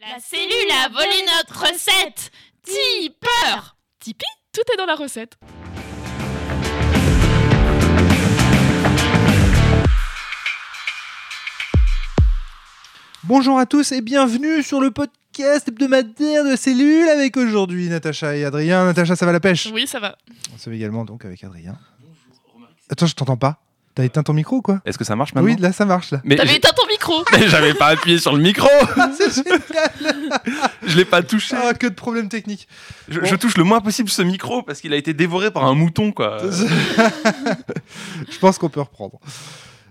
La cellule a volé notre recette Tipeur Tipeee, tout est dans la recette. Bonjour à tous et bienvenue sur le podcast hebdomadaire de Cellule avec aujourd'hui Natacha et Adrien. Natacha, ça va la pêche? Oui, ça va. On se fait également donc avec Adrien. Attends, je t'entends pas. T'as éteint ton micro ou quoi? Est-ce que ça marche maintenant? Oui, là ça marche là. Mais T'avais j'- éteint ton micro mais j'avais pas appuyé sur le micro C'est génial Je l'ai pas touché Ah, que de problèmes techniques. je, bon. je touche le moins possible ce micro parce qu'il a été dévoré par un mouton quoi. je pense qu'on peut reprendre.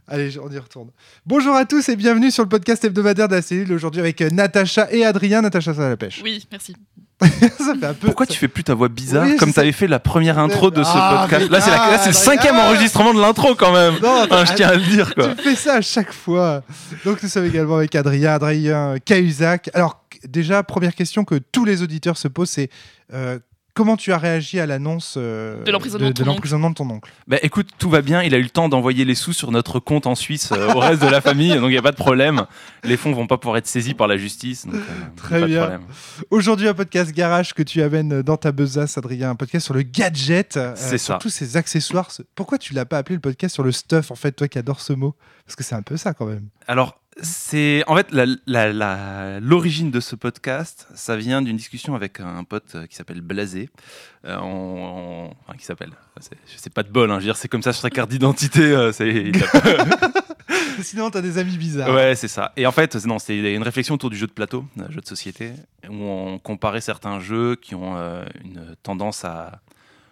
Allez, on y retourne. Bonjour à tous et bienvenue sur le podcast hebdomadaire de la Cellule aujourd'hui avec euh, Natacha et Adrien. Natacha, ça va la pêche? Oui, merci. ça fait un peu. Pourquoi tu fais plus ta voix bizarre Oui, comme t'avais fait la première intro de ce Ah, podcast Là c'est, la- c'est le ah, cinquième ah. enregistrement de l'intro quand même Non, Hein, Je tiens à le dire quoi Tu fais ça à chaque fois. Donc nous sommes également avec Adrien, Adrien Cahuzac. Alors déjà, première question que tous les auditeurs se posent, c'est euh, comment tu as réagi à l'annonce euh, De l'emprisonnement de ton l'emprisonnement de ton oncle? Bah écoute, tout va bien, il a eu le temps d'envoyer les sous sur notre compte en Suisse euh, au reste de la famille, donc il n'y a pas de problème. Les fonds vont pas pouvoir être saisis par la justice, donc euh, Très pas de bien. problème. Aujourd'hui, un podcast garage que tu amènes dans ta besace, Adrien, un podcast sur le gadget, euh, C'est sur ça. tous ces accessoires. Ce- Pourquoi tu l'as pas appelé le podcast sur le stuff, en fait, toi qui adores ce mot? Parce que c'est un peu ça quand même. Alors, c'est en fait la- la- la- l'origine de ce podcast, ça vient d'une discussion avec un pote euh, qui s'appelle Blasé, euh, on- on- enfin qui s'appelle, c'est c'est pas de bol, hein, je veux dire c'est comme ça sur sa carte d'identité, euh, Sinon, t'as des amis bizarres. ouais c'est ça. Et en fait non, c'est une réflexion autour du jeu de plateau, un jeu de société, où on comparait certains jeux qui ont euh, une tendance à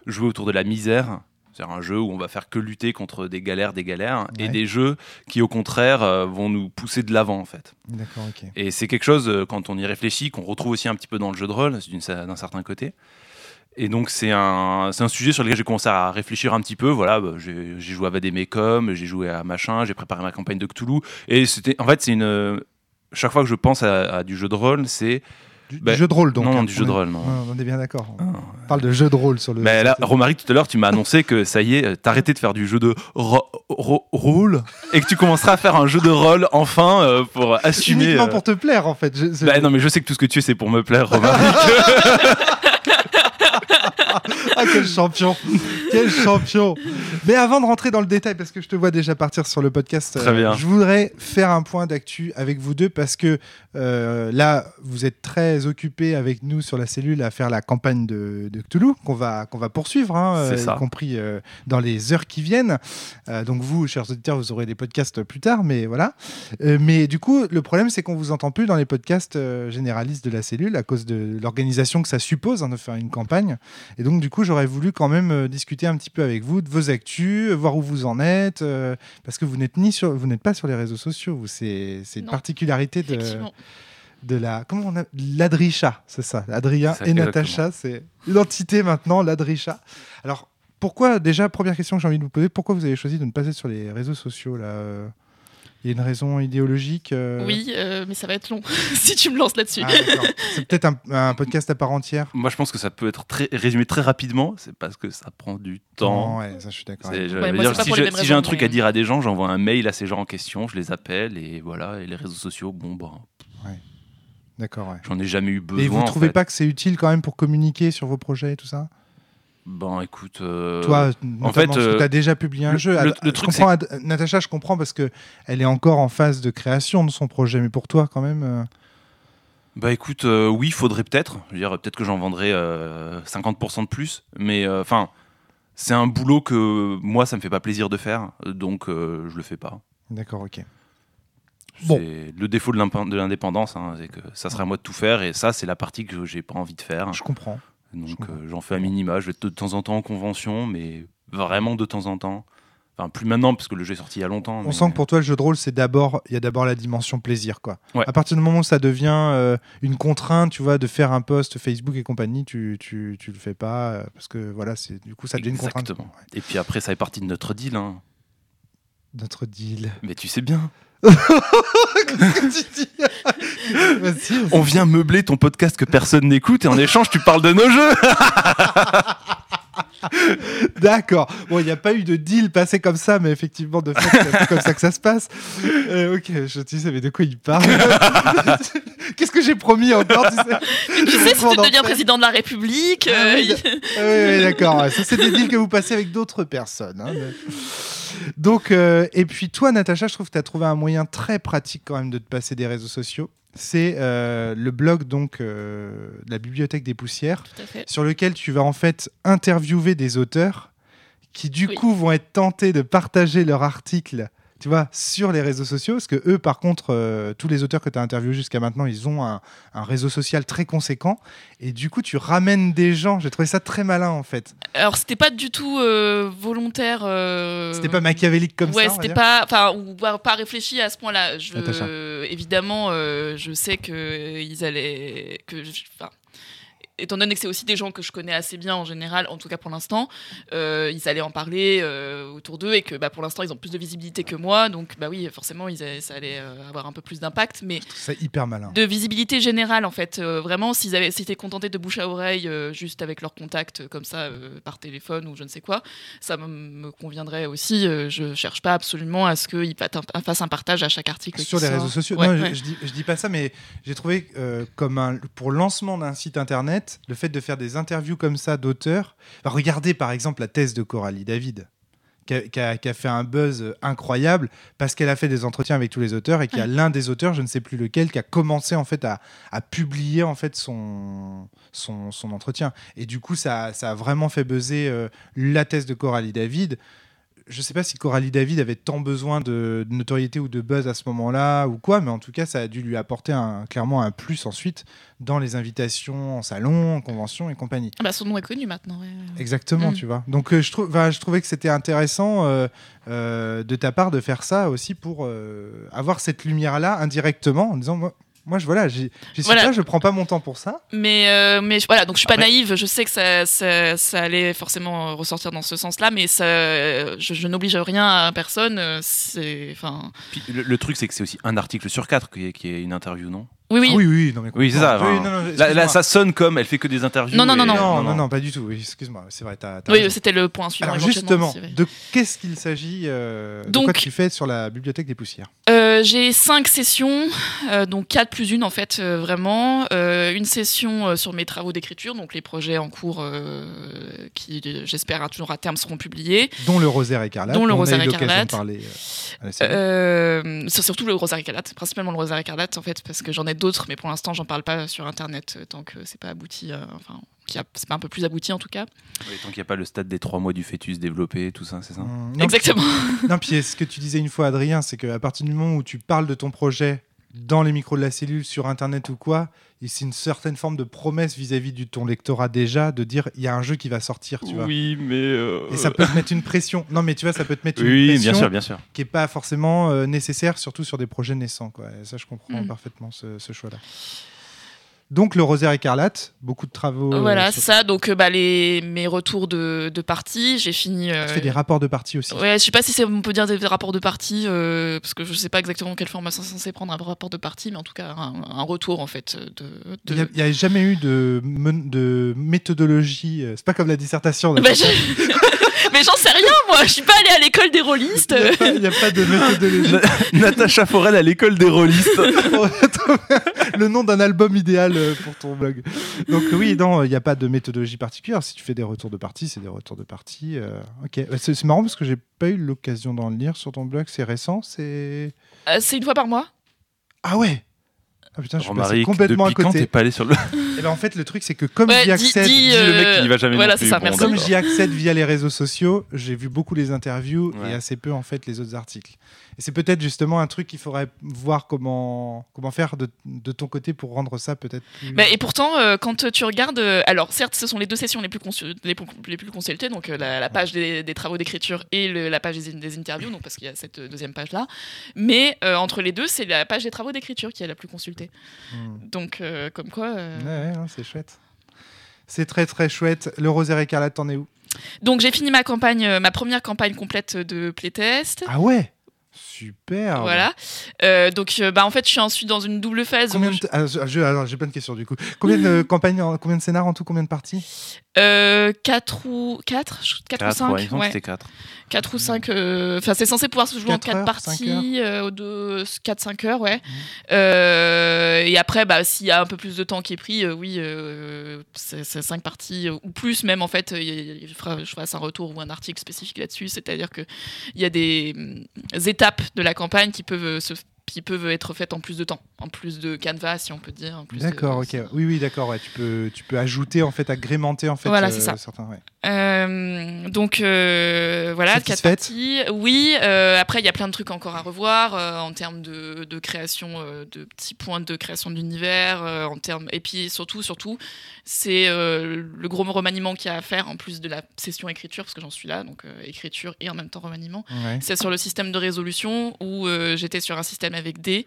jouer autour de la misère. C'est un jeu où on va faire que lutter contre des galères, des galères, et des jeux qui au contraire euh, vont nous pousser de l'avant en fait. D'accord, ok. Et c'est quelque chose, euh, quand on y réfléchit, qu'on retrouve aussi un petit peu dans le jeu de rôle, d'un certain côté. Et donc, c'est un, un sujet sur lequel j'ai commencé à réfléchir un petit peu. Voilà, bah, j'ai joué à Vademecum, j'ai joué à machin, j'ai préparé ma campagne de Cthulhu. Et c'était, en fait, c'est une. Chaque fois que je pense à, à du jeu de rôle, c'est. Du, du Bah, jeu de rôle, donc. non, non, hein. du jeu de On rôle, non. On est bien d'accord. On Ah. parle de jeu de rôle sur le. Mais là, Romaric, tout à l'heure, tu m'as annoncé que ça y est, euh, t'arrêtais de faire du jeu de rôle et que tu commenceras à faire un jeu de rôle enfin euh, pour assumer. Uniquement euh, pour te plaire, en fait. Je- Bah non, mais je sais que tout ce que tu es, c'est pour me plaire, Romaric. Ah, quel champion Quel champion Mais avant de rentrer dans le détail, parce que je te vois déjà partir sur le podcast, Très bien. je voudrais faire un point d'actu avec vous deux, parce que euh, là, vous êtes très occupés avec nous sur la cellule à faire la campagne de, de Cthulhu, qu'on va, qu'on va poursuivre, hein, euh, y compris euh, dans les heures qui viennent. Euh, donc vous, chers auditeurs, vous aurez des podcasts plus tard, mais voilà. Euh, mais du coup, le problème, c'est qu'on vous entend plus dans les podcasts euh, généralistes de la cellule à cause de l'organisation que ça suppose hein, de faire une campagne. Et donc, du coup, j'aurais voulu quand même euh, discuter un petit peu avec vous de vos actus, euh, voir où vous en êtes, euh, parce que vous n'êtes ni sur, vous n'êtes pas sur les réseaux sociaux. Vous, c'est, c'est une Non, particularité de, de la, comment on a, l'Adricha, c'est ça. Adrien Ça, et Natacha, c'est une entité maintenant, l'Adricha. Alors, pourquoi déjà première question que j'ai envie de vous poser, pourquoi vous avez choisi de ne pas être sur les réseaux sociaux là euh, Il y a une raison idéologique euh, Oui, euh, mais ça va être long si tu me lances là-dessus. Ah, c'est peut-être un, un podcast à part entière. Moi, je pense que ça peut être très, résumé très rapidement. C'est parce que ça prend du temps. Non, ouais, ça, je suis d'accord. C'est- avec je vous. Ouais, veux moi, dire, c'est pas si j'ai un truc mais- à dire à des gens, j'envoie un mail à ces gens en question, je les appelle et voilà. Et les réseaux sociaux, bon, bah, D'accord, ouais. j'en ai jamais eu besoin. Et vous en trouvez fait. pas que c'est utile quand même pour communiquer sur vos projets et tout ça? Ben, écoute. euh, Toi, notamment, fait, euh, tu as déjà publié un le- jeu. le- Ad- le je truc, comprends, Ad- Natacha, je comprends parce que elle est encore en phase de création de son projet, mais pour toi, quand même. euh, Bah écoute, euh, oui, faudrait peut-être. Je veux dire, peut-être que j'en vendrais euh, 50% de plus. Mais euh, enfin, c'est un boulot que moi, ça me fait pas plaisir de faire. Donc, euh, je le fais pas. D'accord, ok. Bon. C'est le défaut de l'indépendance, hein, c'est que ça serait à moi de tout faire. Et ça, c'est la partie que j'ai pas envie de faire. Je comprends. Donc euh, j'en fais un minima. Je vais de temps en temps en convention, mais vraiment de temps en temps. Enfin, plus maintenant, parce que le jeu est sorti il y a longtemps. On mais- sent que pour toi, le jeu de rôle, c'est d'abord, il y a d'abord la dimension plaisir, quoi. Ouais. À partir du moment où ça devient euh, une contrainte, tu vois, de faire un post Facebook et compagnie, tu, tu, tu le fais pas euh, parce que voilà, c'est du coup, ça devient une contrainte. Exactement. Et puis après, ça fait partie de notre deal. hein. Notre deal. Mais tu sais bien. Qu'est-ce que tu dis? Vas-y, vas-y. On vient meubler ton podcast que personne n'écoute et en échange, tu parles de nos jeux. D'accord. Bon, il n'y a pas eu de deal passé comme ça, mais effectivement, de fait, c'est un peu comme ça que ça se passe. Euh, ok, je dis, mais de quoi il parle Qu'est-ce que j'ai promis encore Tu sais, Tu sais, si tu deviens président de la République. Ah euh, Ah oui, oui, d'accord. Ça, c'est des deals que vous passez avec d'autres personnes. hein, mais- Donc, euh, et puis toi, Natacha, je trouve que tu as trouvé un moyen très pratique quand même de te passer des réseaux sociaux. C'est euh, le blog donc euh, de la bibliothèque des poussières, sur lequel tu vas en fait interviewer des auteurs qui du Oui. coup vont être tentés de partager leur article tu vois, sur les réseaux sociaux, parce que eux, par contre, euh, tous les auteurs que tu as interviewés jusqu'à maintenant, ils ont un, un réseau social très conséquent, et du coup, tu ramènes des gens. J'ai trouvé ça très malin, en fait. Alors, c'était pas du tout euh, volontaire. euh, C'était pas machiavélique comme ouais, ça. va c'était pas, enfin, ou pas, pas réfléchi à ce point-là. Je, évidemment, euh, je sais que ils allaient, que, je- étant donné que c'est aussi des gens que je connais assez bien en général, en tout cas pour l'instant, euh, ils allaient en parler euh, autour d'eux et que, bah, pour l'instant, ils ont plus de visibilité que moi, donc, bah oui, forcément, ils ça allait euh, avoir un peu plus d'impact, mais C'est hyper malin. de visibilité générale en fait vraiment s'ils avaient s'étaient contentés de bouche à oreille juste avec leur contact euh, comme ça par téléphone ou je ne sais quoi ça me- conviendrait aussi je cherche pas absolument à ce qu'ils fassent un partage à chaque article Sur les sort. réseaux sociaux. Ouais, non, je- ouais. Je, dis, je dis pas ça, mais j'ai trouvé comme un, pour lancement d'un site internet, le fait de faire des interviews comme ça d'auteurs. Enfin, regardez par exemple la thèse de Coralie David. Qui a, qui a- qui a fait un buzz incroyable parce qu'elle a fait des entretiens avec tous les auteurs et qu'il y a l'un des auteurs, je ne sais plus lequel, qui a commencé en fait à, à publier en fait son, son, son entretien. Et du coup, ça, ça a vraiment fait buzzer euh, la thèse de Coralie David je sais pas si Coralie David avait tant besoin de, de notoriété ou de buzz à ce moment-là ou quoi, mais en tout cas, ça a dû lui apporter un, clairement un plus ensuite dans les invitations en salon, en convention et compagnie. Ah bah, son nom est connu maintenant ouais. Exactement, Mm. tu vois. Donc, euh, je, trouve, enfin, je trouvais que c'était intéressant euh, euh, de ta part de faire ça aussi pour avoir cette lumière-là indirectement en disant moi, moi je voilà, j'y j'y suis Voilà. pas, je prends pas mon temps pour ça. mais euh, mais voilà donc je suis pas Après- naïve je sais que ça, ça, ça allait forcément ressortir dans ce sens là mais ça je, je n'oblige rien à personne euh, c'est enfin le, le truc, c'est que c'est aussi un article sur quatre qui est, qui est une interview, non? Oui oui Ah oui, oui, non mais Oui, c'est ça. Oui, enfin, non, non, là, ça sonne comme elle fait que des interviews. Non, non, non, et- non, non, non, pas du tout. Oui, excuse-moi, c'est vrai. t'as- t'as oui raison. c'était le point suivant Alors justement, de qu'est-ce qu'il s'agit euh, De Donc- quoi tu fais sur la bibliothèque des poussières? Euh, j'ai cinq sessions, euh, donc quatre plus une en fait, euh, vraiment. Euh, une session euh, sur mes travaux d'écriture, donc les projets en cours euh, qui, j'espère, à toujours à terme seront publiés. Dont le rosaire écarlate. Dont le rosaire l'occasion de écarlate. parler, euh, à la série. Euh, c'est surtout le rosaire écarlate, principalement le rosaire écarlate en fait, parce que j'en ai d'autres, mais pour l'instant j'en parle pas sur internet euh, tant que c'est pas abouti, euh, enfin, c'est pas un peu plus abouti en tout cas. Oui, tant qu'il n'y a pas le stade des trois mois du fœtus développé, tout ça, c'est ça. Non, Exactement. puis- Non, puis ce que tu disais une fois, Adrien, c'est qu'à partir du moment où tu parles de ton projet dans les micros de la cellule, sur Internet ou quoi, c'est une certaine forme de promesse vis-à-vis de ton lectorat déjà, de dire il y a un jeu qui va sortir, tu vois. Oui, mais. euh, Et ça peut te mettre une pression. Non, mais tu vois, ça peut te mettre une Oui, pression bien sûr, bien sûr. qui est pas forcément euh, nécessaire, surtout sur des projets naissants. Quoi. Et ça, je comprends Mm. parfaitement ce, ce choix-là. Donc, le rosaire écarlate, beaucoup de travaux. euh, voilà, sur- ça. Donc euh, bah, les, mes retours de, de partie, j'ai fini. euh, Tu fais des rapports de partie aussi. Ouais, je sais pas si on peut dire des rapports de partie, euh, parce que je sais pas exactement quelle forme c'est censé prendre un rapport de partie, mais en tout cas un, un retour en fait de. de... Il n'y a, jamais eu de, de méthodologie. C'est pas comme la dissertation. là. Bah, je- mais j'en sais rien moi, je suis pas allée à l'école des rôlistes. Il n'y a, pas- a de méthodologie. Natacha Forel à l'école des rôlistes. le nom d'un album idéal euh, pour ton blog. Donc oui, non, il n'y a pas de méthodologie particulière. Si tu fais des retours de partie, c'est des retours de partie. euh, ok, Bah, c'est c'est marrant parce que j'ai pas eu l'occasion d'en lire sur ton blog. C'est récent, c'est Euh, c'est une fois par mois. ah ouais? Ah putain, je suis complètement à depuis côté. t'es pas allé sur le. Et ben en fait, le truc c'est que comme Ouais, j'y accède, dis, dis le mec qui y va jamais Voilà, non c'est plus. ça. Bon, Merci. comme j'y accède via les réseaux sociaux, j'ai vu beaucoup les interviews Ouais. et assez peu en fait les autres articles. Et c'est peut-être justement un truc qu'il faudrait voir comment comment faire de, de ton côté pour rendre ça peut-être plus. Bah, et pourtant, euh, quand tu regardes, euh, alors certes, ce sont les deux sessions les plus, consul- les plus, les plus consultées, donc euh, la, la page des, des travaux d'écriture et le- la page des, des interviews, donc parce qu'il y a cette deuxième page là. Mais entre les deux, c'est la page des travaux d'écriture qui est la plus consultée. Hmm. Donc comme quoi. Ouais, ouais, non, c'est chouette. C'est très très chouette. Le rosaire écarlate, t'en es où? Donc j'ai fini ma campagne, ma première campagne complète de playtest. Ah ouais? Super. Voilà. Euh, donc, euh, bah, en fait, je suis ensuite dans une double phase. Combien de je- ah, je- alors, j'ai plein de questions du coup. Combien de campagnes, en- combien de scénars en tout, combien de parties? Euh, 4 ou 4 4 ou 4, 5 ouais, que c'était 4. 4 ou 5 enfin c'est censé pouvoir se jouer en Quatre 4 heures, parties euh, de 4 5 heures ouais Mhm. Euh, et après bah s'il y a un peu plus de temps qui est pris euh, oui euh, c'est 5 parties euh, ou plus même en fait euh, il fera, je fasse un retour ou un article spécifique là-dessus c'est-à-dire que il y a des hum, étapes de la campagne qui peuvent euh, se qui peuvent être faites en plus de temps, en plus de canevas, si on peut dire. de- D'accord, ok. Oui, oui, d'accord. Ouais. Tu peux, tu peux ajouter en fait, agrémenter en fait. Voilà, c'est ça. Certains, ouais. Euh, donc euh, voilà, quatre parties. Oui, euh, après il y a plein de trucs encore à revoir en termes de, de création, de petits points de création euh, en termes et puis surtout, surtout, c'est le gros remaniement qu'il y a à faire en plus de la session écriture parce que j'en suis là, donc écriture et en même temps remaniement. Ouais. C'est sur le système de résolution où j'étais sur un système avec D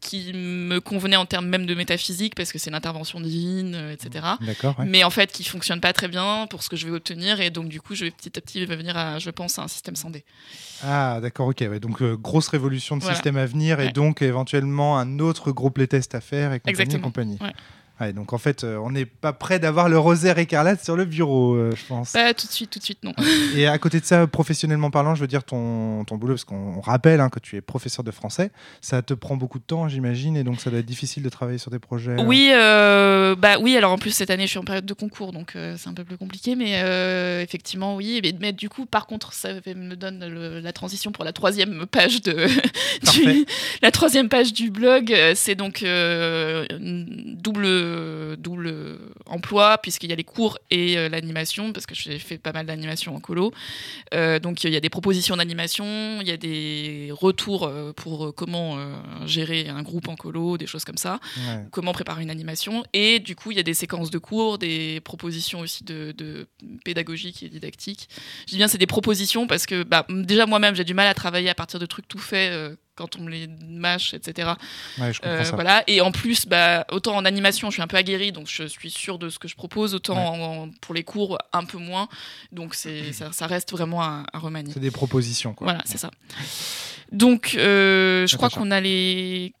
qui me convenait en termes même de métaphysique parce que c'est l'intervention divine, etc. Ouais. mais en fait qui fonctionne pas très bien pour ce que je vais obtenir et donc du coup je vais petit à petit venir à je pense à un système sans dé. Ah, d'accord, ok. Ouais. Donc, euh, grosse révolution de Voilà. système à venir et Ouais. donc éventuellement un autre gros playtest à faire et compagnie. et compagnie. Ouais. Ouais, donc en fait, euh, on n'est pas prêt d'avoir le rosaire écarlate sur le bureau, euh, je pense. Pas tout de suite, tout de suite non. Et à côté de ça, professionnellement parlant, je veux dire ton, ton boulot, parce qu'on on rappelle hein, que tu es professeur de français, ça te prend beaucoup de temps, j'imagine, et donc ça doit être difficile de travailler sur des projets. Oui, euh, bah oui. Alors en plus cette année je suis en période de concours donc euh, c'est un peu plus compliqué, mais effectivement oui. Mais, mais du coup par contre ça me donne le- la transition pour la troisième page de du, la troisième page du blog. C'est donc une double double emploi puisqu'il y a les cours et euh, l'animation parce que j'ai fait pas mal d'animation en colo. Euh, donc il y a des propositions d'animation, il y a des retours euh, pour euh, comment euh, gérer un groupe en colo, des choses comme ça Ouais. comment préparer une animation. Et du coup, il y a des séquences de cours, des propositions aussi de, de pédagogique et didactique. Je dis bien c'est des propositions parce que bah, déjà moi-même j'ai du mal à travailler à partir de trucs tout faits euh, quand on me les mâche, etc. Ouais, je comprends Euh, voilà. Et en plus, bah, autant en animation, je suis un peu aguerrie, donc je suis sûre de ce que je propose, autant en- en- pour les cours, un peu moins. Donc c'est, ça, ça reste vraiment à, à remanier. C'est des propositions, quoi. Voilà, c'est ça. Donc, euh, je crois qu'on a les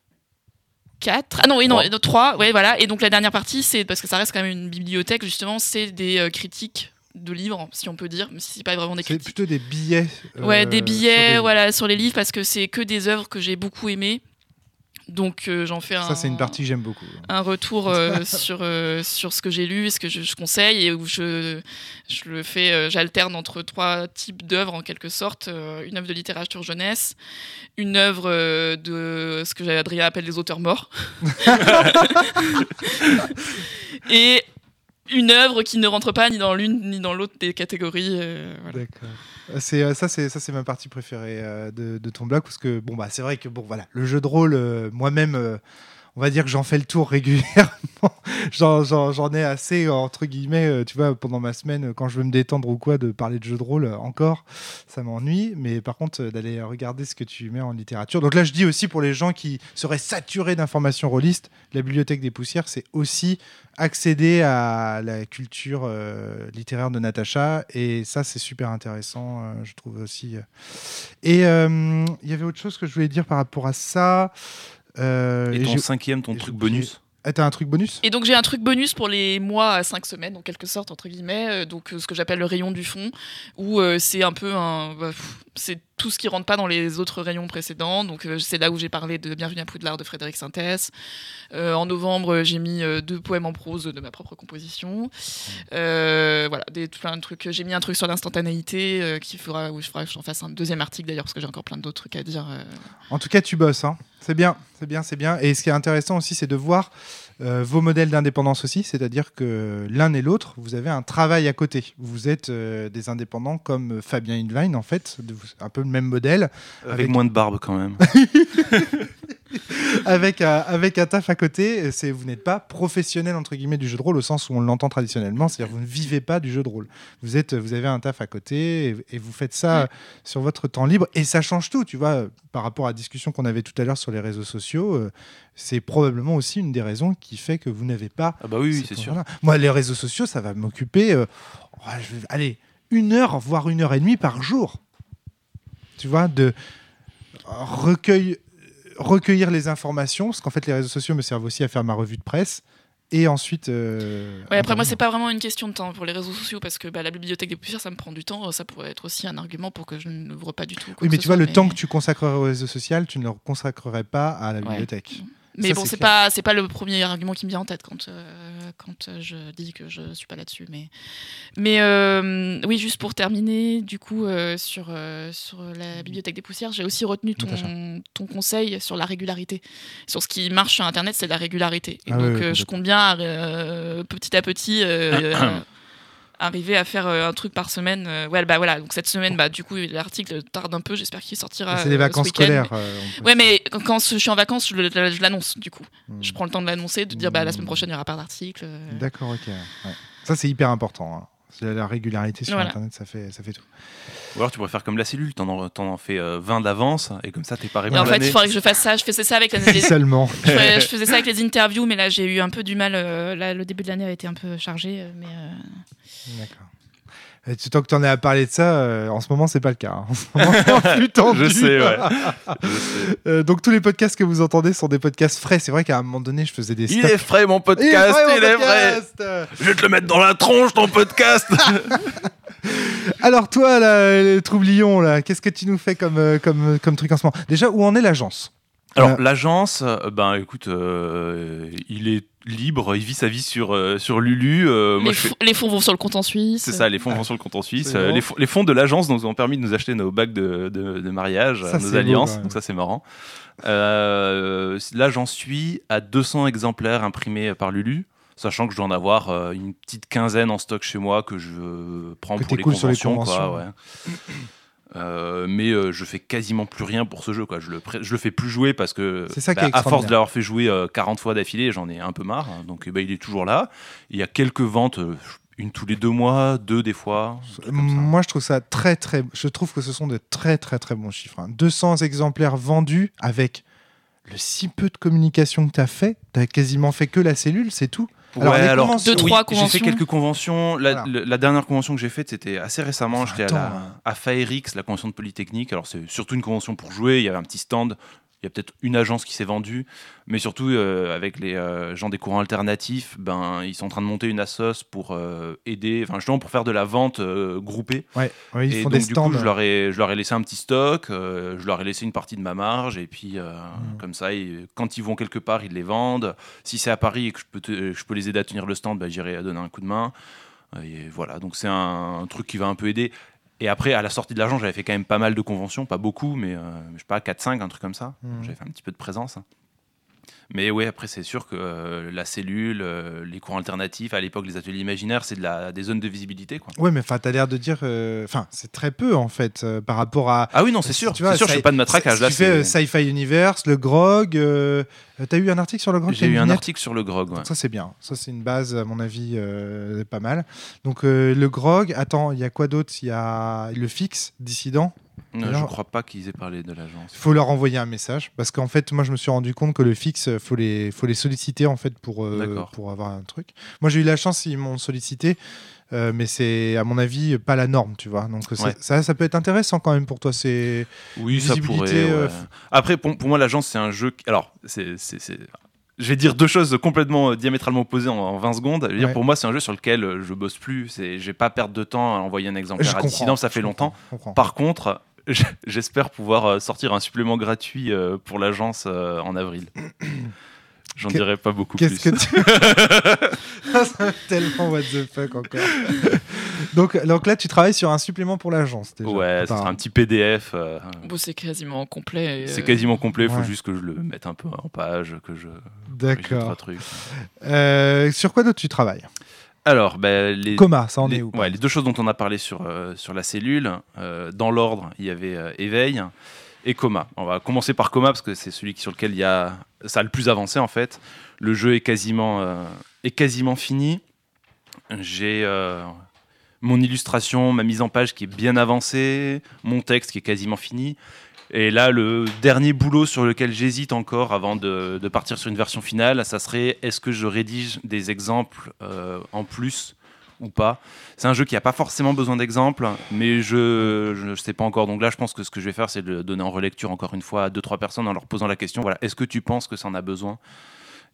4. Ah non, oui, non, Trois. 3. Ouais, voilà. Et donc, la dernière partie, c'est parce que ça reste quand même une bibliothèque, justement, c'est des euh, critiques de livres, si on peut dire, même si c'est pas vraiment des C'est critiques. plutôt des billets. euh, Ouais, des sur billets, des- voilà, sur les livres, parce que c'est que des œuvres que j'ai beaucoup aimées. Donc, euh, j'en fais un. Ça, c'est une partie que j'aime beaucoup. un retour euh, sur, euh, sur ce que j'ai lu, ce que je, je conseille, et où je, je le fais, j'alterne entre trois types d'œuvres en quelque sorte. Une œuvre de littérature jeunesse, une œuvre de ce que Adrien appelle les auteurs morts, et une œuvre qui ne rentre pas ni dans l'une ni dans l'autre des catégories. euh, voilà. D'accord. C'est euh, ça, c'est ça, c'est ma partie préférée euh, de, de ton blog parce que bon bah c'est vrai que bon voilà le jeu de rôle euh, moi-même euh, on va dire que j'en fais le tour régulièrement. J'en- ai assez entre guillemets euh, tu vois pendant ma semaine euh, quand je veux me détendre ou quoi de parler de jeu de rôle euh, encore ça m'ennuie mais par contre d'aller regarder ce que tu mets en littérature. Donc là je dis aussi pour les gens qui seraient saturés d'informations rôlistes, la bibliothèque des poussières c'est aussi accéder à la culture littéraire de Natacha et ça c'est super intéressant je trouve aussi et il y avait autre chose que je voulais dire par rapport à ça Euh, Et et ton cinquième, ton et truc bonus Ah, t'as un truc bonus? Et donc j'ai un truc bonus pour les mois à 5 semaines, en quelque sorte, entre guillemets, euh, donc euh, ce que j'appelle le rayon du fond, où euh, c'est un peu un... bah, pff, c'est tout ce qui rentre pas dans les autres rayons précédents, donc euh, c'est là où j'ai parlé de Bienvenue à Poudlard de Frédéric Sintès. Euh, en novembre, j'ai mis euh, deux poèmes en prose de ma propre composition. Euh, voilà, des, plein de trucs. J'ai mis un truc sur l'instantanéité, qui fera, où je ferai que j'en fasse un deuxième article d'ailleurs, parce que j'ai encore plein d'autres trucs à dire. En tout cas, tu bosses. Hein. C'est bien, c'est bien, c'est bien. Et ce qui est intéressant aussi, c'est de voir euh, vos modèles d'indépendance aussi. C'est-à-dire que l'un et l'autre, vous avez un travail à côté. Vous êtes euh, des indépendants comme Fabien Invine, en fait, un peu le même modèle, Avec, Avec- moins de barbe quand même. avec, un- avec un taf à côté. C'est Vous n'êtes pas professionnel, entre guillemets, du jeu de rôle au sens où on l'entend traditionnellement. C'est-à-dire vous ne vivez pas du jeu de rôle. Vous, êtes, vous avez un taf à côté et, et vous faites ça euh, sur votre temps libre. Et ça change tout, tu vois, euh, par rapport à la discussion qu'on avait tout à l'heure sur les réseaux sociaux. euh, c'est probablement aussi une des raisons qui fait que vous n'avez pas Ah bah oui, c'est sûr. Moi, les réseaux sociaux, ça va m'occuper, euh, oh, allez, une heure, voire une heure et demie par jour. Tu vois, de recueille, recueillir les informations, parce qu'en fait, les réseaux sociaux me servent aussi à faire ma revue de presse. Et ensuite. euh, Ouais, après, moi, c'est pas vraiment une question de temps pour les réseaux sociaux parce que bah, la bibliothèque des poussières, ça me prend du temps. Ça pourrait être aussi un argument pour que je n'ouvre pas du tout. quoi Oui, mais tu vois, soit, le temps que tu consacrerais au réseau social, tu ne le consacrerais pas à la Ouais. Mais Ça, bon, c'est pas c'est pas le premier argument qui me vient en tête quand euh, quand euh, je dis que je suis pas là-dessus. Mais mais euh, oui, juste pour terminer, du coup euh, sur sur la bibliothèque des poussières, j'ai aussi retenu ton ton conseil sur la régularité. Sur ce qui marche sur Internet, c'est la régularité. Et Ah donc oui, je compte bien petit à petit. arriver à faire euh, un truc par semaine euh, ouais bah voilà donc cette semaine bah du coup l'article tarde un peu j'espère qu'il sortira C'est les euh, ce vacances scolaires. Ouais, mais quand- je suis en vacances, je l'annonce du coup. Hmm. Je prends le temps de l'annoncer, de dire bah, la semaine Hmm. prochaine, il n'y aura pas d'article. D'accord, ok. ouais. Ça, c'est hyper important. hein. La régularité sur Voilà. Internet, ça fait, ça fait tout. Ou alors tu pourrais faire comme la cellule, t'en en, t'en en fais euh, 20 d'avance et comme ça t'es Et pour en fait, il faudrait que je fasse ça. Je faisais ça avec les, les- Seulement. je, je faisais ça avec les interviews, mais là, j'ai eu un peu du mal. euh, là, le début de l'année a été un peu chargé. euh, Mais euh, D'accord. Et tu- tant que tu en es à parler de ça, euh, en ce moment, c'est pas le cas. hein. En ce moment, plus tendu. Je sais, ouais. Je sais. Euh, donc, tous les podcasts que vous entendez sont des podcasts frais. C'est vrai qu'à un moment donné, je faisais des Il est frais mon Il est podcast, frais, il est Je vais te le mettre dans la tronche ton podcast. Alors, toi, là, le troublion, là, qu'est-ce que tu nous fais comme, euh, comme, comme truc en ce moment? Déjà, où en est l'agence? Alors l'agence, ben écoute, euh, il est libre, il vit sa vie sur sur Lulu. euh, les, fais- fonds- les fonds vont sur le compte en Suisse. C'est ça, les fonds vont sur le compte en Suisse. Euh, les, fonds, les fonds de l'agence nous ont permis de nous acheter nos bagues de, de- de mariage, Ça, c'est nos alliances. donc ça, c'est marrant. Euh, là, j'en suis à 200 exemplaires imprimés par Lulu. Sachant que je dois en avoir euh, une petite quinzaine en stock chez moi que je prends Que pour les t'écoules sur les conventions. quoi, conventions. ouais. Euh, mais euh, je fais quasiment plus rien pour ce jeu. Quoi. Je, le je le fais plus jouer parce que, ça bah, à force de l'avoir fait jouer euh, 40 fois d'affilée, j'en ai un peu marre. Donc ben, il est toujours là. Il y a quelques ventes, euh, une tous les deux mois, deux des fois. Moi, je trouve ça très, très. Je trouve que ce sont de très, très, très bons chiffres. hein. 200 exemplaires vendus avec le si peu de communication que tu as fait. Tu as quasiment fait que la cellule, c'est tout. Alors, Ouais, alors, conventions- Deux, oui, trois J'ai fait quelques conventions. La, Voilà. le- la dernière convention que j'ai faite, c'était assez récemment. J'étais à, la, temps, à Faerix, la convention de Polytechnique. Alors, c'est surtout une convention pour jouer. Il y avait un petit stand. Il y a peut-être une agence qui s'est vendue. Mais surtout, euh, avec les euh, gens des courants alternatifs, ben, ils sont en train de monter une assos pour euh, aider, enfin, justement, pour faire de la vente groupée. Ouais, ouais, ils et font donc, des du stands. coup, je leur, ai, je leur ai laissé un petit stock, je leur ai laissé une partie de ma marge, et puis Mm. comme ça, ils- quand ils vont quelque part, ils les vendent. Si c'est à Paris et que je peux, te- je peux les aider à tenir le stand, bah, j'irai donner un coup de main. Et voilà, donc c'est un, un truc qui va un peu aider. Et après, à la sortie de l'argent, j'avais fait quand même pas mal de conventions, pas beaucoup, mais euh, je sais pas, 4-5, un truc comme ça. Mm. J'avais fait un petit peu de présence. Mais ouais, après, c'est sûr que euh, la cellule, euh, les cours alternatifs, à l'époque, les ateliers imaginaires, c'est de la, des zones de visibilité. Quoi. Ouais, mais enfin, t'as l'air de dire. euh, Enfin, c'est très peu en fait par rapport à. Ah oui, non, c'est sûr. tu vois, C'est sûr, je fais pas de matraquage. Là, tu fais Sci-Fi Universe, le Grog. T'as eu un article sur le Grog J'ai eu un article sur le grog. ouais. Donc ça c'est bien. Ça c'est une base à mon avis pas mal. Donc le grog. Attends, il y a quoi d'autre? Il y a le fixe dissident. Alors- je crois pas qu'ils aient parlé de l'agence. Il faut leur envoyer un message parce qu'en fait moi je me suis rendu compte que le fixe faut les faut les solliciter en fait pour euh, pour avoir un truc. Moi j'ai eu la chance ils m'ont sollicité. euh, mais c'est à mon avis pas la norme, tu vois. Donc Ouais. ça, ça peut être intéressant quand même pour toi. C'est Oui, ça pourrait. euh. Après, pour, pour moi, l'agence, c'est un jeu. qui- Alors, c'est. Je vais dire deux choses complètement euh, diamétralement opposées en, en 20 secondes. Je veux dire, Ouais. pour moi, c'est un jeu sur lequel euh, je bosse plus. C'est, j'ai pas perdre de temps à envoyer un exemplaire à comprends, dissident, ça fait je longtemps. comprends, je. Par contre, j'espère pouvoir euh, sortir un supplément gratuit pour l'agence en avril. J'en Que- dirai pas beaucoup Qu'est-ce plus. que tu. Ça serait tellement what the fuck encore. donc, donc là, tu travailles sur un supplément pour l'agence déjà. Ouais, Apparemment. un petit PDF. euh, Bon, c'est quasiment complet. et, c'est euh, quasiment complet. Il faut ouais. juste que je le mette un peu en page, que je. D'accord. Euh, sur quoi d'autre tu travailles? Alors, ben, les, Coma, ça en les, est où? ouais, les deux choses dont on a parlé sur, euh, sur la cellule, euh, dans l'ordre, il y avait euh, éveil et coma. On va commencer par coma parce que c'est celui sur lequel il y a ça a le plus avancé en fait. Le jeu est quasiment, euh, est quasiment fini. J'ai euh, mon illustration, ma mise en page qui est bien avancée, mon texte qui est quasiment fini. Et là, le dernier boulot sur lequel j'hésite encore avant de, partir sur une version finale, ça serait est-ce que je rédige des exemples euh, en plus ou pas. C'est un jeu qui a pas forcément besoin d'exemples, mais je je sais pas encore. Donc là, je pense que ce que je vais faire, c'est de le donner en relecture encore une fois à deux trois personnes en leur posant la question. Voilà, est-ce que tu penses que ça en a besoin?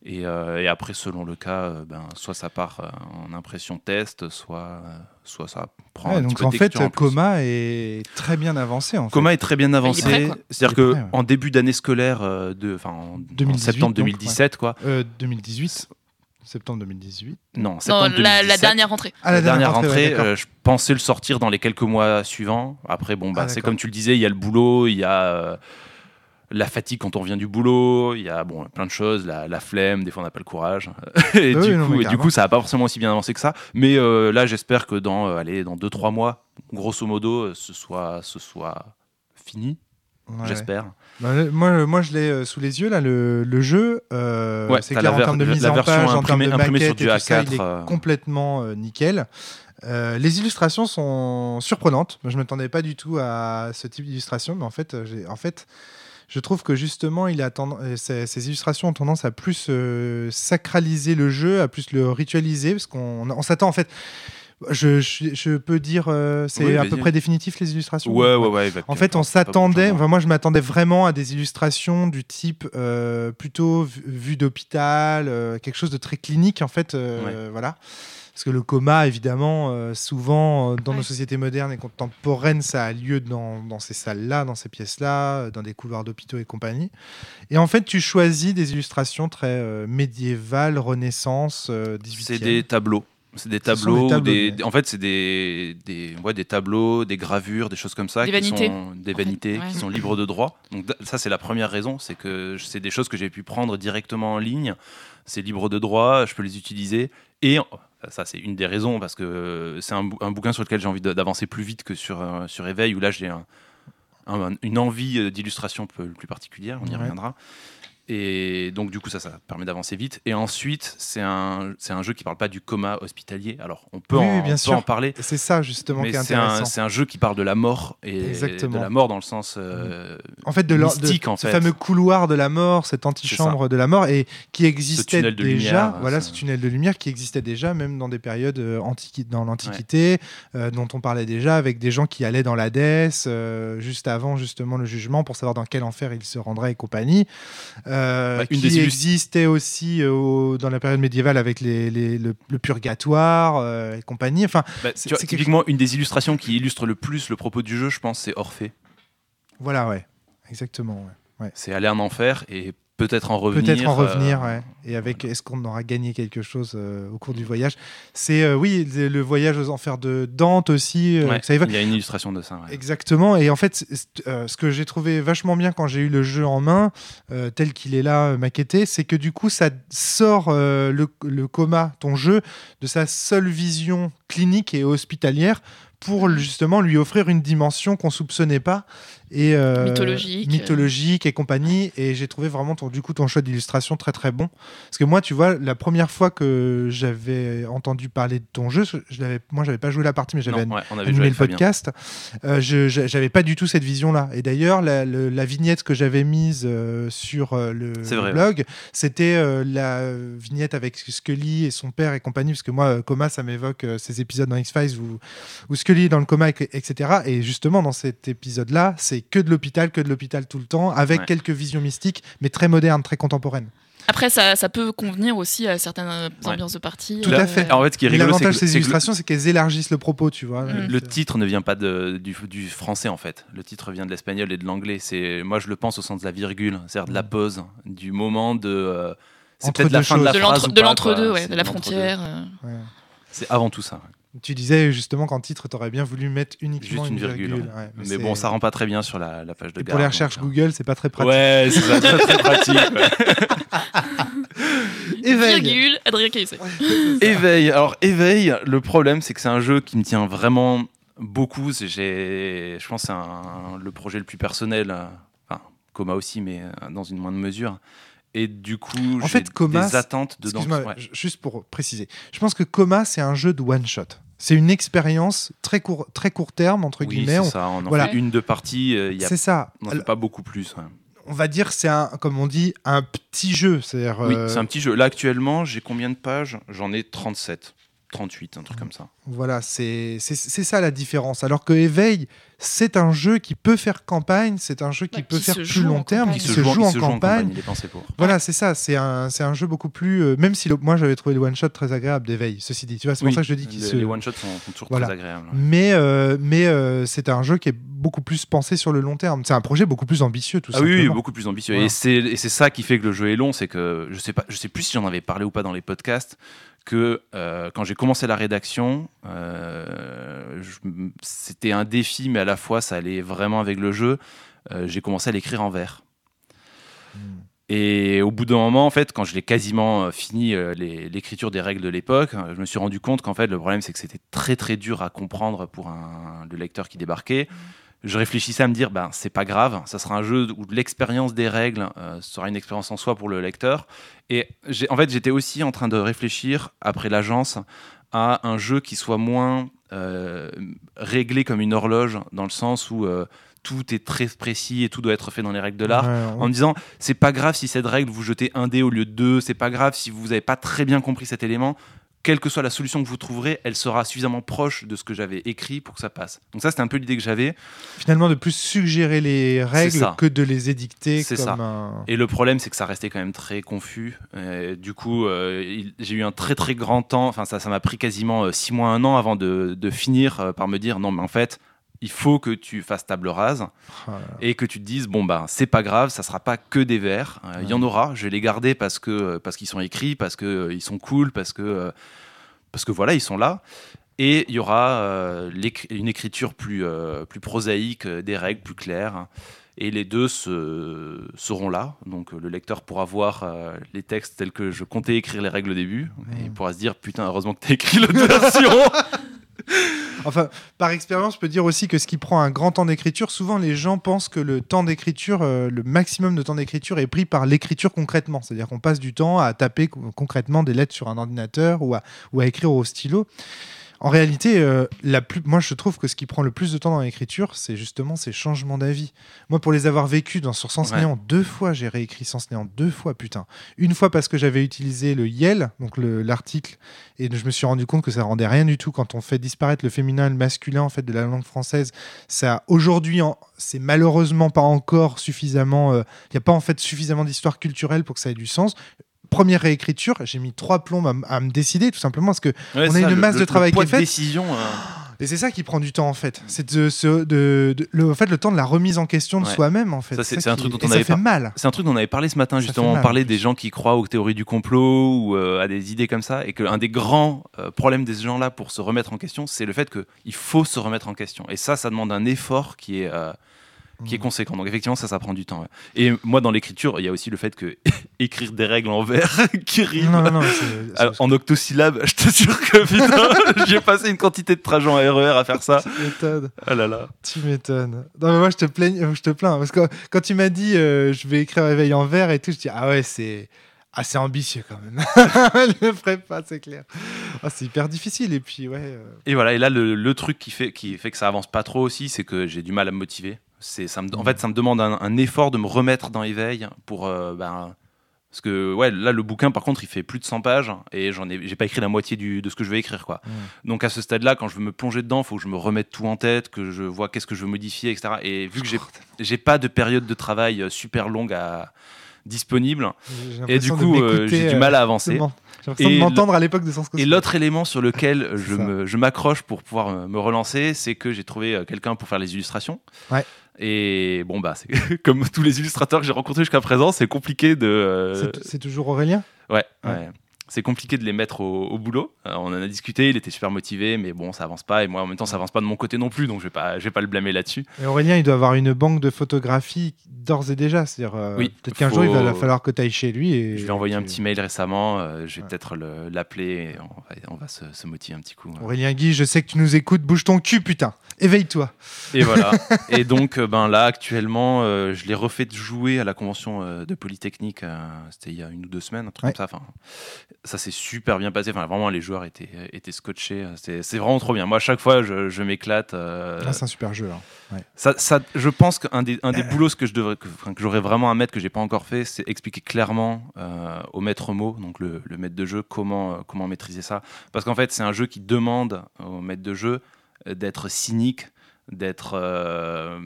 Et, euh, et après, selon le cas, euh, ben, soit ça part euh, en impression test, soit, euh, soit ça prend Ouais, un petit donc peu en de fait, en. Coma est très bien avancé. En fait. Coma est très bien avancé. C'est-à-dire Il est que prêt, ouais. en début d'année scolaire, euh, de, en, en 2018, septembre donc, 2017, quoi. Euh, 2018, septembre 2018. Non, Non, septembre la, la 2017. dernière rentrée. Ah, la, dernière rentrée, rentrée, ouais, d'accord. euh, je pensais le sortir dans les quelques mois suivants. Après, bon, bah, Ah, c'est comme tu le disais, il y a le boulot, il y a euh, la fatigue quand on revient du boulot, il y a bon, plein de choses, la, la flemme, des fois on n'a pas le courage. et, Ah du oui, non, coup, et du coup, ça n'a pas forcément aussi bien avancé que ça. Mais euh, là, j'espère que dans, euh, allez, dans 2-3 mois, grosso modo, ce soit, ce soit fini, Ouais. j'espère. Bah, le- moi, moi, je l'ai euh, sous les yeux, là, le, le jeu. euh, Ouais, c'est clair la en termes de mise en version page, en termes imprimée- de imprimée sur maquette du et tout ça, A4, il est euh. complètement euh, nickel. Euh, les illustrations sont surprenantes. Moi, je ne m'attendais pas du tout à ce type d'illustration, mais en fait, euh, en fait, je trouve que justement, il a tend- euh, ces, ces illustrations ont tendance à plus euh, sacraliser le jeu, à plus le ritualiser, parce qu'on on s'attend en fait. Je, je, je peux dire, euh, c'est Oui, à peu près définitif les illustrations. Ouais, ouais, ouais. En fait, on s'attendait, enfin, moi je m'attendais vraiment à des illustrations du type euh, plutôt vu, vue d'hôpital, euh, quelque chose de très clinique en fait, euh, voilà. Parce que le coma, évidemment, euh, souvent euh, dans nos sociétés modernes et contemporaines, ça a lieu dans, dans ces salles-là, dans ces pièces-là, euh, dans des couloirs d'hôpitaux et compagnie. Et en fait, tu choisis des illustrations très euh, médiévales, Renaissance, euh, 18e. C'est des tableaux. C'est des tableaux. des tableaux, des- ouais. En fait, c'est des, des, ouais, des tableaux, des gravures, des choses comme ça. Des qui vanités, Sont des en fait, vanités ouais. qui sont libres de droit. Donc, ça, c'est la première raison. C'est que c'est des choses que j'ai pu prendre directement en ligne. C'est libre de droit. Je peux les utiliser. Et ça, c'est une des raisons parce que c'est un, bou- un bouquin sur lequel j'ai envie d'avancer plus vite que sur, euh, sur Éveil, où là, j'ai un- un- une envie euh, d'illustration peu- plus particulière. On y Ouais. reviendra. Et donc, du coup, ça, ça permet d'avancer vite. Et ensuite, c'est un, c'est un jeu qui parle pas du coma hospitalier. Alors, on peut, Oui, en, bien on peut sûr. en parler. C'est ça justement Mais qui est c'est un, intéressant. c'est un jeu qui parle de la mort et Exactement. de la mort dans le sens euh, en fait, de, mystique, en ce fait. fameux couloir de la mort, cette antichambre de la mort, et qui existait déjà, lumière, voilà, ce tunnel de lumière qui existait déjà, même dans des périodes euh, antiqui- dans l'Antiquité, euh, dont on parlait déjà, avec des gens qui allaient dans l'Hadès, euh, juste avant justement le jugement, pour savoir dans quel enfer ils se rendraient et compagnie. Euh, Bah, une qui des existait aussi euh, au- dans la période médiévale avec les, les- le, le purgatoire euh, et compagnie. Enfin, bah, c'est- quelque typiquement, une des illustrations qui illustre le plus le propos du jeu, je pense, c'est Orphée. voilà, ouais, exactement. ouais. C'est aller en enfer et peut-être en revenir. Peut-être en revenir, euh, ouais. Et avec, est-ce qu'on aura gagné quelque chose euh, au cours du voyage? C'est, euh, oui, le voyage aux enfers de Dante aussi. ouais, ça il y a une illustration de ça. ouais. Exactement. Et en fait, ce que j'ai trouvé vachement bien quand j'ai eu le jeu en main, tel qu'il est là, maquetté, c'est que du coup, ça sort le, le coma, ton jeu, de sa seule vision clinique et hospitalière pour justement lui offrir une dimension qu'on soupçonnait pas et euh, Mythologique. mythologique et compagnie et j'ai trouvé vraiment ton, du coup ton choix d'illustration très très bon parce que moi tu vois la première fois que j'avais entendu parler de ton jeu je l'avais moi j'avais pas joué la partie mais j'avais ouais, animé le podcast, euh, j'avais pas du tout cette vision-là. Et d'ailleurs, la, vignette que j'avais mise euh, sur euh, le, vrai, blog, c'était euh, la vignette avec Scully et son père et compagnie, parce que moi, euh, coma, ça m'évoque euh, ces épisodes dans X-Files où, où Scully est dans le coma, et- etc. Et justement, dans cet épisode-là, c'est que de l'hôpital, que de l'hôpital tout le temps, avec Ouais. quelques visions mystiques, mais très modernes, très contemporaines. Après, ça, ça peut convenir aussi à certaines Ouais. ambiances de partie. Tout euh, à fait. En fait, ce qui est rigolo, c'est que, l'avantage de ces illustrations, c'est qu'elles élargissent le propos, tu vois. Mm. le titre ne vient pas de- du, du français en fait. Le titre vient de l'espagnol et de l'anglais. C'est moi je le pense au sens de la virgule, c'est-à-dire de la pause, du moment de. euh, c'est peut-être la fin de la phrase de l'entre-deux, ouais, de la frontière. euh. ouais. C'est avant tout ça. Tu disais justement qu'en titre, tu aurais bien voulu mettre uniquement Juste une virgule. ouais. ouais. Mais, c'est- bon, ça rend pas très bien sur la, la page de Et gare. pour les donc, recherches euh, Google, c'est pas très pratique. Ouais, c'est ça, très, très pratique. ouais. Éveil. Virgule, Adrien Cahuzac. Éveil. Alors, Éveil, le problème, c'est que c'est un jeu qui me tient vraiment beaucoup. Je pense que c'est le projet le plus personnel. euh, Enfin, Coma aussi, mais euh, dans une moindre mesure. Et du coup, En fait, Coma, des attentes dedans. Ouais. juste pour préciser. Je pense que Coma, c'est un jeu de one shot. C'est une expérience très court, très court terme entre Oui, guillemets. c'est On- ça. On en voilà. fait une, deux parties. euh, il y a... C'est ça. On n'en fait pas beaucoup plus. ouais. On va dire c'est un, comme on dit, un petit jeu. Oui, euh, c'est un petit jeu. Là, actuellement, j'ai combien de pages? J'en ai 37. 38, un truc comme ça. Voilà, c'est ça la différence. Alors que Éveil, c'est un jeu qui peut faire campagne, c'est un jeu qui Ouais, peut qui faire se plus joue en long terme, campagne. qui se, joue, il en se campagne. il est pensé pour. Voilà, c'est ça. C'est un, c'est un jeu beaucoup plus. euh, même si le- moi j'avais trouvé le one shot très agréable d'éveil. Ceci dit, tu vois, c'est pour ça que je dis qu'il les, se. les one-shots sont, sont toujours Voilà. très agréables. Mais euh, mais euh, c'est un jeu qui est beaucoup plus pensé sur le long terme. C'est un projet beaucoup plus ambitieux, tout Ah oui, beaucoup plus ambitieux. Voilà. Et c'est et c'est ça qui fait que le jeu est long, c'est que je sais pas, je sais plus si j'en avais parlé ou pas dans les podcasts, que euh, quand j'ai commencé la rédaction, euh, c'était un défi, mais à la fois ça allait vraiment avec le jeu. Euh, j'ai commencé à l'écrire en vers. Hmm. Et au bout d'un moment, en fait, quand je l'ai quasiment fini euh, l'écriture des règles de l'époque, je me suis rendu compte qu'en fait, le problème, c'est que c'était très très dur à comprendre pour un, le lecteur qui débarquait. Je réfléchissais à me dire, ben, c'est pas grave, ça sera un jeu où l'expérience des règles euh, sera une expérience en soi pour le lecteur. Et en fait, j'étais aussi en train de réfléchir, après l'agence, à un jeu qui soit moins euh, réglé comme une horloge, dans le sens où euh, tout est très précis et tout doit être fait dans les règles de l'art Ouais, en me disant c'est pas grave si cette règle vous jetez un dé au lieu de deux, c'est pas grave si vous n'avez pas très bien compris cet élément, quelle que soit la solution que vous trouverez, elle sera suffisamment proche de ce que j'avais écrit pour que ça passe. Donc ça c'était un peu l'idée que j'avais. Finalement, de plus suggérer les règles que de les édicter C'est ça. un. Et le problème c'est que ça restait quand même très confus. Euh, du coup euh, j'ai eu un très très grand temps, enfin ça ça m'a pris quasiment euh, six mois, un an avant de, de finir euh, par me dire non mais en fait il faut que tu fasses table rase. Ah. et que tu te dises bon bah c'est pas grave ça sera pas que des vers Euh, il y en aura je vais les garder parce que parce qu'ils sont écrits parce que euh, ils sont cool parce que euh, parce que voilà ils sont là. Et il y aura euh, une écriture plus euh, plus prosaïque euh, des règles plus claires. Et les deux se, seront là. Donc euh, le lecteur pourra voir euh, les textes tels que je comptais écrire les règles au début. Et il pourra se dire putain heureusement que t'as écrit l'autre version Enfin, par expérience, je peux dire aussi que ce qui prend un grand temps d'écriture, souvent les gens pensent que le temps d'écriture, euh, le maximum de temps d'écriture est pris par l'écriture concrètement. C'est-à-dire qu'on passe du temps à taper co- concrètement des lettres sur un ordinateur ou à écrire au stylo. En réalité, euh, la plus, moi je trouve que ce qui prend le plus de temps dans l'écriture, c'est justement ces changements d'avis. Moi, pour les avoir vécus dans, sur Sens Ouais. Néant, deux fois, j'ai réécrit Sens Néant, deux fois, putain. Une fois parce que j'avais utilisé le YEL, donc le- l'article, et je me suis rendu compte que ça rendait rien du tout quand on fait disparaître le féminin et le masculin en fait de la langue française. Ça aujourd'hui, en- c'est malheureusement pas encore suffisamment. Il n'y a pas en fait suffisamment d'histoire culturelle pour que ça ait du sens. Première réécriture, j'ai mis trois plombes à, me décider, tout simplement parce que Ouais, On a ça, une le- masse le- de travail qui est faite. décision euh, et c'est ça qui prend du temps en fait. C'est de, ce- de- de- le, en fait, le temps de la remise en question de Ouais. soi-même en fait. Ça, c'est- un qui- truc dont on avait fait mal. C'est un truc dont on avait parlé ce matin, Ça justement. mal, On parlait des gens qui croient aux théories du complot ou euh, à des idées comme ça. Et qu'un des grands euh, problèmes des gens-là pour se remettre en question, c'est le fait qu'il faut se remettre en question. Et ça, ça demande un effort qui est, euh, qui est Mm. conséquent. Donc, effectivement, ça, ça prend du temps. ouais. Et moi, dans l'écriture, il y a aussi le fait que écrire des règles en vers qui riment. En octosyllabes, je t'assure que putain, j'ai passé une quantité de trajets en RER à faire ça. tu m'étonnes. Ah là là. Tu m'étonnes. Non, mais moi, je te, plains, je te plains. Parce que quand tu m'as dit euh, je vais écrire Réveil en vert et tout, je dis ah ouais, c'est assez ambitieux quand même. je le ferai pas, c'est clair. Ah, c'est hyper difficile. Et puis, ouais. euh, Et voilà, et là, le, le truc qui fait, qui fait que ça avance pas trop aussi, c'est que j'ai du mal à me motiver. C'est, ça me, en fait, ça me demande un, un effort de me remettre dans éveil pour. euh, ben, parce que, ouais, là, le bouquin, par contre, il fait plus de 100 pages et j'en ai, j'ai pas écrit la moitié du, de ce que je vais écrire, quoi. Donc, à ce stade-là, quand je veux me plonger dedans, il faut que je me remette tout en tête, que je vois qu'est-ce que je veux modifier, etc. Et vu que j'ai, j'ai pas de période de travail euh, super longue à, disponible, et du coup, euh, j'ai du mal à avancer. J'ai l'impression de Et m'entendre à l'époque de Sens Et l'autre élément sur lequel je me- je m'accroche pour pouvoir me relancer, c'est que j'ai trouvé quelqu'un pour faire les illustrations. Ouais. Et bon, bah, c'est comme tous les illustrateurs que j'ai rencontrés jusqu'à présent, c'est compliqué de. C'est- C'est toujours Aurélien? Ouais, Ouais. ouais. C'est compliqué de les mettre au, au boulot. Euh, on en a discuté, il était super motivé, mais bon, ça avance pas. Et moi, en même temps, ça avance pas de mon côté non plus, donc je vais pas, je vais pas le blâmer là-dessus. Et Aurélien, il doit avoir une banque de photographies d'ores et déjà. C'est-à-dire, euh, Oui, peut-être qu'un faut- jour, il va falloir que tu ailles chez lui. Et Je lui ai envoyé un petit mail récemment. euh, je vais Ouais. peut-être le- l'appeler. et On va, on va se, se motiver un petit coup. Aurélien Guy, je sais que tu nous écoutes. Bouge ton cul, putain. Éveille-toi. Et voilà. et donc, ben là, actuellement, euh, je l'ai refait jouer à la convention euh, de Polytechnique. euh, C'était il y a une ou deux semaines, un truc Ouais. comme ça. Enfin, ça s'est super bien passé. Enfin, vraiment, les joueurs étaient, étaient scotchés. C'est c'est vraiment trop bien. Moi, à chaque fois, je, je m'éclate. euh, Ah, c'est un super jeu. hein. ça, ça- je pense qu'un des, un des boulots que je devrais, que, j'aurais vraiment à mettre que j'ai pas encore fait, c'est expliquer clairement euh, au maître mot, donc le, le maître de jeu, comment, euh, comment maîtriser ça. Parce qu'en fait, c'est un jeu qui demande au maître de jeu euh, d'être cynique, d'être euh,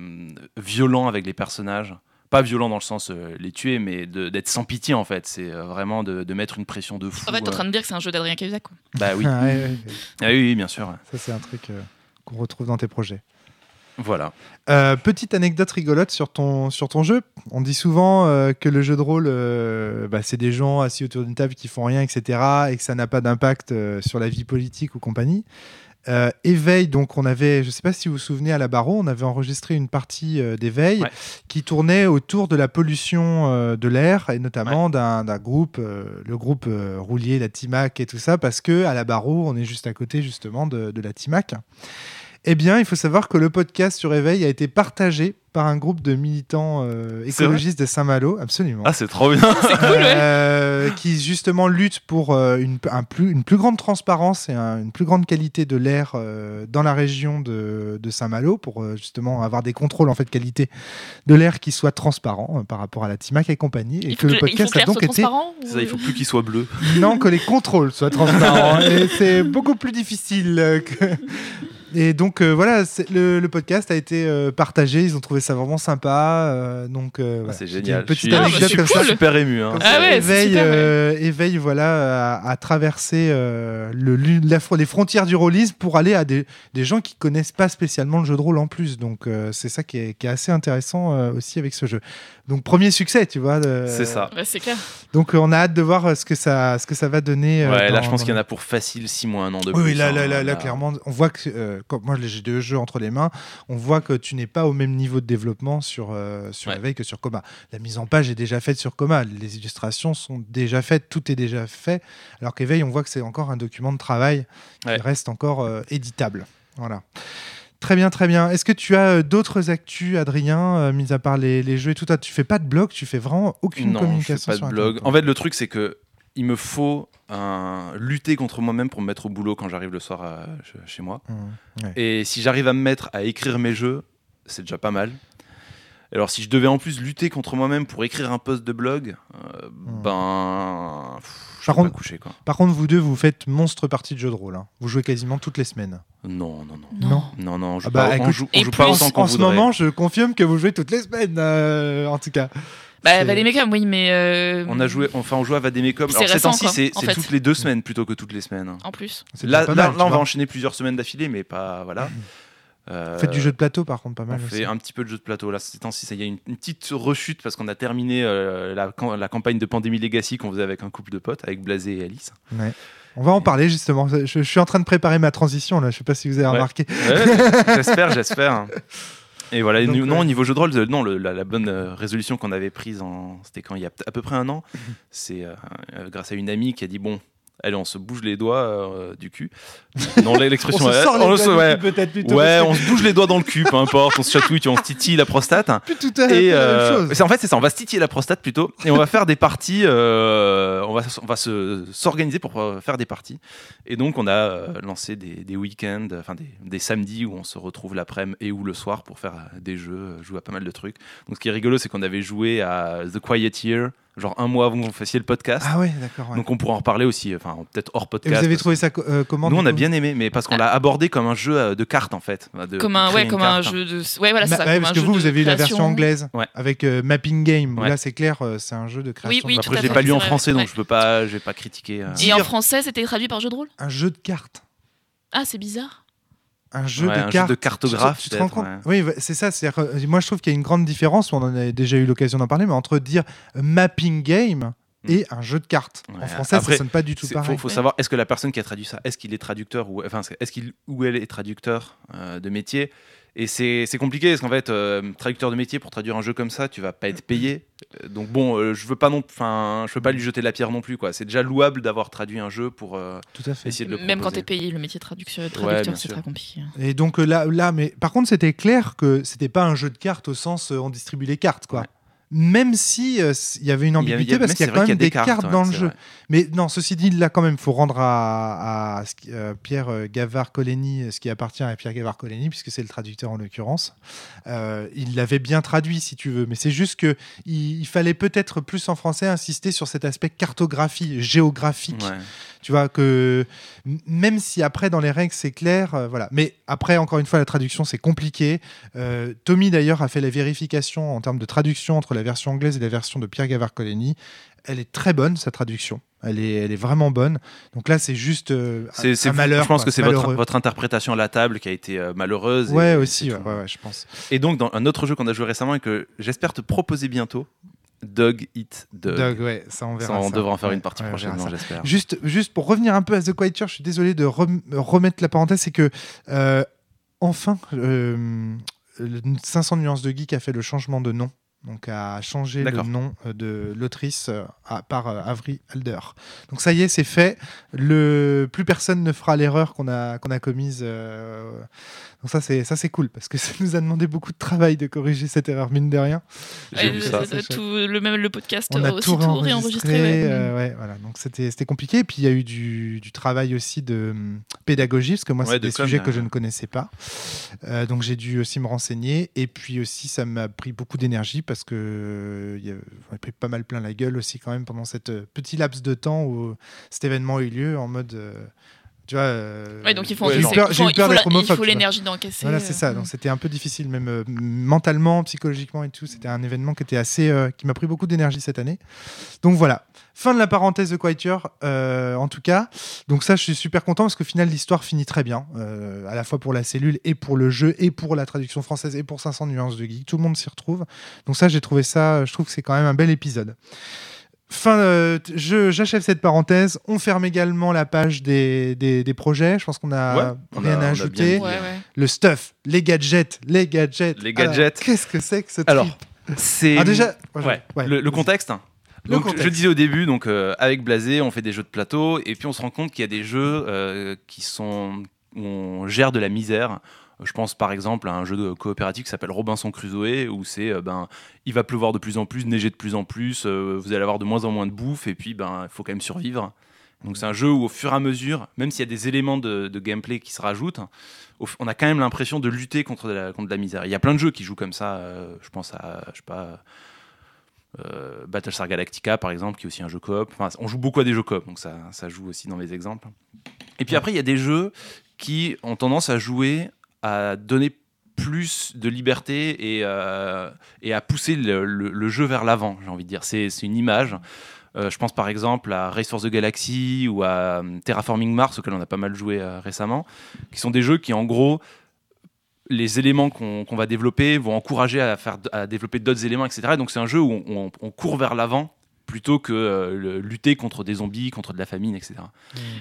violent avec les personnages. Pas violent dans le sens euh, les tuer, mais d'être sans pitié en fait. C'est euh, vraiment de, de mettre une pression de fou. En fait, t'es en euh. train de dire que c'est un jeu d'Adrien Cahuzac, quoi. Bah oui. Ah, ouais, ouais, ouais. Ah oui, oui, bien sûr. Ça, c'est un truc euh, qu'on retrouve dans tes projets. Voilà. Euh, petite anecdote rigolote sur ton, sur ton jeu. On dit souvent euh, que le jeu de rôle, euh, bah, c'est des gens assis autour d'une table qui font rien, etc. et que ça n'a pas d'impact euh, sur la vie politique ou compagnie. Euh, Éveil, donc on avait, je ne sais pas si vous vous souvenez, à la Barreau, on avait enregistré une partie euh, d'Éveil Ouais. qui tournait autour de la pollution euh, de l'air et notamment d'un d'un groupe, le groupe Roulier, la TIMAC et tout ça, parce que à la Barreau, on est juste à côté justement de, de la TIMAC. Eh bien, il faut savoir que le podcast sur Éveil a été partagé par un groupe de militants euh, écologistes de Saint-Malo, absolument. Ah, c'est trop bien. Euh, qui justement lutte pour euh, une, un plus, une plus grande transparence et un- une plus grande qualité de l'air euh, dans la région de, de Saint-Malo pour euh, justement avoir des contrôles en fait qualité de l'air qui soient transparents euh, par rapport à la TIMAC et compagnie et Il que faut le podcast que a donc soit été transparent ou- ça, il faut plus qu'il soit bleu. non que les contrôles soient transparents et c'est beaucoup plus difficile euh, que et donc euh, voilà le, le podcast a été euh, partagé ils ont trouvé ça vraiment sympa euh, donc euh, voilà. c'est génial. une petite Je suis- Ah, bah, anecdote comme ça super ému. Hein. Ah ouais, éveil, super, euh, éveil, voilà, à, à traverser euh, le, la les frontières du rôlisme pour aller à des, des gens qui connaissent pas spécialement le jeu de rôle en plus. Donc euh, c'est ça qui est, qui est assez intéressant euh, aussi avec ce jeu. Donc premier succès, tu vois. C'est ça. Ouais, c'est clair. Donc euh, on a hâte de voir ce que ça, ce que ça va donner. euh, Ouais, là, je pense dans- qu'il y en a pour facile 6 mois, un an de oui, plus. oui, là, hein, là, là, là, là. clairement, on voit que, euh, moi j'ai deux jeux entre les mains, on voit que tu n'es pas au même niveau de développement sur, euh, sur Ouais. Que sur Coma. La mise en page est déjà faite sur Coma, les illustrations sont déjà faites, tout est déjà fait, alors qu'Éveil, on voit que c'est encore un document de travail qui Ouais. reste encore euh, éditable. Voilà. Très bien, très bien. Est-ce que tu as euh, d'autres actus, Adrien, euh, mis à part les, les jeux et tout Toi, Tu fais pas de blog, tu fais vraiment aucune non, je communication fais pas de blog. En fait, le truc, c'est que il me faut un... lutter contre moi-même pour me mettre au boulot quand j'arrive le soir à- ch- chez moi. Mmh, ouais. Et si j'arrive à me mettre à écrire mes jeux, c'est déjà pas mal. Alors, si je devais en plus lutter contre moi-même pour écrire un post de blog, euh, ben. pff, Je Par contre- pas couché, quoi. Par contre, vous deux, vous faites monstre partie de jeu de rôle. hein. Vous jouez quasiment toutes les semaines. Non, non, non. Non. Non. Non, non, on joue Ah bah, pas, on écoute, joue, on et joue pas plus, autant qu'on en ce moment, je confirme que vous jouez toutes les semaines, euh, en tout cas. Bah, Vademecum, oui, mais. euh, On a joué, enfin, on joue à Vademecum. C'est Alors, ces temps-ci, c'est en c'est fait. toutes les deux semaines plutôt que toutes les semaines. En plus. Là, là, mal, là, tu on va enchaîner plusieurs semaines d'affilée, mais pas. Voilà. Euh, Faites du jeu de plateau, par contre, pas mal On aussi. fait un petit peu de jeu de plateau. Là, ces temps-ci, ça y a une, une petite rechute parce qu'on a terminé euh, la, cam- la campagne de Pandémie Legacy qu'on faisait avec un couple de potes, avec Blasé et Alice. Ouais. On va en parler justement. Je, je suis en train de préparer ma transition là. Je sais pas si vous avez Ouais. remarqué. Ouais, j'espère, j'espère. Et voilà, et Donc, nous- non, au niveau jeu de rôle, euh, non, le- la, la bonne euh, résolution qu'on avait prise, en, c'était quand il y a à peu près un an, c'est euh, grâce à une amie qui a dit bon, allez, on se bouge les doigts euh, du cul. Non, On l'expression. se ouais, sort les on se- doigts ouais. cul, peut-être plutôt. Ouais, on se bouge les doigts dans le cul, peu importe, on se chatouille, on se titille la prostate. plus tout à fait Et la euh, même chose. c'est- en fait, c'est ça, on va se titiller la prostate plutôt, et on va faire des parties, euh, on va, on va se, s'organiser pour euh, faire des parties. Et donc, on a euh, lancé des, des week-ends, enfin des, des samedis où on se retrouve l'après-midi et ou le soir pour faire euh, des jeux, euh, jouer à pas mal de trucs. Donc, ce qui est rigolo, c'est qu'on avait joué à The Quiet Year, genre un mois avant que vous fassiez le podcast. Ah ouais, d'accord. ouais. Donc, on pourra en reparler aussi, enfin, peut-être hors Et podcast. vous avez trouvé ça co- euh, comment nous, on a bien aimé, mais parce qu'on l'a abordé comme un jeu euh, de cartes en fait. de Comme un, ouais, comme un jeu de. Ouais, voilà, ça. ouais, comme parce un que jeu vous, vous avez eu la version anglaise Ouais. avec euh, Mapping Game. où. Là, c'est clair, euh, c'est un jeu de création. oui, tout Après, à je l'ai pas lu en français, donc je peux pas, je vais pas critiquer. euh. Et en français, c'était traduit par jeu de rôle? Un jeu de cartes. Ah, c'est bizarre. Un jeu Ouais, de un jeu cartes. de cartographe, Tu te, rends compte Oui, c'est ça. que, euh, moi, je trouve qu'il y a une grande différence. On en a déjà eu l'occasion d'en parler, mais entre dire mapping game et un jeu de cartes. En Mm. Français, après, ça sonne pas du tout Il pareil. faut, faut savoir, est-ce que la personne qui a traduit ça, est-ce qu'il est traducteur ou enfin, est-ce qu'il ou elle est traducteur euh, de métier Et c'est c'est compliqué parce qu'en fait, euh, traducteur de métier pour traduire un jeu comme ça, tu vas pas être payé. Euh, Donc bon, euh, je veux pas non, enfin, je veux pas lui jeter la pierre non plus quoi. C'est déjà louable d'avoir traduit un jeu pour euh, Tout à fait. essayer de le Même quand proposer. t'es payé, le métier de traduction, traducteur, c'est très compliqué. Et donc là, là, mais par contre, c'était clair que c'était pas un jeu de cartes au sens euh, on distribue les cartes, quoi. Ouais. Même si euh, il y avait une Il ambiguïté il y a- parce qu'il y a quand même des cartes, dans le jeu. vrai. Mais non, ceci dit, là quand même, faut rendre à, euh, Pierre euh, Gavard-Coligny ce qui appartient à Pierre Gavard-Coligny, puisque c'est le traducteur en l'occurrence. Il l'avait bien traduit, si tu veux, mais c'est juste que il, il fallait peut-être plus en français insister sur cet aspect cartographie, géographique. Ouais. Tu vois que même si après dans les règles c'est clair, voilà. Mais après encore une fois la traduction c'est compliqué. Tommy d'ailleurs a fait la vérification en termes de traduction entre la version anglaise et la version de Pierre Gavard-Coligny. Elle est très bonne sa traduction. Elle est, elle est vraiment bonne. Donc là c'est juste euh, un, malheur. je pense quoi, que c'est votre, interprétation à la table qui a été euh, malheureuse. Ouais et aussi, ouais, ouais, ouais, je pense. Et donc, dans un autre jeu qu'on a joué récemment et que j'espère te proposer bientôt, Dog Eat Dog. Doug, ouais, ça on Ça, verra. on ça. devra en faire une partie ouais, prochainement, ça. j'espère. Juste, juste pour revenir un peu à The Quiet Church, je suis désolé de rem- remettre la parenthèse, c'est que euh, enfin, euh, le 500 nuances de geek a fait le changement de nom. Donc a changé le nom euh, de l'autrice euh, par euh, Avery Alder. Donc ça y est, c'est fait. Le plus personne ne fera l'erreur qu'on a qu'on a commise. euh, Donc ça c'est ça c'est cool parce que ça nous a demandé beaucoup de travail de corriger cette erreur mine de rien. Ouais, le- ça. le- tout le même le podcast On a aussi tout tout réenregistré. réenregistré. ouais. euh, ouais, voilà. Donc c'était c'était compliqué. Et puis il y a eu du, du travail aussi de hum, pédagogie parce que moi Ouais, c'est de des com, sujets que je ne connaissais pas. Euh, donc j'ai dû aussi me renseigner. Et puis aussi ça m'a pris beaucoup d'énergie parce que euh, il a- pris pas mal plein la gueule aussi quand même pendant cette petit laps de temps où cet événement a eu lieu en mode. euh, tu vois, euh, Ouais, donc il faut Ouais, faut- l'énergie d'encaisser. Voilà, c'est ça. euh, Donc c'était un peu difficile, même euh, mentalement, psychologiquement et tout. C'était un événement qui était assez, euh, qui m'a pris beaucoup d'énergie cette année. Donc voilà. Fin de la parenthèse de Quieture, euh, en tout cas. Donc ça, je suis super content parce qu'au final, l'histoire finit très bien, euh, à la fois pour la cellule et pour le jeu et pour la traduction française et pour 500 nuances de geek. Tout le monde s'y retrouve. Donc ça, j'ai trouvé ça. Je trouve que c'est quand même un bel épisode. Fin, euh, je- j'achève cette parenthèse. On ferme également la page des, des, des projets. Je pense qu'on a Ouais, on rien a- on à ajouter bien Ouais, ouais. le stuff, les gadgets, les gadgets. Les Alors, gadgets. Qu'est-ce que c'est que ce Alors, trip C'est Ah, déjà ouais, Ouais. ouais, le, le contexte. hein. Le Donc, contexte. je disais au début, donc euh, avec Blasé, on fait des jeux de plateau, et puis on se rend compte qu'il y a des jeux euh, qui sont où on gère de la misère. Je pense par exemple à un jeu de coopératif qui s'appelle Robinson Crusoe, où c'est euh, ben il va pleuvoir de plus en plus, neiger de plus en plus, euh, vous allez avoir de moins en moins de bouffe, et puis ben il faut quand même survivre. Donc c'est un jeu où au fur et à mesure, même s'il y a des éléments de, de gameplay qui se rajoutent, on a quand même l'impression de lutter contre de la, contre de la misère. Il y a plein de jeux qui jouent comme ça. euh, je pense à je sais pas euh, Battlestar Galactica par exemple, qui est aussi un jeu coop. Enfin, on joue beaucoup à des jeux coop, donc ça, ça joue aussi dans les exemples. Et puis après, il y a des jeux qui ont tendance à jouer à donner plus de liberté et, euh, à pousser le, jeu vers l'avant, j'ai envie de dire. C'est une image. Euh, je pense par exemple à Race for the Galaxy ou à euh, Terraforming Mars, auquel on a pas mal joué récemment, qui sont des jeux qui en gros les éléments qu'on va développer vont encourager à, faire, à développer d'autres éléments, etc. Et donc c'est un jeu où on court vers l'avant plutôt que euh, le- lutter contre des zombies, contre de la famine, etc.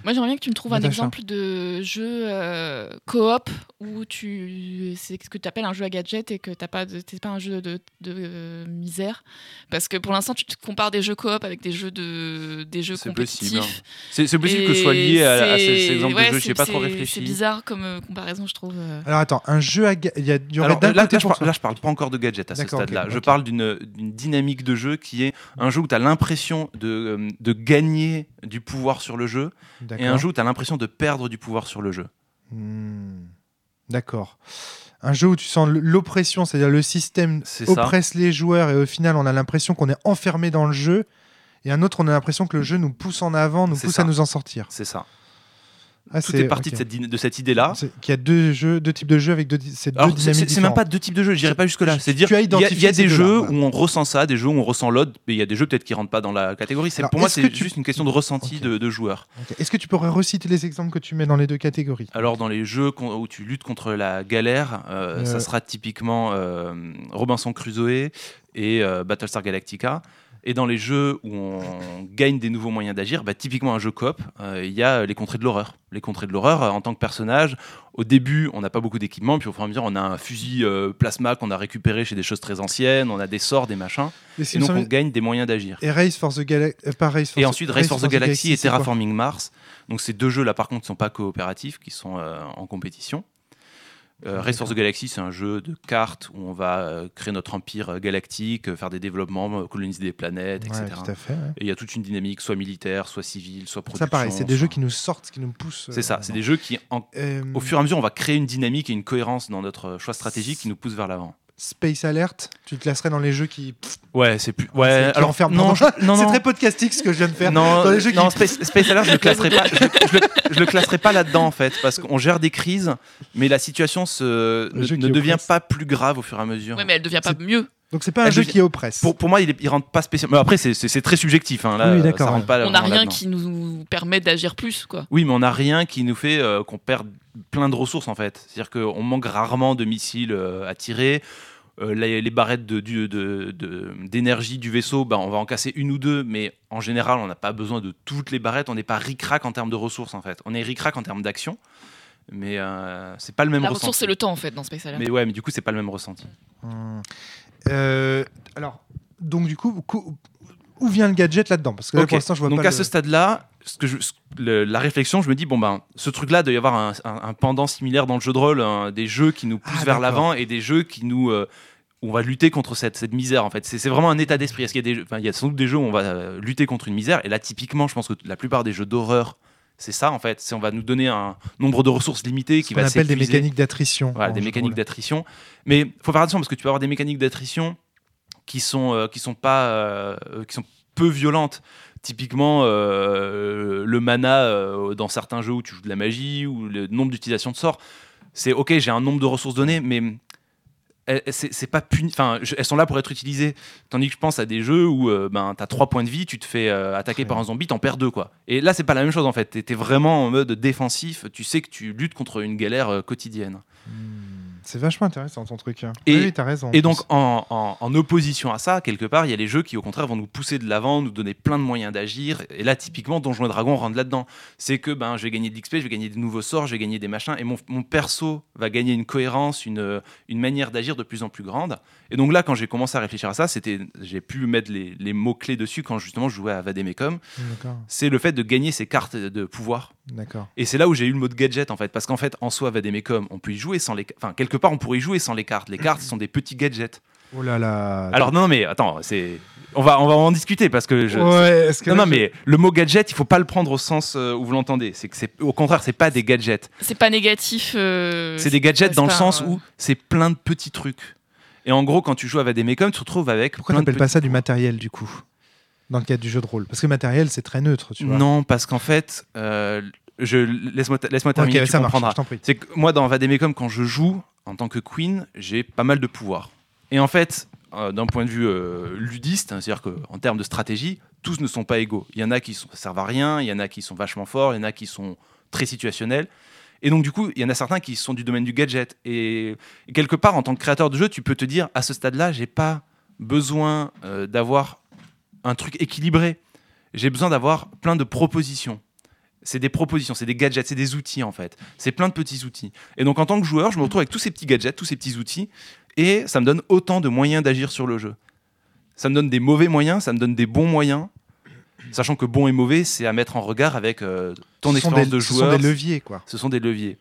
Moi, j'aimerais bien que tu me trouves un exemple de jeu euh, coop où tu c'est ce que tu appelles un jeu à gadget et que t'as pas de- t'es pas un jeu de, de, euh, misère parce que pour l'instant tu te compares des jeux coop avec des jeux de des jeux C'est compétitifs. possible, C'est c'est possible que ce soit lié à, à ces, c'est- ces exemples ouais, de jeux, c'est- je n'ai pas trop c'est- réfléchi. C'est bizarre comme euh, comparaison, je trouve. euh. Alors attends, un jeu à ga- il y, a, y Alors, là, je parle, là, je parle pas encore de gadget à ce D'accord, stade-là. je parle d'une d'une dynamique de jeu qui est un jeu où tu as l'impression de, euh, de gagner du pouvoir sur le jeu et un jeu où tu as l'impression de perdre du pouvoir sur le jeu. Hmm, D'accord. Un jeu où tu sens l'oppression, c'est-à-dire le système ça. oppresse les joueurs et au final on a l'impression qu'on est enfermé dans le jeu. Et un autre, on a l'impression que le jeu nous pousse en avant, nous pousse ça. à nous en sortir. C'est ça. Ah, Tout est parti de cette, dyna- de cette idée-là. Qu'il y a deux jeux, deux types de jeux avec deux, ces deux dynamiques c'est même pas deux types de jeux, j'irai pas jusque-là. Tu- C'est dire il y a, y des jeux où on ressent ça, des jeux où on ressent l'autre, mais il y a des jeux peut-être qui rentrent pas dans la catégorie. Alors, pour moi, c'est tu- juste une question de ressenti de, de joueurs. Ok. Est-ce que tu pourrais reciter les exemples que tu mets dans les deux catégories? Alors dans les jeux où tu luttes contre la galère, euh, Euh. ça sera typiquement euh, Robinson Crusoe et euh, Battlestar Galactica. Et dans les jeux où on gagne des nouveaux moyens d'agir, bah, typiquement un jeu coop, euh, il y a les contrées de l'horreur. Les contrées de l'horreur, euh, en tant que personnage, au début, on n'a pas beaucoup d'équipement, puis au fur et à mesure, on a un fusil euh, plasma qu'on a récupéré chez des choses très anciennes, on a des sorts, des machins, Et, donc on gagne des moyens d'agir. et Race for the Galaxy. Race Et ensuite, Race for the Galaxy et Terraforming Mars. Donc ces deux jeux là, par contre, ne sont pas coopératifs, qui sont en compétition. Euh, Race for the Galaxy, c'est un jeu de cartes où on va euh, créer notre empire euh, galactique, euh, faire des développements, coloniser des planètes, Ouais, etc. tout à fait. ouais. Et il y a toute une dynamique, soit militaire, soit civile, soit production. Ça, pareil, c'est des soit- jeux qui nous sortent, qui nous poussent. C'est ça, c'est des jeux qui, en- au fur et à mesure, on va créer une dynamique et une cohérence dans notre choix stratégique qui nous pousse vers l'avant. Space Alert, tu te classerais dans les jeux qui. Ouais, c'est plus. c'est- Ouais, qui alors enferment- non, je- non, c'est très podcastique ce que je viens de faire. Non, Dans les jeux qui- non, Space, Space Alert, je le classerai pas. Je, je le, je le classerai pas là-dedans en fait, parce qu'on gère des crises, mais la situation se, ne, qui devient pas plus grave au fur et à mesure. Ouais, mais elle devient pas mieux. Donc c'est pas un Elle jeu devient- qui oppresse. Pour, pour moi, il, est- il rentre pas spécialement. Mais après, c'est- c'est c'est très subjectif. Hein, là, Oui, ça d'accord, rentre ouais. pas On n'a vraiment rien là-dedans. qui nous permet d'agir plus, quoi. Oui, mais on n'a rien qui nous fait euh, qu'on perd plein de ressources en fait. C'est-à-dire qu'on manque rarement de missiles euh, à tirer. Euh, les, les barrettes de- du- de- de- d'énergie du vaisseau, ben, on va en casser une ou deux, mais en général, on n'a pas besoin de toutes les barrettes. On n'est pas ric-rac en termes de ressources en fait. On est ric-rac en termes d'action, mais euh, c'est pas le même La ressenti. ressource, c'est le temps, en fait, dans Space Alert. Mais ouais, mais du coup, c'est pas le même ressenti. Hmm. Euh, alors, donc du coup, cou- où vient le gadget là-dedans? Parce que là, pour l'instant, je vois Donc pas. à le- ce stade-là, ce que je- ce- le- la réflexion, je me dis bon ben, ce truc-là doit y avoir un, un- un pendant similaire dans le jeu de rôle, un- des jeux qui nous poussent Ah, vers l'avant et des jeux qui nous euh, on va lutter contre cette, cette misère en fait. C'est vraiment un état d'esprit. Est-ce qu'il y a des, il y a sans doute des jeux où on va euh, lutter contre une misère? Et là typiquement, je pense que la plupart des jeux d'horreur, c'est ça en fait. On va nous donner un nombre de ressources limitées qui qu'on va appelle des s'épuiser. mécaniques d'attrition. Voilà, des mécaniques d'attrition. Mais faut faire attention parce que tu peux avoir des mécaniques d'attrition qui sont euh, qui sont pas euh, qui sont peu violentes. Typiquement, euh, le mana dans certains jeux où tu joues de la magie ou le nombre d'utilisations de sorts, c'est ok, j'ai un nombre de ressources données, mais c'est pas puni. Enfin, je- elles sont là pour être utilisées. Tandis que je pense à des jeux où euh, ben t'as trois points de vie, tu te fais euh, attaquer Ouais. par un zombie, t'en perds deux quoi. Et là, c'est pas la même chose en fait. T'es t'es vraiment en mode défensif. Tu sais que tu luttes contre une galère euh, quotidienne. Hmm. C'est vachement intéressant ton truc. hein. Et- oui, t'as raison. Et donc, en, en- en opposition à ça, quelque part, il y a les jeux qui, au contraire, vont nous pousser de l'avant, nous donner plein de moyens d'agir. Et là, typiquement, Donjons et Dragons rentre là-dedans. C'est que ben, je vais gagner de l'XP, je vais gagner des nouveaux sorts, je vais gagner des machins. Et mon, mon perso va gagner une cohérence, une, une manière d'agir de plus en plus grande. Et donc là, quand j'ai commencé à réfléchir à ça, c'était, j'ai pu mettre les, les mots-clés dessus quand justement je jouais à Vademecum. C'est le fait de gagner ces cartes de pouvoir. D'accord. Et c'est là où j'ai eu le mot de gadget en fait, parce qu'en fait, en soi, Vademecum, on peut y jouer sans les, enfin quelque part, on pourrait y jouer sans les cartes. Les cartes sont des petits gadgets. Oh là là. Alors non, mais attends, c'est, on va, on va en discuter parce que je. Ouais, est-ce que Non, là, non, je- mais le mot gadget, il faut pas le prendre au sens euh, où vous l'entendez. C'est que c'est, au contraire, c'est pas des gadgets. C'est pas négatif. euh, C'est des gadgets dans le pas, sens euh, où c'est plein de petits trucs. Et en gros, quand tu joues à Vademecum, tu te retrouves avec. Pourquoi plein de t'appelles pas ça du matériel du coup? Dans le cadre du jeu de rôle Parce que matériel, c'est très neutre, tu vois. Non, parce qu'en fait, euh, je laisse-moi, laisse-moi terminer. ok, tu ça marche, comprendras. je t'en prie. C'est que moi, dans Vademecum, quand je joue en tant que queen, j'ai pas mal de pouvoir. Et en fait, euh, d'un point de vue euh, ludiste, hein, c'est-à-dire qu'en termes de stratégie, tous ne sont pas égaux. Il y en a qui sont, servent à rien, il y en a qui sont vachement forts, il y en a qui sont très situationnels. Et donc, du coup, il y en a certains qui sont du domaine du gadget. Et, et quelque part, en tant que créateur de jeu, tu peux te dire, à ce stade-là, j'ai pas besoin euh, d'avoir un truc équilibré. J'ai besoin d'avoir plein de propositions. C'est des propositions, c'est des gadgets, c'est des outils en fait. C'est plein de petits outils. Et donc en tant que joueur, je me retrouve avec tous ces petits gadgets, tous ces petits outils, et ça me donne autant de moyens d'agir sur le jeu. Ça me donne des mauvais moyens, ça me donne des bons moyens, sachant que bon et mauvais, c'est à mettre en regard avec euh, ton Ce expérience des- de Ce joueur. sont des leviers, quoi. Ce sont des leviers.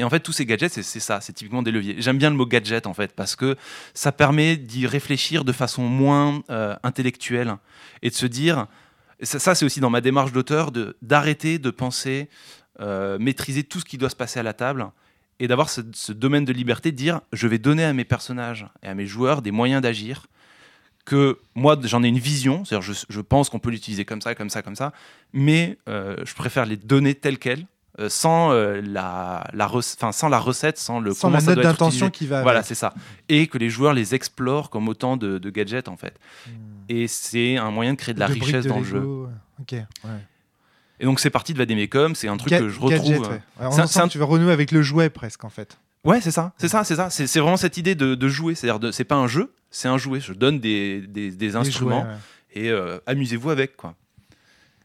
Et en fait, tous ces gadgets, c'est ça, c'est typiquement des leviers. J'aime bien le mot gadget, en fait, parce que ça permet d'y réfléchir de façon moins euh, intellectuelle et de se dire, ça, c'est aussi dans ma démarche d'auteur, d'arrêter de penser euh, maîtriser tout ce qui doit se passer à la table et d'avoir ce, domaine de liberté, de dire, je vais donner à mes personnages et à mes joueurs des moyens d'agir que moi j'en ai une vision, c'est-à-dire je, je pense qu'on peut l'utiliser comme ça, comme ça, comme ça, mais euh, je préfère les donner telles quelles, euh, sans, euh, la, la sans la recette, sans le Sans comment la note d'intention qui va. Voilà, avec. c'est ça. Et que les joueurs les explorent comme autant de, de gadgets en fait. Hmm. Et c'est un moyen de créer de la De richesse dans le jeu. Ok. ouais. Et donc c'est parti de Vademecum, c'est un truc Ga- que je retrouve. euh, ouais. C'est un- tu vas renouer avec le jouet presque en fait. Ouais, c'est ça, c'est ça, c'est ça. C'est vraiment cette idée de, de jouer. C'est-à-dire, c'est pas un jeu, c'est un jouet. Je donne des, des, instruments jouets, ouais. et euh, amusez-vous avec quoi.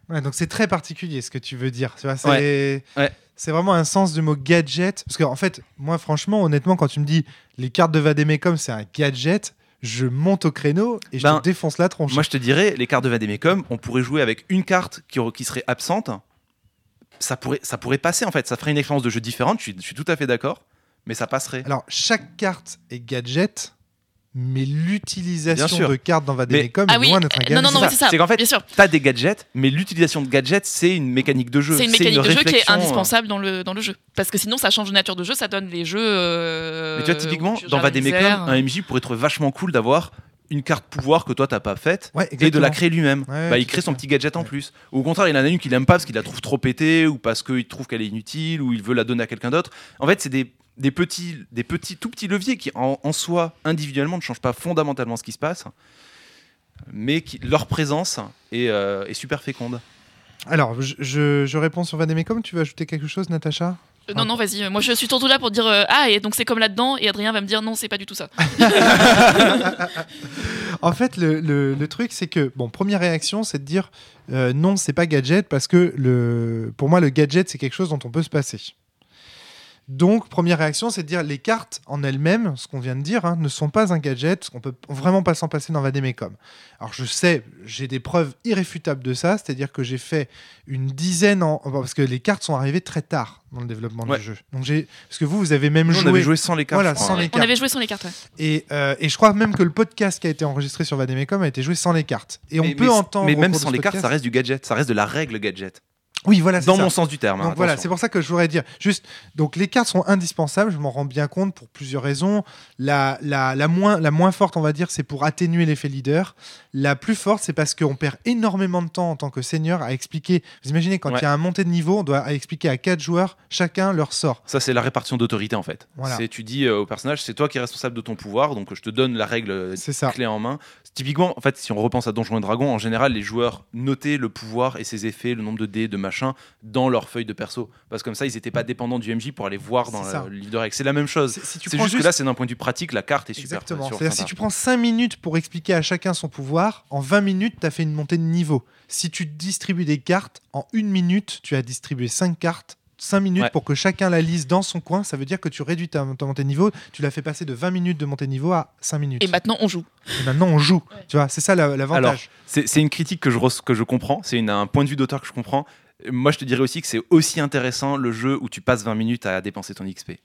Ouais, donc c'est très particulier ce que tu veux dire. C'est Ouais. Ouais. c'est vraiment un sens du mot gadget. Parce qu'en fait, moi, franchement, honnêtement, quand tu me dis les cartes de Vademecum, c'est un gadget, je monte au créneau et je Ben, te défonce la tronche. Moi, je te dirais, les cartes de Vademecum, on pourrait jouer avec une carte qui, qui serait absente. Ça pourrait, ça pourrait passer en fait. Ça ferait une expérience de jeu différente. Je suis, je suis tout à fait d'accord. mais ça passerait. Alors, chaque carte est gadget, mais l'utilisation de cartes dans Vademecum Ah est oui, loin d'être un euh, gadget. non, non, mais c'est ça. C'est qu'en fait, bien sûr. T'as des gadgets, mais l'utilisation de gadgets, c'est une mécanique de jeu. C'est une mécanique de jeu qui est réflexion, euh, indispensable dans le, dans le jeu. Parce que sinon, ça change de nature de jeu, ça donne les jeux. euh, Mais tu vois, typiquement, dans Vademecum, un MJ pourrait être vachement cool d'avoir une carte pouvoir que toi t'as pas faite Ouais, et de la créer lui-même. Ouais, bah, il crée son petit gadget en Ouais. plus. Ou au contraire, il en a une qu'il aime pas parce qu'il la trouve trop pétée ou parce qu'il trouve qu'elle est inutile ou il veut la donner à quelqu'un d'autre. En fait, c'est des, des petits, des petits, tout petits leviers qui, en, en soi, individuellement, ne changent pas fondamentalement ce qui se passe, mais qui, leur présence est, euh, est super féconde. Alors, je, je, je réponds sur Vademecum. Tu veux ajouter quelque chose, Natacha? Euh, Non, non, vas-y. Moi, je suis surtout là pour dire euh, Ah, et donc c'est comme là-dedans. Et Adrien va me dire Non, c'est pas du tout ça. En fait, le, le- le truc, c'est que, bon, première réaction, c'est de dire euh, non, c'est pas gadget, parce que le, pour moi, le gadget, c'est quelque chose dont on peut se passer. Donc, première réaction, c'est de dire les cartes en elles-mêmes, ce qu'on vient de dire, hein, ne sont pas un gadget, parce qu'on peut vraiment pas s'en passer dans Vademecum. Alors, je sais, j'ai des preuves irréfutables de ça, c'est-à-dire que j'ai fait une dizaine en. Parce que les cartes sont arrivées très tard dans le développement Ouais. du jeu. Donc, j'ai. Parce que vous, vous avez même Nous, on joué. avait joué sans les cartes. Voilà, sans ouais. les On cartes. avait joué sur les cartes. ouais. Et, euh, et je crois même que le podcast qui a été enregistré sur Vademecum a été joué sans les cartes. Et on Mais- peut mais- entendre. Mais même sans les cartes, ça reste du gadget, ça reste de la règle gadget. Oui, voilà, Dans ça. mon sens du terme. hein, Donc voilà, attention. c'est pour ça que je voudrais dire. Juste, donc les cartes sont indispensables, je m'en rends bien compte pour plusieurs raisons. La, la, la, moins, la moins forte, on va dire, c'est pour atténuer l'effet leader. La plus forte, c'est parce qu'on perd énormément de temps en tant que seigneur à expliquer. Vous imaginez, quand il Ouais. y a un montée de niveau, on doit expliquer à quatre joueurs chacun leur sort. Ça, c'est la répartition d'autorité en fait. Voilà. Tu dis euh, au personnage, c'est toi qui es responsable de ton pouvoir, donc je te donne la règle clé en main. Typiquement, en fait, si on repense à Donjons et Dragons, en général, les joueurs notaient le pouvoir et ses effets, le nombre de dés, de machin, dans leur feuille de perso. Parce que comme ça, ils n'étaient pas dépendants du MJ pour aller voir dans la- le livre de règles. C'est la même chose. Si C'est juste, que là, c'est d'un point de vue pratique, la carte est super. Exactement. C'est-à-dire, si tu prends 5 minutes pour expliquer à chacun son pouvoir, en 20 minutes, tu as fait une montée de niveau. Si tu distribues des cartes, en une minute, tu as distribué 5 cartes. 5 minutes Ouais. pour que chacun la lise dans son coin, ça veut dire que tu réduis ta, ta montée de niveau, tu l'as fait passer de 20 minutes de montée de niveau à 5 minutes. Et maintenant, on joue. Et maintenant on joue, Ouais. tu vois, c'est ça l'avantage. C'est c'est une critique que je, que je comprends, c'est une- un point de vue d'auteur que je comprends. Moi, je te dirais aussi que c'est aussi intéressant le jeu où tu passes 20 minutes à dépenser ton XP.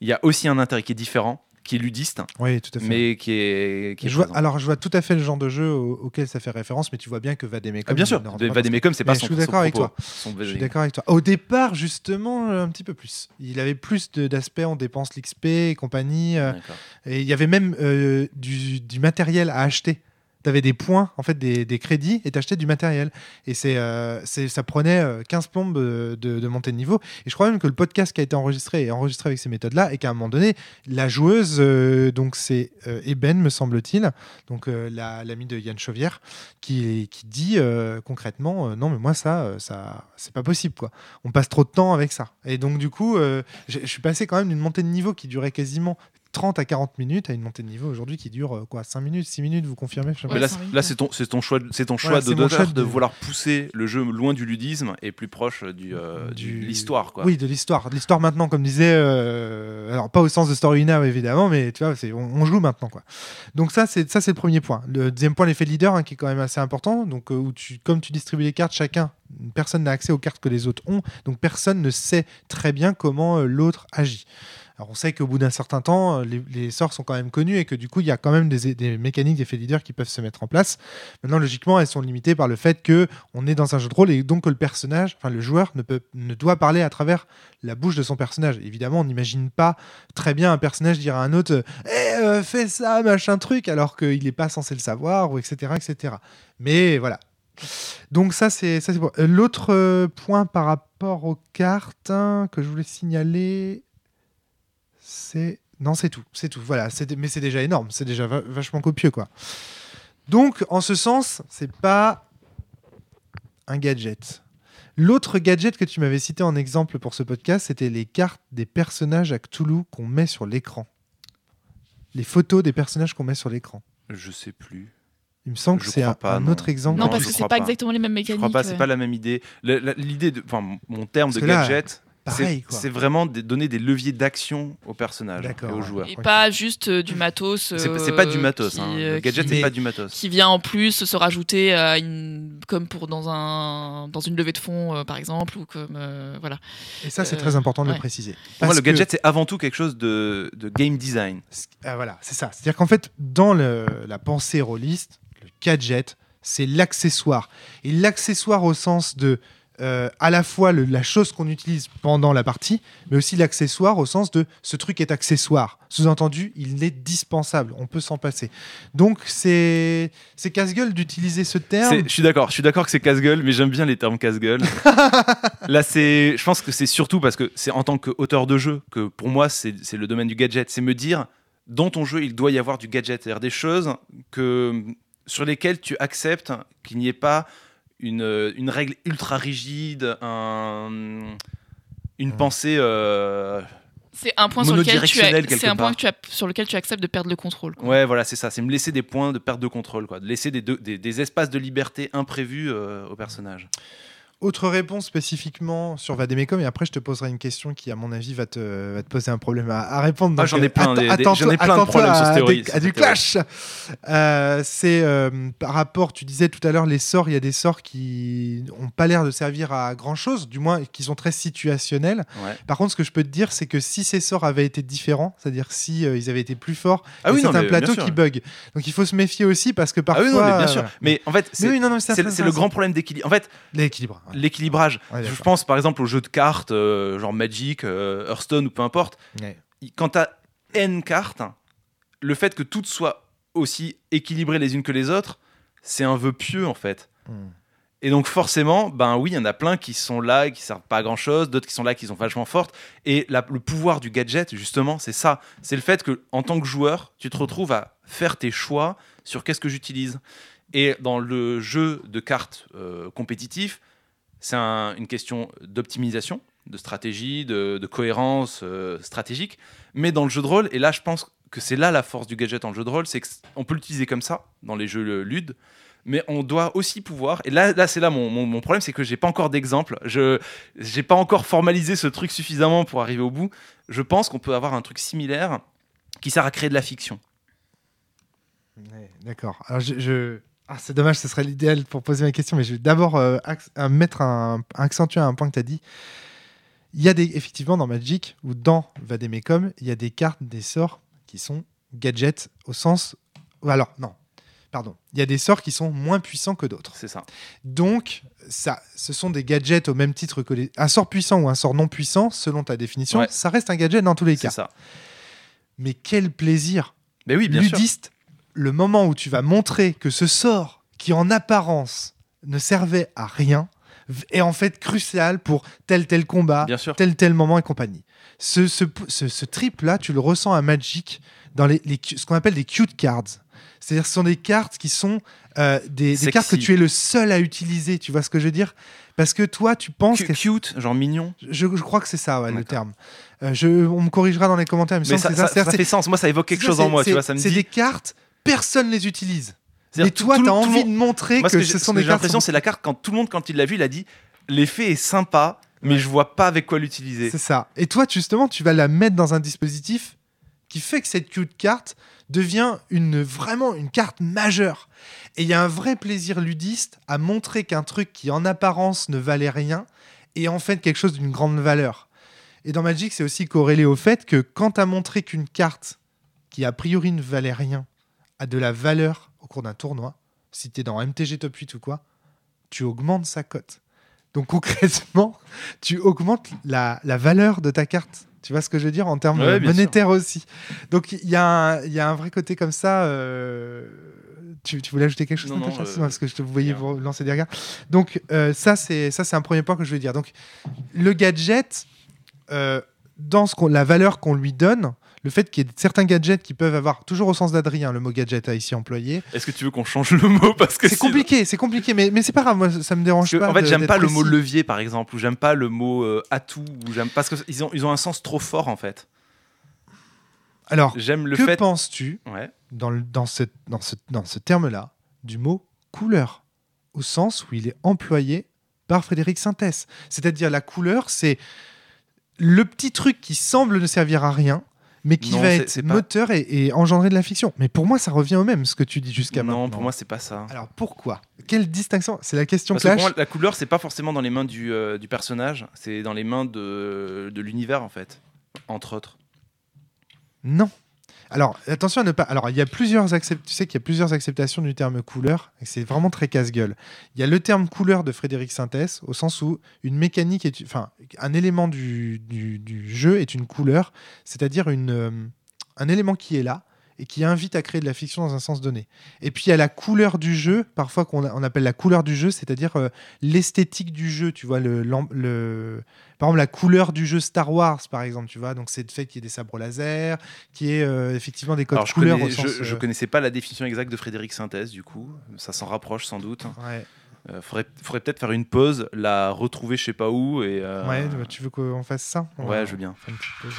Il y a aussi un intérêt qui est différent, qui est ludiste, Oui, tout à fait. mais qui est, qui est je vois, alors je vois tout à fait le genre de jeu au- auquel ça fait référence, mais tu vois bien que Vademecum. Ah, bien sûr, c'est pas son je suis d'accord avec toi. Je suis d'accord avec toi. Au départ, justement, euh, un petit peu plus. Il avait plus d'aspects, on dépense l'XP et compagnie. euh, et il y avait même euh, du, du matériel à acheter. Tu avais des points, en fait, des, crédits, et t'achetais du matériel. Et c'est, euh, ça prenait euh, 15 plombes euh, de, de montée de niveau. Et je crois même que le podcast qui a été enregistré est enregistré avec ces méthodes-là, et qu'à un moment donné, la joueuse, euh, donc c'est Eben, me semble-t-il, donc euh, la- l'amie de Yann Chauvière, qui, qui dit concrètement non, mais moi, ça, ça c'est pas possible, quoi. On passe trop de temps avec ça. Et donc, du coup, je suis passé quand même d'une montée de niveau qui durait quasiment 30 à 40 minutes à une montée de niveau aujourd'hui qui dure euh, quoi 5 minutes, 6 minutes, vous confirmez. Ouais, là, c'est ton, choix, c'est ton choix Voilà, de choix vouloir pousser le jeu loin du ludisme et plus proche du, euh, Du- l'histoire, quoi. Oui, de l'histoire. De l'histoire maintenant, comme disait. euh, alors, pas au sens de Story Now, évidemment, mais tu vois, on, on joue maintenant. quoi. Donc, ça, c'est, ça, c'est le premier point. Le deuxième point, l'effet leader, hein, qui est quand même assez important. Donc, euh, où tu, comme tu distribues les cartes, chacun, personne n'a accès aux cartes que les autres ont. Donc, personne ne sait très bien comment euh, l'autre agit. Alors, on sait qu'au bout d'un certain temps, euh, les, sorts sont quand même connus et que du coup, il y a quand même des, des mécaniques d'effet leader qui peuvent se mettre en place. Maintenant, logiquement, elles sont limitées par le fait que on est dans un jeu de rôle et donc que le personnage, le joueur, ne, doit parler à travers la bouche de son personnage. Évidemment, on n'imagine pas très bien un personnage dire à un autre Eh, euh, fais ça, machin truc, alors qu'il n'est pas censé le savoir, ou etc. etc. Mais voilà. Donc ça, c'est bon. Euh, L'autre point par rapport aux cartes hein, que je voulais signaler, c'est... Non, c'est tout. C'est tout. Voilà. c'est- Mais c'est déjà énorme. C'est déjà va- vachement copieux, quoi. Donc, en ce sens, c'est pas un gadget. L'autre gadget que tu m'avais cité en exemple pour ce podcast, c'était les cartes des personnages à Cthulhu qu'on met sur l'écran. Les photos des personnages qu'on met sur l'écran. Je sais plus. Il me semble Je que c'est un, pas, un non. autre exemple. Non, Non, parce je que c'est pas pas. exactement les mêmes Je mécaniques. crois pas, c'est ouais. pas la même idée. L'idée de, enfin, mon terme Parce de là- gadget, pareil. C'est vraiment donner des leviers d'action aux personnages et aux joueurs. Et pas juste euh, du matos. C'est c'est euh, pas du matos. qui, hein. euh, Le gadget, c'est pas du matos. qui vient en plus se rajouter à une comme pour dans un dans une levée de fonds euh, par exemple ou comme euh, voilà Et ça, c'est Euh, très important de le préciser. Pour moi, le que- gadget, c'est avant tout quelque chose de, de game design. Ah, voilà, c'est ça. C'est-à-dire qu'en fait, dans le- la pensée rôliste, le gadget, c'est l'accessoire. Et l'accessoire au sens de euh, à la fois le- la chose qu'on utilise pendant la partie, mais aussi l'accessoire au sens de ce truc est accessoire. Sous-entendu, il est dispensable, on peut s'en passer. Donc c'est c'est casse-gueule d'utiliser ce terme. Je suis d'accord, je suis d'accord que c'est casse-gueule, mais j'aime bien les termes casse-gueule. Là, c'est, je pense que c'est surtout parce que c'est en tant qu'auteur de jeu que pour moi, c'est c'est le domaine du gadget. C'est me dire, dans ton jeu, il doit y avoir du gadget, c'est-à-dire des choses que, sur lesquelles tu acceptes qu'il n'y ait pas une, une règle ultra rigide, un- une pensée. euh, c'est un point sur lequel tu c'est un point part. que tu as, sur lequel tu acceptes de perdre le contrôle quoi. Ouais, voilà, c'est ça. C'est me laisser des points de perte de contrôle, quoi. De laisser des, de- des, des espaces de liberté imprévus euh, au personnage. Autre réponse spécifiquement sur Vademecum, et après je te poserai une question qui, à mon avis, va te, va te poser un problème à, à répondre. Ah, j'en ai plein, des- des- j'en ai plein de problèmes sur à cette théorie, des- sur À du clash Euh, C'est euh, par rapport, tu disais tout à l'heure, les sorts, il y a des sorts qui n'ont pas l'air de servir à grand chose, du moins qui sont très situationnels. Ouais. Par contre, ce que je peux te dire, c'est que si ces sorts avaient été différents, c'est-à-dire si euh, ils avaient été plus forts, Ah oui, bien plateaux sûr. qui bug. Donc il faut se méfier aussi parce que Ah parfois. oui, non, mais bien sûr. Mais en fait, c'est oui, c'est- c'est le grand problème d'équilibre. En fait, L'équilibre. L'équilibrage. Ouais, je pense par exemple aux jeux de cartes, euh, genre Magic, euh, Hearthstone ou peu importe. Ouais. Quand tu as N cartes, le fait que toutes soient aussi équilibrées les unes que les autres, c'est un vœu pieux en fait. Hmm. Et donc forcément, ben oui, il y en a plein qui sont là, qui servent pas à grand chose, d'autres qui sont là, qui sont vachement fortes. Et la- le pouvoir du gadget, justement, c'est ça. C'est le fait que en tant que joueur, tu te retrouves à faire tes choix sur qu'est-ce que j'utilise. Et dans le jeu de cartes euh, compétitif, c'est un- une question d'optimisation, de stratégie, de, cohérence euh, stratégique. Mais dans le jeu de rôle, et là je pense que c'est là la force du gadget en jeu de rôle, c'est qu'on peut l'utiliser comme ça dans les jeux ludes, mais on doit aussi pouvoir. Et là, là c'est là mon, mon- mon problème, c'est que j'ai pas encore d'exemple. Je j'ai pas encore formalisé ce truc suffisamment pour arriver au bout. Je pense qu'on peut avoir un truc similaire qui sert à créer de la fiction. D'accord. Alors, je- Ah, c'est dommage, ce serait l'idéal pour poser ma question, mais je vais d'abord euh, euh, mettre un, accentuer un point que tu as dit. Il y a des, effectivement dans Magic ou dans Vademecum, il y a des cartes, des sorts qui sont gadgets au sens. Alors, non, pardon. Il y a des sorts qui sont moins puissants que d'autres. C'est ça. Donc, ça, ce sont des gadgets au même titre que les. Un sort puissant ou un sort non puissant, selon ta définition, Ouais. ça reste un gadget dans tous les C'est cas. ça. Mais quel plaisir Mais oui, bien sûr. ludiste, le moment où tu vas montrer que ce sort qui en apparence ne servait à rien est en fait crucial pour tel tel combat, Bien sûr. tel tel moment et compagnie. Ce, ce, ce, ce trip-là, tu le ressens à Magic dans les, les ce qu'on appelle des cute cards. C'est-à-dire ce sont des cartes qui sont euh, des, cartes que tu es le seul à utiliser. Tu vois ce que je veux dire? Parce que toi, tu penses que... Cute, genre mignon. Je, je crois que c'est ça, ouais, le terme. Euh, je, on me corrigera dans les commentaires. Mais ça, ça- fait sens. Moi, ça évoque quelque chose en moi. c'est- Tu vois, ça me C'est dit. des cartes, personne les utilise. Mais toi, tout tu le- as tout le envie monde- de montrer Moi, que, que ce sont que des j'ai l'impression, c'est la carte quand tout le monde, quand il l'a vu, il a dit l'effet est sympa, mais Ouais. je vois pas avec quoi l'utiliser. C'est ça. Et toi, justement, tu vas la mettre dans un dispositif qui fait que cette cute carte devient une, vraiment une carte majeure. Et il y a un vrai plaisir ludiste à montrer qu'un truc qui en apparence ne valait rien est en fait quelque chose d'une grande valeur. Et dans Magic, c'est aussi corrélé au fait que quand tu as montré qu'une carte qui a priori ne valait rien a de la valeur au cours d'un tournoi, si tu es dans MTG Top 8 ou quoi, tu augmentes sa cote. Donc concrètement, tu augmentes la, la valeur de ta carte. Tu vois ce que je veux dire en termes Ouais, sûr. monétaires aussi. Donc il y, a un- il y a un vrai côté comme ça. euh, Tu, tu voulais ajouter quelque chose Non, non, euh, C'est parce que je te voyais vous lancer des regards. Donc euh, ça c'est ça c'est un premier point que je veux dire. Donc le gadget, dans ce qu'on- la valeur qu'on lui donne, le fait qu'il y ait certains gadgets qui peuvent avoir toujours au sens d'Adrien le mot gadget a ici employé. Est-ce que tu veux qu'on change le mot parce que C'est compliqué, c'est compliqué, mais, mais c'est pas grave, moi ça me dérange que, pas. en fait, j'aime pas le mot levier, par exemple, ou j'aime pas le mot euh, atout, ou j'aime parce que ils ont ils ont un sens trop fort en fait. Alors, J'aime le que fait. penses-tu Ouais. dans, le- dans ce, dans ce, dans ce terme-là du mot couleur, au sens où il est employé par Frédéric Sintès. C'est-à-dire la couleur, c'est le petit truc qui semble ne servir à rien, mais qui Non, va être pas- moteur et, et engendrer de la fiction. Mais pour moi, ça revient au même, ce que tu dis jusqu'à maintenant. Non, pour moi, c'est pas ça. Alors pourquoi? Quelle distinction? C'est la question Parce que pour clash. moi, la couleur, c'est pas forcément dans les mains du, euh, du personnage, c'est dans les mains de, de l'univers, en fait, entre autres. Non. Alors, attention à ne pas. Alors, il y a plusieurs. Tu sais qu'il y a plusieurs acceptations du terme couleur, et c'est vraiment très casse-gueule. Il y a le terme couleur de Frédéric Sintès, au sens où une mécanique est. Enfin, un élément du, du- du jeu est une couleur, c'est-à-dire une, euh, un élément qui est là et qui invite à créer de la fiction dans un sens donné. Et puis il y a la couleur du jeu, parfois qu'on on appelle la couleur du jeu, c'est-à-dire euh, l'esthétique du jeu, tu vois, le, l'am- le- par exemple la couleur du jeu Star Wars, par exemple, tu vois, donc c'est le fait qu'il y ait des sabres laser, qu'il y ait euh, effectivement des codes Alors, je, couleurs connais- au sens, je, je euh, connaissais pas la définition exacte de Frédéric Synthèse, du coup. Ça s'en rapproche sans doute. Ouais, Euh, faudrait faudrait peut-être faire une pause, la retrouver je sais pas où. Et, euh, ouais, bah, tu veux qu'on fasse ça? On Ouais, je veux bien. faire une petite pause.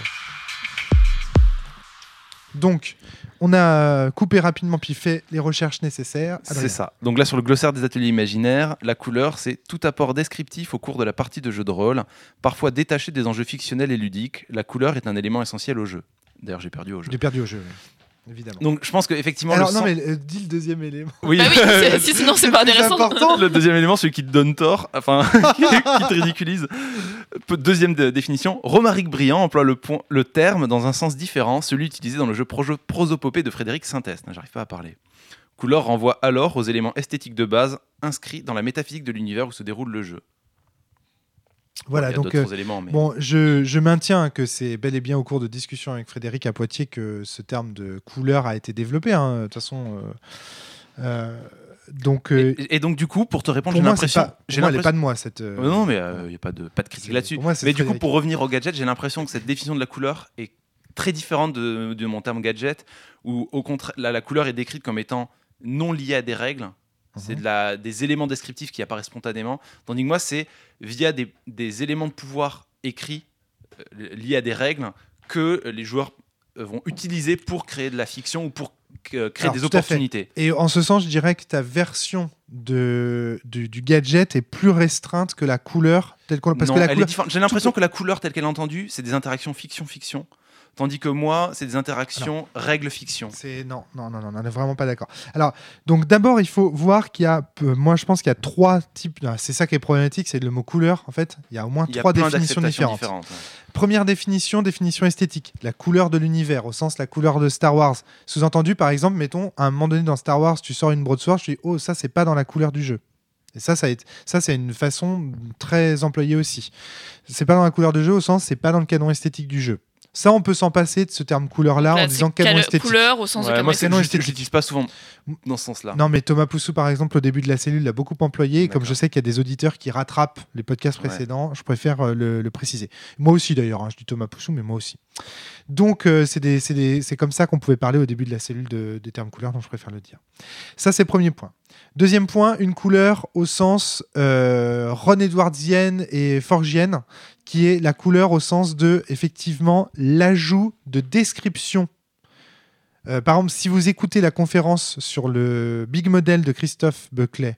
Donc, on a coupé rapidement puis fait les recherches nécessaires. C'est ça. Donc là, sur le glossaire des ateliers imaginaires, la couleur, c'est tout apport descriptif au cours de la partie de jeu de rôle, parfois détaché des enjeux fictionnels et ludiques. La couleur est un élément essentiel au jeu. D'ailleurs, j'ai perdu au jeu. J'ai perdu au jeu, oui, évidemment. Donc, je pense qu'effectivement, Alors, le non, mais euh, dis le deuxième élément. Oui, Bah oui, si sinon c'est pas intéressant. important. le deuxième élément, celui qui te donne tort, enfin, qui te ridiculise. Deuxième de- définition, Romaric Briand emploie le, point- le terme dans un sens différent, celui utilisé dans le jeu prosopopée de Frédéric Sintès. J'arrive pas à parler. Couleur renvoie alors aux éléments esthétiques de base inscrits dans la métaphysique de l'univers où se déroule le jeu. Voilà, donc euh, éléments, mais Bon, je, je maintiens que c'est bel et bien au cours de discussion avec Frédéric à Poitiers que ce terme de couleur a été développé. hein. De toute façon, euh, euh, donc euh, et, et donc du coup, pour te répondre, j'ai l'impression, pas, j'ai elle est pas de moi cette. non, mais il n'y a pas de, pas de critique là-dessus. Mais du coup, pour revenir au gadget, j'ai l'impression que cette définition de la couleur est très différente de, de mon terme gadget, où au contraire, la, la couleur est décrite comme étant non liée à des règles. C'est Mhm. de la, des éléments descriptifs qui apparaissent spontanément. Tandis que moi, c'est via des, des éléments de pouvoir écrits euh, liés à des règles que les joueurs euh, vont utiliser pour créer de la fiction ou pour euh, créer Alors, des opportunités. Et en ce sens, je dirais que ta version de, du, du gadget est plus restreinte que la couleur telle qu'on parce Non, que la couleur. J'ai l'impression que la couleur telle qu'elle est entendue, c'est des interactions fiction-fiction. Tandis que moi, c'est des interactions règles-fiction. C'est non, non, non, non, on n'est vraiment pas d'accord. Alors, donc d'abord, il faut voir qu'il y a, moi, je pense qu'il y a trois types. C'est ça qui est problématique, c'est le mot couleur. En fait, il y a au moins Il y a trois plein définitions différentes. Première définition, définition esthétique. La couleur de l'univers, au sens la couleur de Star Wars. Sous-entendu, par exemple, mettons, à un moment donné dans Star Wars, tu sors une broadsword, je dis, oh, ça, c'est pas dans la couleur du jeu. Et ça, ça, ça c'est une façon très employée aussi. C'est pas dans la couleur du jeu, au sens, c'est pas dans le canon esthétique du jeu. Ça, on peut s'en passer de ce terme couleur-là en disant canon esthétique. couleur au sens Ouais, de moi, canon esthétique. je l'utilise pas souvent dans ce sens-là. Non, mais Thomas Poussou, par exemple, au début de la cellule, l'a beaucoup employé. Et comme je sais qu'il y a des auditeurs qui rattrapent les podcasts Ouais. précédents, je préfère euh, le, le préciser. Moi aussi, d'ailleurs, hein, je dis Thomas Poussou, mais moi aussi. Donc, euh, c'est des- c'est des- c'est comme ça qu'on pouvait parler au début de la cellule de- des termes couleurs, donc je préfère le dire. Ça, c'est le premier point. Deuxième point, une couleur au sens euh, Ron-Edwardienne et Forgienne, qui est la couleur au sens de, effectivement, l'ajout de description. Euh, par exemple, si vous écoutez la conférence sur le Big Model de Christophe Buckley,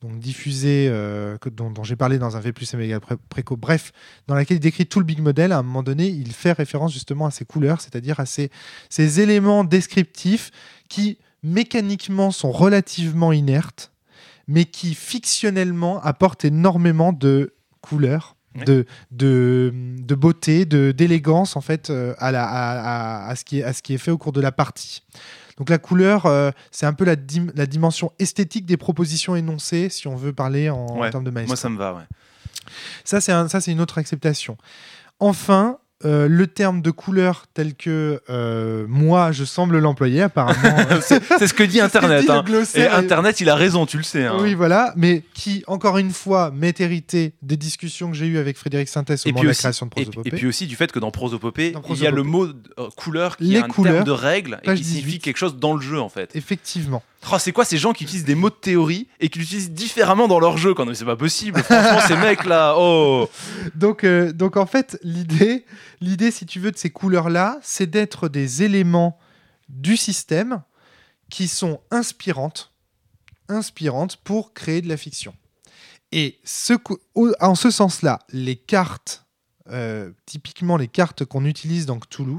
donc diffusée, euh, dont, j'ai parlé dans un V plus Méga Pré- Préco, bref, dans laquelle il décrit tout le Big Model, à un moment donné, il fait référence justement à ces couleurs, c'est-à-dire à ces éléments descriptifs qui mécaniquement sont relativement inertes, mais qui fictionnellement apportent énormément de couleurs. Ouais. De, de, de beauté, de d'élégance en fait euh, à, la, à, à- à ce qui est, à ce qui est fait au cours de la partie. Donc la couleur, euh, c'est un peu la, dim- la dimension esthétique des propositions énoncées, si on veut parler en, termes de maestro. Moi, ça me va, ouais. Ça, c'est un- ça, c'est une autre acceptation. Enfin, euh, le terme de couleur tel que euh, moi, je semble l'employer, apparemment. euh, c'est ce que dit Internet. dit le hein. Et Internet, il a raison, tu le sais. hein. Oui, voilà, mais qui, encore une fois, m'est hérité des discussions que j'ai eues avec Frédéric Sintès au Et moment de la aussi, création de Prosopopée. et puis aussi du fait que dans Prosopopée, Dans il y a le mot euh, couleur qui Les est un couleurs, terme de règle et qui signifie 18. quelque chose dans le jeu en fait. Effectivement. Oh, c'est quoi ces gens qui utilisent des mots de théorie et qui l'utilisent différemment dans leur jeu quand C'est pas possible. Franchement, ces mecs là, oh Donc, euh, donc en fait, l'idée, l'idée, si tu veux, de ces couleurs-là, c'est d'être des éléments du système qui sont inspirantes, inspirantes pour créer de la fiction. Et en ce sens-là, les cartes euh, typiquement les cartes qu'on utilise dans Cthulhu,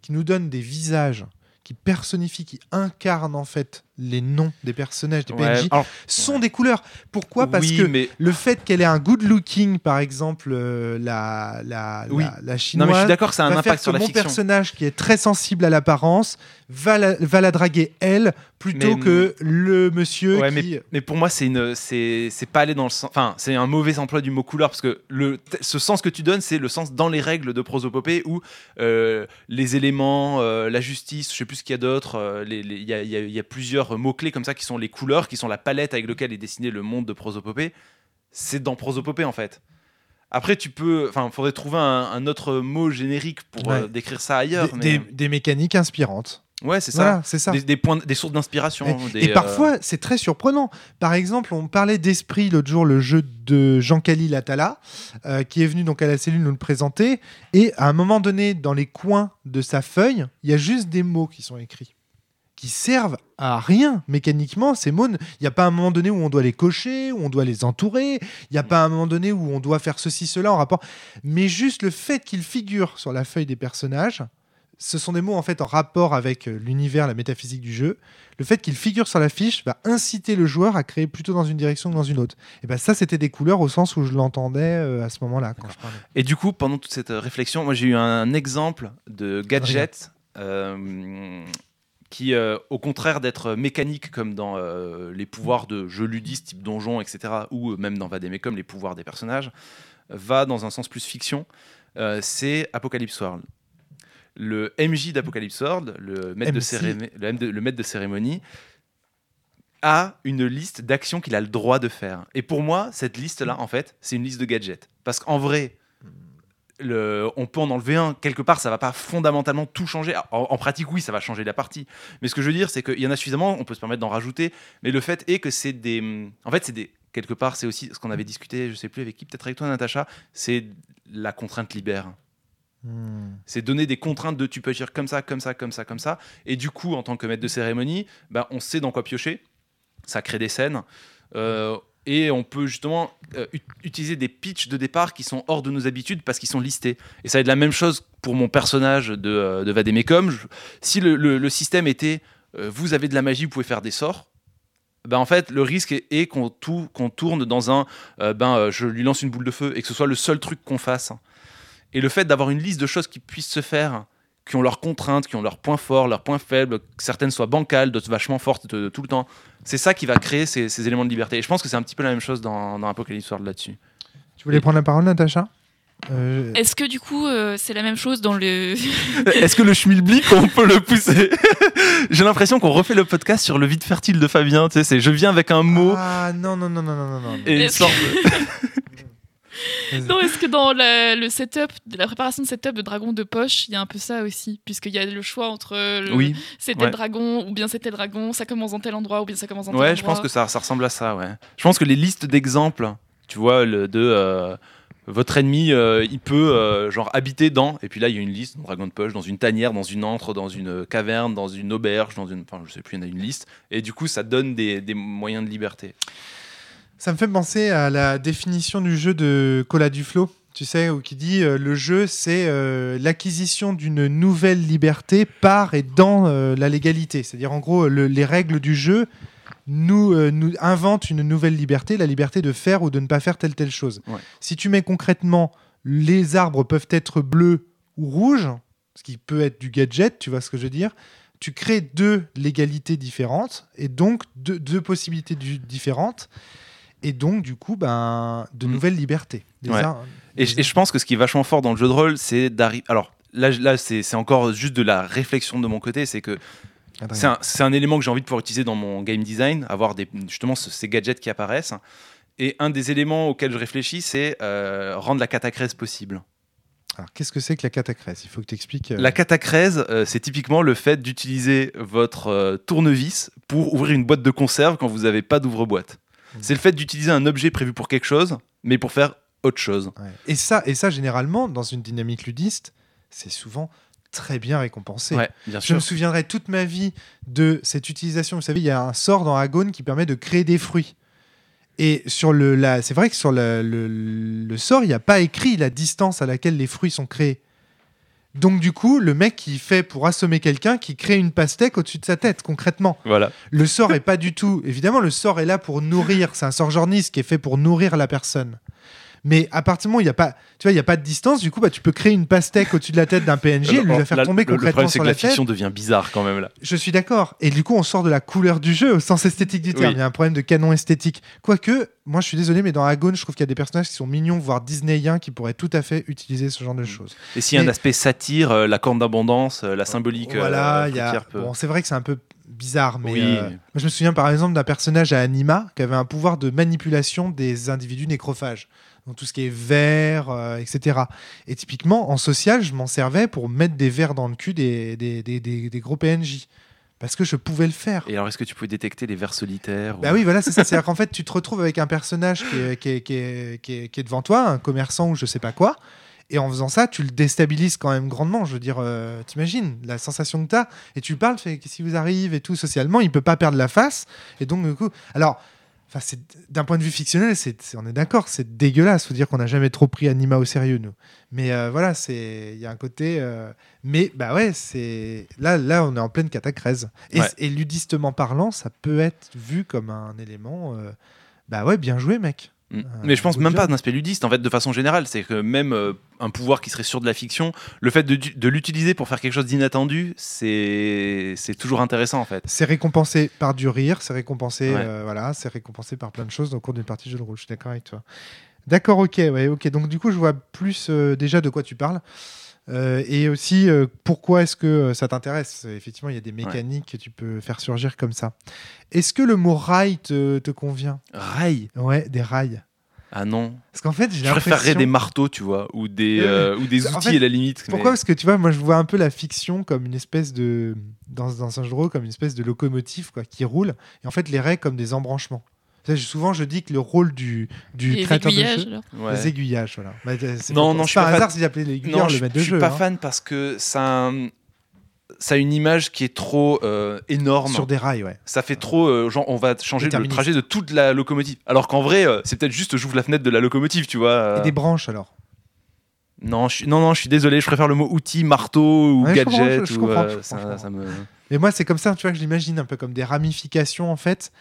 qui nous donnent des visages, qui personnifient, qui incarnent en fait les noms des personnages, des Ouais, PNJ, alors, sont des couleurs. Pourquoi? Parce oui, que mais le fait qu'elle ait un good looking, par exemple, euh, la, la, Oui. la, la non, chinoise, mais je suis d'accord, ça a un impact sur la mon fiction. personnage qui est très sensible à l'apparence va la, va la draguer elle plutôt Mais- que le monsieur Ouais, qui Mais pour moi, c'est une, c'est, pas aller dans le sens. Enfin, c'est un mauvais emploi du mot couleur parce que le, ce sens que tu donnes, c'est le sens dans les règles de prosopopée où euh, les éléments, euh, la justice, je sais plus ce qu'il y a d'autre. les- les- Il y, a, il y a- il y a plusieurs mots clés comme ça qui sont les couleurs, qui sont la palette avec laquelle est dessiné le monde de prosopopée. C'est dans prosopopée en fait. Après, tu peux, enfin, faudrait trouver un, un autre mot générique pour euh, décrire ça ailleurs. des, mais... des- des mécaniques inspirantes. Ouais, c'est ça. Voilà, c'est ça. Des, des points, des sources d'inspiration. Et, et euh, parfois, c'est très surprenant. Par exemple, on parlait d'Esprit l'autre jour, le jeu de Jean-Cali Latala, euh, qui est venu donc à la cellule nous le présenter. Et à un moment donné, dans les coins de sa feuille, il y a juste des mots qui sont écrits qui servent à rien mécaniquement. Ces mots, il n'y a pas un moment donné où on doit les cocher, où on doit les entourer. Il n'y a pas un moment donné où on doit faire ceci, cela en rapport. Mais juste le fait qu'ils figurent sur la feuille des personnages, ce sont des mots en fait en rapport avec euh, l'univers, la métaphysique du jeu. Le fait qu'ils figurent sur la fiche va inciter le joueur à créer plutôt dans une direction que dans une autre. Et ben ça, c'était des couleurs au sens où je l'entendais euh, à ce moment-là. Et du coup, pendant toute cette euh, réflexion, moi j'ai eu un exemple de gadget euh, qui, euh, au contraire d'être mécanique comme dans euh, les pouvoirs de jeux ludistes type donjon, etc., ou euh, même dans Vademecum, les pouvoirs des personnages, va dans un sens plus fiction. Euh, c'est Apocalypse World. Le MJ d'Apocalypse World, le maître, de MC. cérémonie, le, M de- le maître de cérémonie, a une liste d'actions qu'il a le droit de faire. Et pour moi, cette liste-là, en fait, c'est une liste de gadgets. Parce qu'en vrai, le- on peut en enlever un quelque part, ça va pas fondamentalement tout changer. En, en pratique, oui, ça va changer la partie. Mais ce que je veux dire, c'est qu'il y en a suffisamment, on peut se permettre d'en rajouter. Mais le fait est que c'est des. En fait, c'est des. Quelque part, c'est aussi ce qu'on avait discuté, je sais plus avec qui, peut-être avec toi, Natacha, c'est la contrainte libère. Hmm. C'est donner des contraintes de tu peux agir comme ça, comme ça, comme ça, comme ça. Et du coup, en tant que maître de cérémonie, bah, on sait dans quoi piocher. Ça crée des scènes. Euh, et on peut justement euh, ut- utiliser des pitchs de départ qui sont hors de nos habitudes parce qu'ils sont listés. Et ça va être la même chose pour mon personnage de, euh, de Si le, le- système était euh, vous avez de la magie, vous pouvez faire des sorts, ben en fait, le risque est, est qu'on tourne dans un euh, ben, je lui lance une boule de feu et que ce soit le seul truc qu'on fasse. Et le fait d'avoir une liste de choses qui puissent se faire, qui ont leurs contraintes, qui ont leurs points forts, leurs points faibles, que certaines soient bancales, d'autres vachement fortes de- tout le temps, c'est ça qui va créer ces, ces éléments de liberté. Et je pense que c'est un petit peu la même chose dans, dans Apocalypse World là-dessus. Tu voulais prendre la parole, Natacha? Euh, Est-ce que du coup, euh, c'est la même chose dans le. Est-ce que le schmilblick, on peut le pousser? J'ai l'impression qu'on refait le podcast sur le vide fertile de Fabien. Tu sais, c'est je viens avec un mot Ah non, non, non, non, non, non, non. et une sorte de- Non, est-ce que dans la- le setup, la préparation de setup de dragon de poche, il y a un peu ça aussi Puisqu'il y a le choix entre le- Oui, c'était ouais. le dragon ou bien c'était le dragon, ça commence dans tel endroit ou bien ça commence dans tel ouais, endroit. je pense que ça, ça ressemble à ça, ouais. Je pense que les listes d'exemples, tu vois, le, de euh, votre ennemi, euh, il peut euh, genre habiter dans, et puis là il y a une liste, dragon de poche, dans une tanière, dans une antre, dans une caverne, dans une auberge, dans une, enfin je sais plus, il y en a une liste, et du coup ça donne des, des moyens de liberté. Ça me fait penser à la définition du jeu de Cola Duflo, tu sais, où qui dit euh, le jeu, c'est euh, l'acquisition d'une nouvelle liberté par et dans euh, la légalité. C'est-à-dire, en gros, le- les règles du jeu nous, nous inventent une nouvelle liberté, la liberté de faire ou de ne pas faire telle telle chose. Ouais. Si tu mets concrètement, les arbres peuvent être bleus ou rouges, ce qui peut être du gadget, tu vois ce que je veux dire tu crées deux légalités différentes et donc deux, deux possibilités du- différentes et donc du coup ben de Mm. nouvelles libertés. Des Ouais. ar- Et, des- je- et je pense que ce qui est vachement fort dans le jeu de rôle, c'est d'arriver. Alors là, là c'est encore juste de la réflexion de mon côté, c'est que Adrien. c'est un, élément que j'ai envie de pouvoir utiliser dans mon game design, avoir des, justement ce- ces gadgets qui apparaissent. Et un des éléments auxquels je réfléchis, c'est euh, rendre la catacrèse possible. Alors, qu'est-ce que c'est que la catacrèse Il faut que tu expliques. La catacrèse, euh, c'est typiquement le fait d'utiliser votre euh, tournevis pour ouvrir une boîte de conserve quand vous n'avez pas d'ouvre-boîte. Mm. C'est le fait d'utiliser un objet prévu pour quelque chose, mais pour faire autre chose. Et ça et ça généralement dans une dynamique ludiste, c'est souvent très bien récompensé. Ouais, bien Je me souviendrai toute ma vie de cette utilisation. Vous savez, il y a un sort dans Agone qui permet de créer des fruits. Et sur le, c'est vrai que sur le sort, il n'y a pas écrit la distance à laquelle les fruits sont créés. Donc du coup, le mec qui fait pour assommer quelqu'un, qui crée une pastèque au-dessus de sa tête, concrètement. Voilà. Le sort est pas du tout. Évidemment, le sort est là pour nourrir. C'est un sort jorniste qui est fait pour nourrir la personne. Mais à partir du moment où il n'y a pas, tu vois, il y a pas de distance, du coup, bah, tu peux créer une pastèque au-dessus de la tête d'un PNJ et lui la faire tomber le- le concrètement problème, c'est sur que la, la tête. fiction devient bizarre quand même là. Je suis d'accord. Et du coup, on sort de la couleur du jeu au sens esthétique du terme. Oui. Il y a un problème de canon esthétique. Quoique, moi, je suis désolé, mais dans Agone, je trouve qu'il y a des personnages qui sont mignons, voire disneyiens, qui pourraient tout à fait utiliser ce genre Mm. de choses. Et s'il y a un aspect satire, euh, la corne d'abondance, euh, la symbolique. voilà, euh, il y a. fruitière peut- Bon, c'est vrai que c'est un peu bizarre, mais Oui. euh, moi, je me souviens par exemple d'un personnage à Anima qui avait un pouvoir de manipulation des individus nécrophages. Donc tout ce qui est verre, euh, etc. Et typiquement, en social, je m'en servais pour mettre des vers dans le cul des, des, des, des- des gros PNJ. Parce que je pouvais le faire. Et alors, est-ce que tu pouvais détecter les vers solitaires Bah ou- oui, voilà, c'est ça. C'est-à-dire qu'en fait, tu te retrouves avec un personnage qui est, qui est- qui est- qui est- qui est devant toi, un commerçant ou je sais pas quoi. Et en faisant ça, tu le déstabilises quand même grandement. Je veux dire, euh, t'imagines la sensation que t'as. Et tu parles, fais qu'est-ce qui vous arrive et tout. Socialement, il peut pas perdre la face. Et donc, du coup. Alors. Enfin, c'est d'un point de vue fictionnel, on est d'accord, c'est dégueulasse. Faut dire qu'on n'a jamais trop pris Anima au sérieux, nous. Mais euh, voilà, c'est, il y a un côté. euh, Mais bah ouais, c'est là, là, on est en pleine catacrèse. Et, Ouais. et ludistement parlant, ça peut être vu comme un élément. euh, Bah ouais, bien joué, mec. Mm. Euh, Mais je pense même pas d'un aspect ludiste, en fait, de façon générale. C'est que même euh, un pouvoir qui serait sur de la fiction, le fait de, de l'utiliser pour faire quelque chose d'inattendu, c'est c'est toujours intéressant, en fait. C'est récompensé par du rire, c'est récompensé, Ouais. euh, voilà, c'est récompensé par plein de choses au cours d'une partie de jeu de rôle. Je suis d'accord avec toi. D'accord, ok, ouais, ok. Donc du coup, je vois plus euh, déjà de quoi tu parles. Euh, et aussi, euh, pourquoi est-ce que euh, ça t'intéresse? Effectivement, il y a des mécaniques que tu peux faire surgir comme ça. Est-ce que le mot rail te, te convient? Rail? Ouais, des rails. Ah non. Parce qu'en fait, j'ai Je préférerais des marteaux, tu vois, ou des, euh, ou des En outils fait, à la limite. mais- Pourquoi? Parce que tu vois, moi je vois un peu la fiction comme une espèce de. Dans, dans un jeu de rôle, comme une espèce de locomotive quoi, qui roule. Et en fait, les raies comme des embranchements. Souvent, je dis que le rôle du, du Les créateur de aiguillages, jeu. Ouais. Les aiguillages, voilà. Bah, c'est Non, pas- non, je suis pas hasard s'ils appelaient l'aiguilleur Non, le maître de je suis jeu. pas hein. fan parce que ça, ça a une image qui est trop euh, énorme. Sur des rails, ouais. Ça fait trop, euh, genre, on va changer le trajet de toute la locomotive. Alors qu'en vrai, euh, c'est peut-être juste j'ouvre la fenêtre de la locomotive, tu vois. euh. Et des branches alors. Non, je suis, non, non, je suis désolé, je préfère le mot outil, marteau ou Ouais, je comprends, gadget. je- je ou, comprends, euh, je comprends, ça, je comprends. ça me... Mais moi, c'est comme ça, tu vois, que je l'imagine un peu comme des ramifications en fait.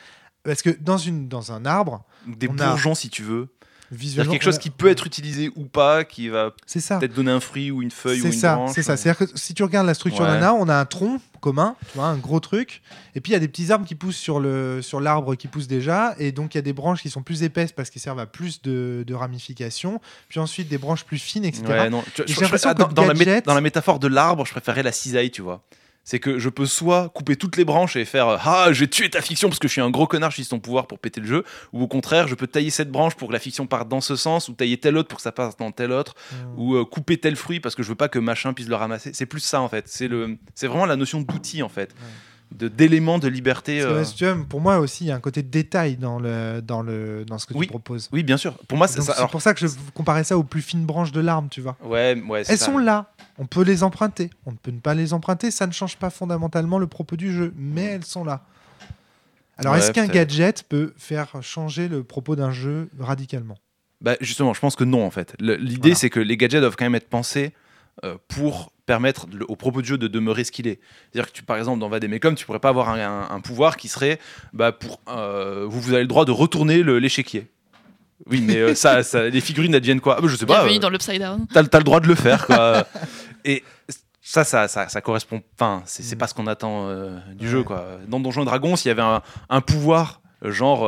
Parce que dans, une, dans un arbre, Des a- bourgeons, si tu veux. C'est-à-dire quelque chose qui peut être utilisé ou pas, qui va peut-être donner un fruit ou une feuille ou une ça, branche. c'est ça. C'est-à-dire que si tu regardes la structure Ouais. d'un arbre, on a un tronc commun, tu vois, un gros truc, et puis il y a des petits arbres qui poussent sur le sur l'arbre qui pousse déjà, et donc il y a des branches qui sont plus épaisses parce qu'ils servent à plus de, de ramifications, puis ensuite des branches plus fines, etc. Ouais, non. Je- ah, dans, dans la mé- dans la métaphore de l'arbre, je préférais la cisaille, tu vois. C'est que je peux soit couper toutes les branches et faire euh, Ah, j'ai tué ta fiction parce que je suis un gros connard, j'utilise ton pouvoir pour péter le jeu. Ou au contraire, je peux tailler cette branche pour que la fiction parte dans ce sens, ou tailler telle autre pour que ça passe dans tel autre, Mm. ou euh, couper tel fruit parce que je veux pas que machin puisse le ramasser. C'est plus ça en fait. C'est le, c'est vraiment la notion d'outil en fait, de d'éléments de liberté. Que, euh. si tu vois, pour moi aussi, il y a un côté de détail dans le dans le dans ce que Oui. tu proposes. Oui, bien sûr. Pour moi, c'est Donc, ça. C'est Alors, pour ça que je comparais ça aux plus fines branches de l'arbre, tu vois. ouais, ouais. Elles ça. sont là. On peut les emprunter. On ne peut ne pas les emprunter. Ça ne change pas fondamentalement le propos du jeu, mais elles sont là. Alors, Ouais, est-ce qu'un gadget peut faire changer le propos d'un jeu radicalement? Bah, justement, je pense que non en fait. L'idée Voilà. c'est que les gadgets doivent quand même être pensés euh, pour permettre le- au propos du jeu de demeurer ce qu'il est. C'est-à-dire que tu, par exemple dans Vademecum, tu pourrais pas avoir un, un- un pouvoir qui serait bah, pour euh, vous, vous avez le droit de retourner le- l'échiquier. Oui, mais euh, ça, ça, les figurines adviennent quoi? Ah, bah, Je sais pas. Euh, dans l'Upside Down. T'as as le droit de le faire quoi. Et ça, ça, ça, ça correspond. Enfin, c'est c'est pas ce qu'on attend euh, du Ouais. jeu quoi. Dans Donjons et Dragons, s'il y avait un, un pouvoir, euh, genre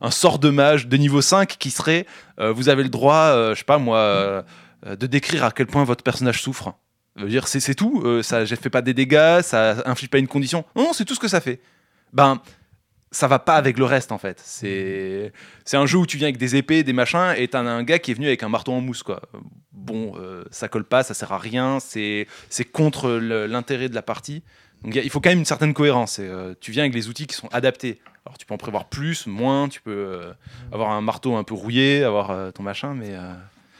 un sort de mage de niveau 5 qui serait, vous avez le droit, je sais pas moi, de décrire à quel point votre personnage souffre. Je veux dire, c'est tout. ça ne fait pas des dégâts, ça inflige pas une condition. Non, non, c'est tout ce que ça fait. Ben. Ça va pas avec le reste en fait. C'est c'est un jeu où tu viens avec des épées, des machins, et t'as un gars qui est venu avec un marteau en mousse quoi. Bon, euh, ça colle pas, ça sert à rien, c'est c'est contre l'intérêt de la partie. Donc il faut quand même une certaine cohérence. euh, tu viens avec les outils qui sont adaptés. Alors tu peux en prévoir plus, moins, tu peux euh, avoir un marteau un peu rouillé, avoir euh, ton machin, mais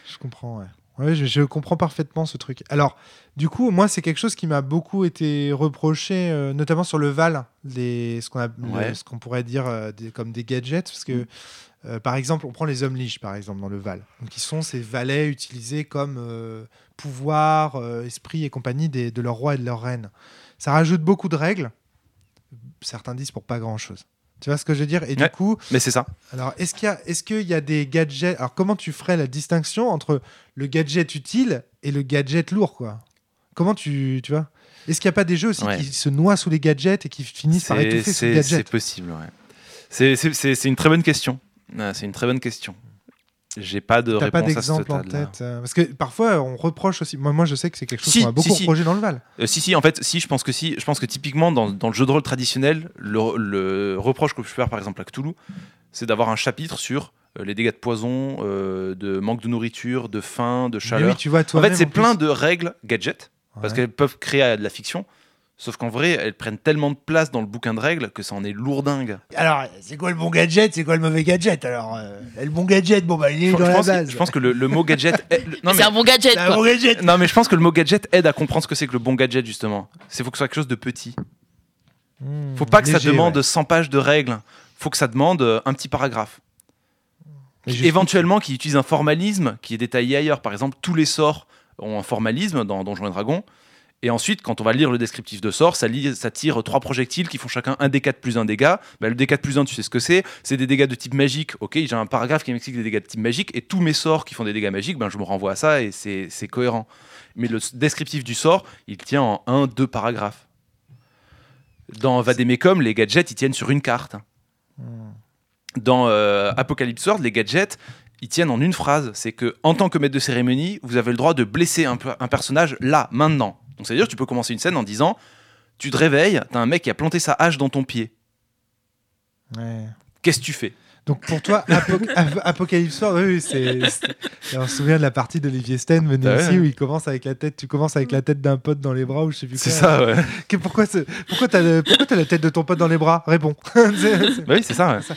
Je comprends, ouais. Ouais, je, je comprends parfaitement ce truc. Alors, du coup, moi, c'est quelque chose qui m'a beaucoup été reproché, euh, notamment sur le Val, les, ce qu'on Ouais. pourrait dire euh, des- comme des gadgets, parce que, euh, par exemple, on prend les hommes liges, par exemple, dans le Val, donc qui sont ces valets utilisés comme pouvoir, esprit et compagnie des- de leur roi et de leur reine. Ça rajoute beaucoup de règles. Certains disent pour pas grand-chose. Tu vois ce que je veux dire Et du coup, Mais c'est ça. alors, est-ce qu'il y, a- est-ce qu'il y a des gadgets Alors, comment tu ferais la distinction entre le gadget utile et le gadget lourd, quoi? Comment tu, tu vois? Est-ce qu'il n'y a pas des jeux aussi Ouais. qui se noient sous les gadgets et qui finissent par étouffer sous le c'est- c'est possible, ouais. C'est une très bonne question. Ah, C'est une très bonne question. J'ai pas de pas réponse ce d'exemple en tête euh, Parce que parfois, on reproche aussi. Moi, moi je sais que c'est quelque chose Si, qu'on a beaucoup si, si. reproché dans le Val. Euh, si, si, en fait, si, je pense que si. Je pense que typiquement, dans, dans le jeu de rôle traditionnel, le, le reproche que je peux faire, par exemple, à Cthulhu, c'est d'avoir un chapitre sur euh, les dégâts de poison, euh, de manque de nourriture, de faim, de chaleur. oui, tu vois, en toi fait, c'est plein de règles gadgets, parce qu'elles peuvent créer de la fiction. Sauf qu'en vrai, elles prennent tellement de place dans le bouquin de règles que ça en est lourdingue. Alors, c'est quoi le bon gadget? C'est quoi le mauvais gadget Alors, euh, le bon gadget, bon bah il est Je, dans je la pense, base. je pense que le, le mot gadget. est- le- non, Mais mais- c'est un bon gadget, C'est un bon gadget. non, mais je pense que le mot gadget aide à comprendre ce que c'est que le bon gadget, justement. C'est faut que ce soit quelque chose de petit. Mmh, Faut pas que ça demande ouais. 100 pages de règles. Faut que ça demande euh, un petit paragraphe. Éventuellement, qui utilise un formalisme qui est détaillé ailleurs. Par exemple, tous les sorts ont un formalisme dans Donjons et Dragons. Et ensuite, quand on va lire le descriptif de sort, ça, tire trois projectiles qui font chacun un D4 plus un dégât. Bah, le D4 plus 1, tu sais ce que c'est. C'est des dégâts de type magique. Ok, j'ai un paragraphe qui m'explique des dégâts de type magique. Et tous mes sorts qui font des dégâts magiques, ben, je me renvoie à ça et c'est cohérent. Mais le descriptif du sort, il tient en un, deux paragraphes. Dans Vademecum, les gadgets, ils tiennent sur une carte. Dans euh, Apocalypse World, les gadgets, ils tiennent en une phrase. C'est que, en tant que maître de cérémonie, vous avez le droit de blesser un personnage là, maintenant. Donc, c'est-à-dire, tu peux commencer une scène en disant Tu te réveilles, t'as un mec qui a planté sa hache dans ton pied. Ouais. Qu'est-ce que tu fais? Donc pour toi, Apo- Ap- Apocalypse World, oui, oui, c'est. c'est- On se souvient de la partie d'Olivier Sten venait Ah ouais. ici où il commence avec la tête, tu commences avec la tête d'un pote dans les bras ou je sais plus C'est quoi. ça, ouais. Que- pourquoi c'est- pourquoi t'as la tête de ton pote dans les bras? Réponds. C'est- c'est- Bah oui, c'est ça. ouais.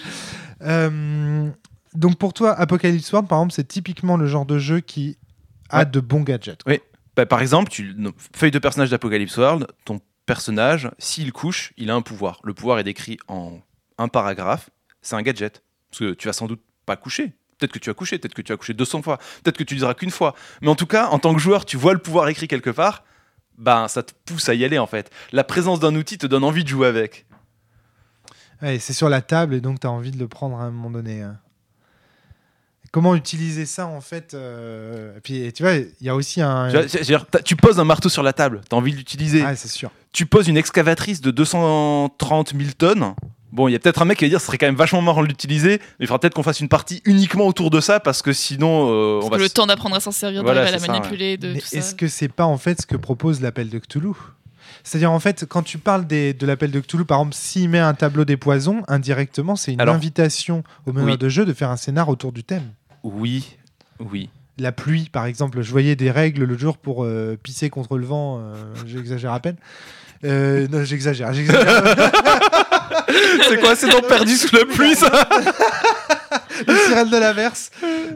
Euh, donc pour toi, Apocalypse World, par exemple, c'est typiquement le genre de jeu qui a Ouais. de bons gadgets. Bah, par exemple, tu, feuille de personnage d'Apocalypse World, ton personnage, s'il couche, il a un pouvoir. Le pouvoir est décrit en un paragraphe. C'est un gadget. Parce que tu vas sans doute pas coucher. Peut-être que tu as couché, peut-être que tu as couché 200 fois, peut-être que tu diras qu'une fois. Mais en tout cas, en tant que joueur, tu vois le pouvoir écrit quelque part, ben ça te pousse à y aller en fait. La présence d'un outil te donne envie de jouer avec. Ouais, c'est sur la table et donc tu as envie de le prendre à un moment donné. hein. Comment utiliser ça en fait euh, Et puis tu vois, il y a aussi un. Tu, je poses un marteau sur la table, tu as envie de l'utiliser. Ah, c'est sûr. tu poses une excavatrice de 230 000 tonnes. Bon, il y a peut-être un mec qui va dire ce serait quand même vachement marrant de l'utiliser, mais il faudra peut-être qu'on fasse une partie uniquement autour de ça parce que sinon euh, on Parce va que le temps d'apprendre à s'en servir, Voilà, d'arriver à la ouais. manipuler, de Mais est-ce que c'est pas en fait ce que propose l'appel de Cthulhu? C'est-à-dire en fait, quand tu parles des- de l'appel de Cthulhu, par exemple, s'il met un tableau des poisons, indirectement, c'est une Alors, invitation au meneur oui. de jeu de faire un scénar autour du thème. Oui, oui. La pluie, par exemple, je voyais des règles le jour pour euh, pisser contre le vent. euh, j'exagère à peine. Euh, non, j'exagère. j'exagère. c'est quoi C'est donc perdu sous la pluie ça? Les sirènes de l'averse.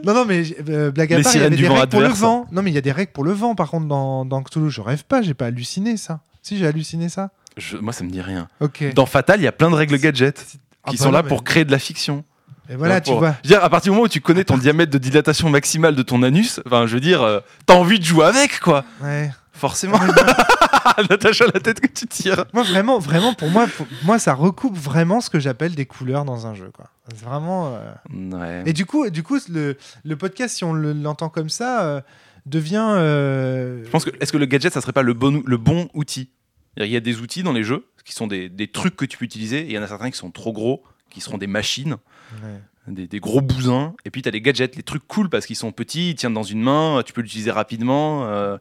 Non, non, mais euh, blague à part, il y avait des règles pour le vent. Non, mais il y a des règles pour le vent, par contre, dans, dans Cthulhu. Je rêve pas, j'ai pas halluciné ça. Si, j'ai halluciné ça. Je- Moi ça me dit rien. Ok. Dans Fatal, il y a plein de règles gadgets Ah qui bah sont non, là mais- pour créer de la fiction. Et voilà, tu vois. Je veux dire, à partir du moment où tu connais ton diamètre de dilatation maximale de ton anus, enfin, je veux dire, euh, t'as envie de jouer avec, quoi. Ouais. Forcément. Natacha, la tête que tu tires. Moi, vraiment, vraiment, pour moi, pour- moi, ça recoupe vraiment ce que j'appelle des couleurs dans un jeu, quoi. C'est vraiment. euh, Ouais. Et du coup, du coup, le, le podcast, si on le- l'entend comme ça, euh, devient. euh, Je pense que est-ce que le gadget ça serait pas le bon le bon outil? Il y a des outils dans les jeux qui sont des, des trucs que tu peux utiliser et il y en a certains qui sont trop gros qui seront des machines, ouais. des, des gros bousins et puis tu as les gadgets, les trucs cool parce qu'ils sont petits, ils tiennent dans une main, tu peux l'utiliser rapidement. euh,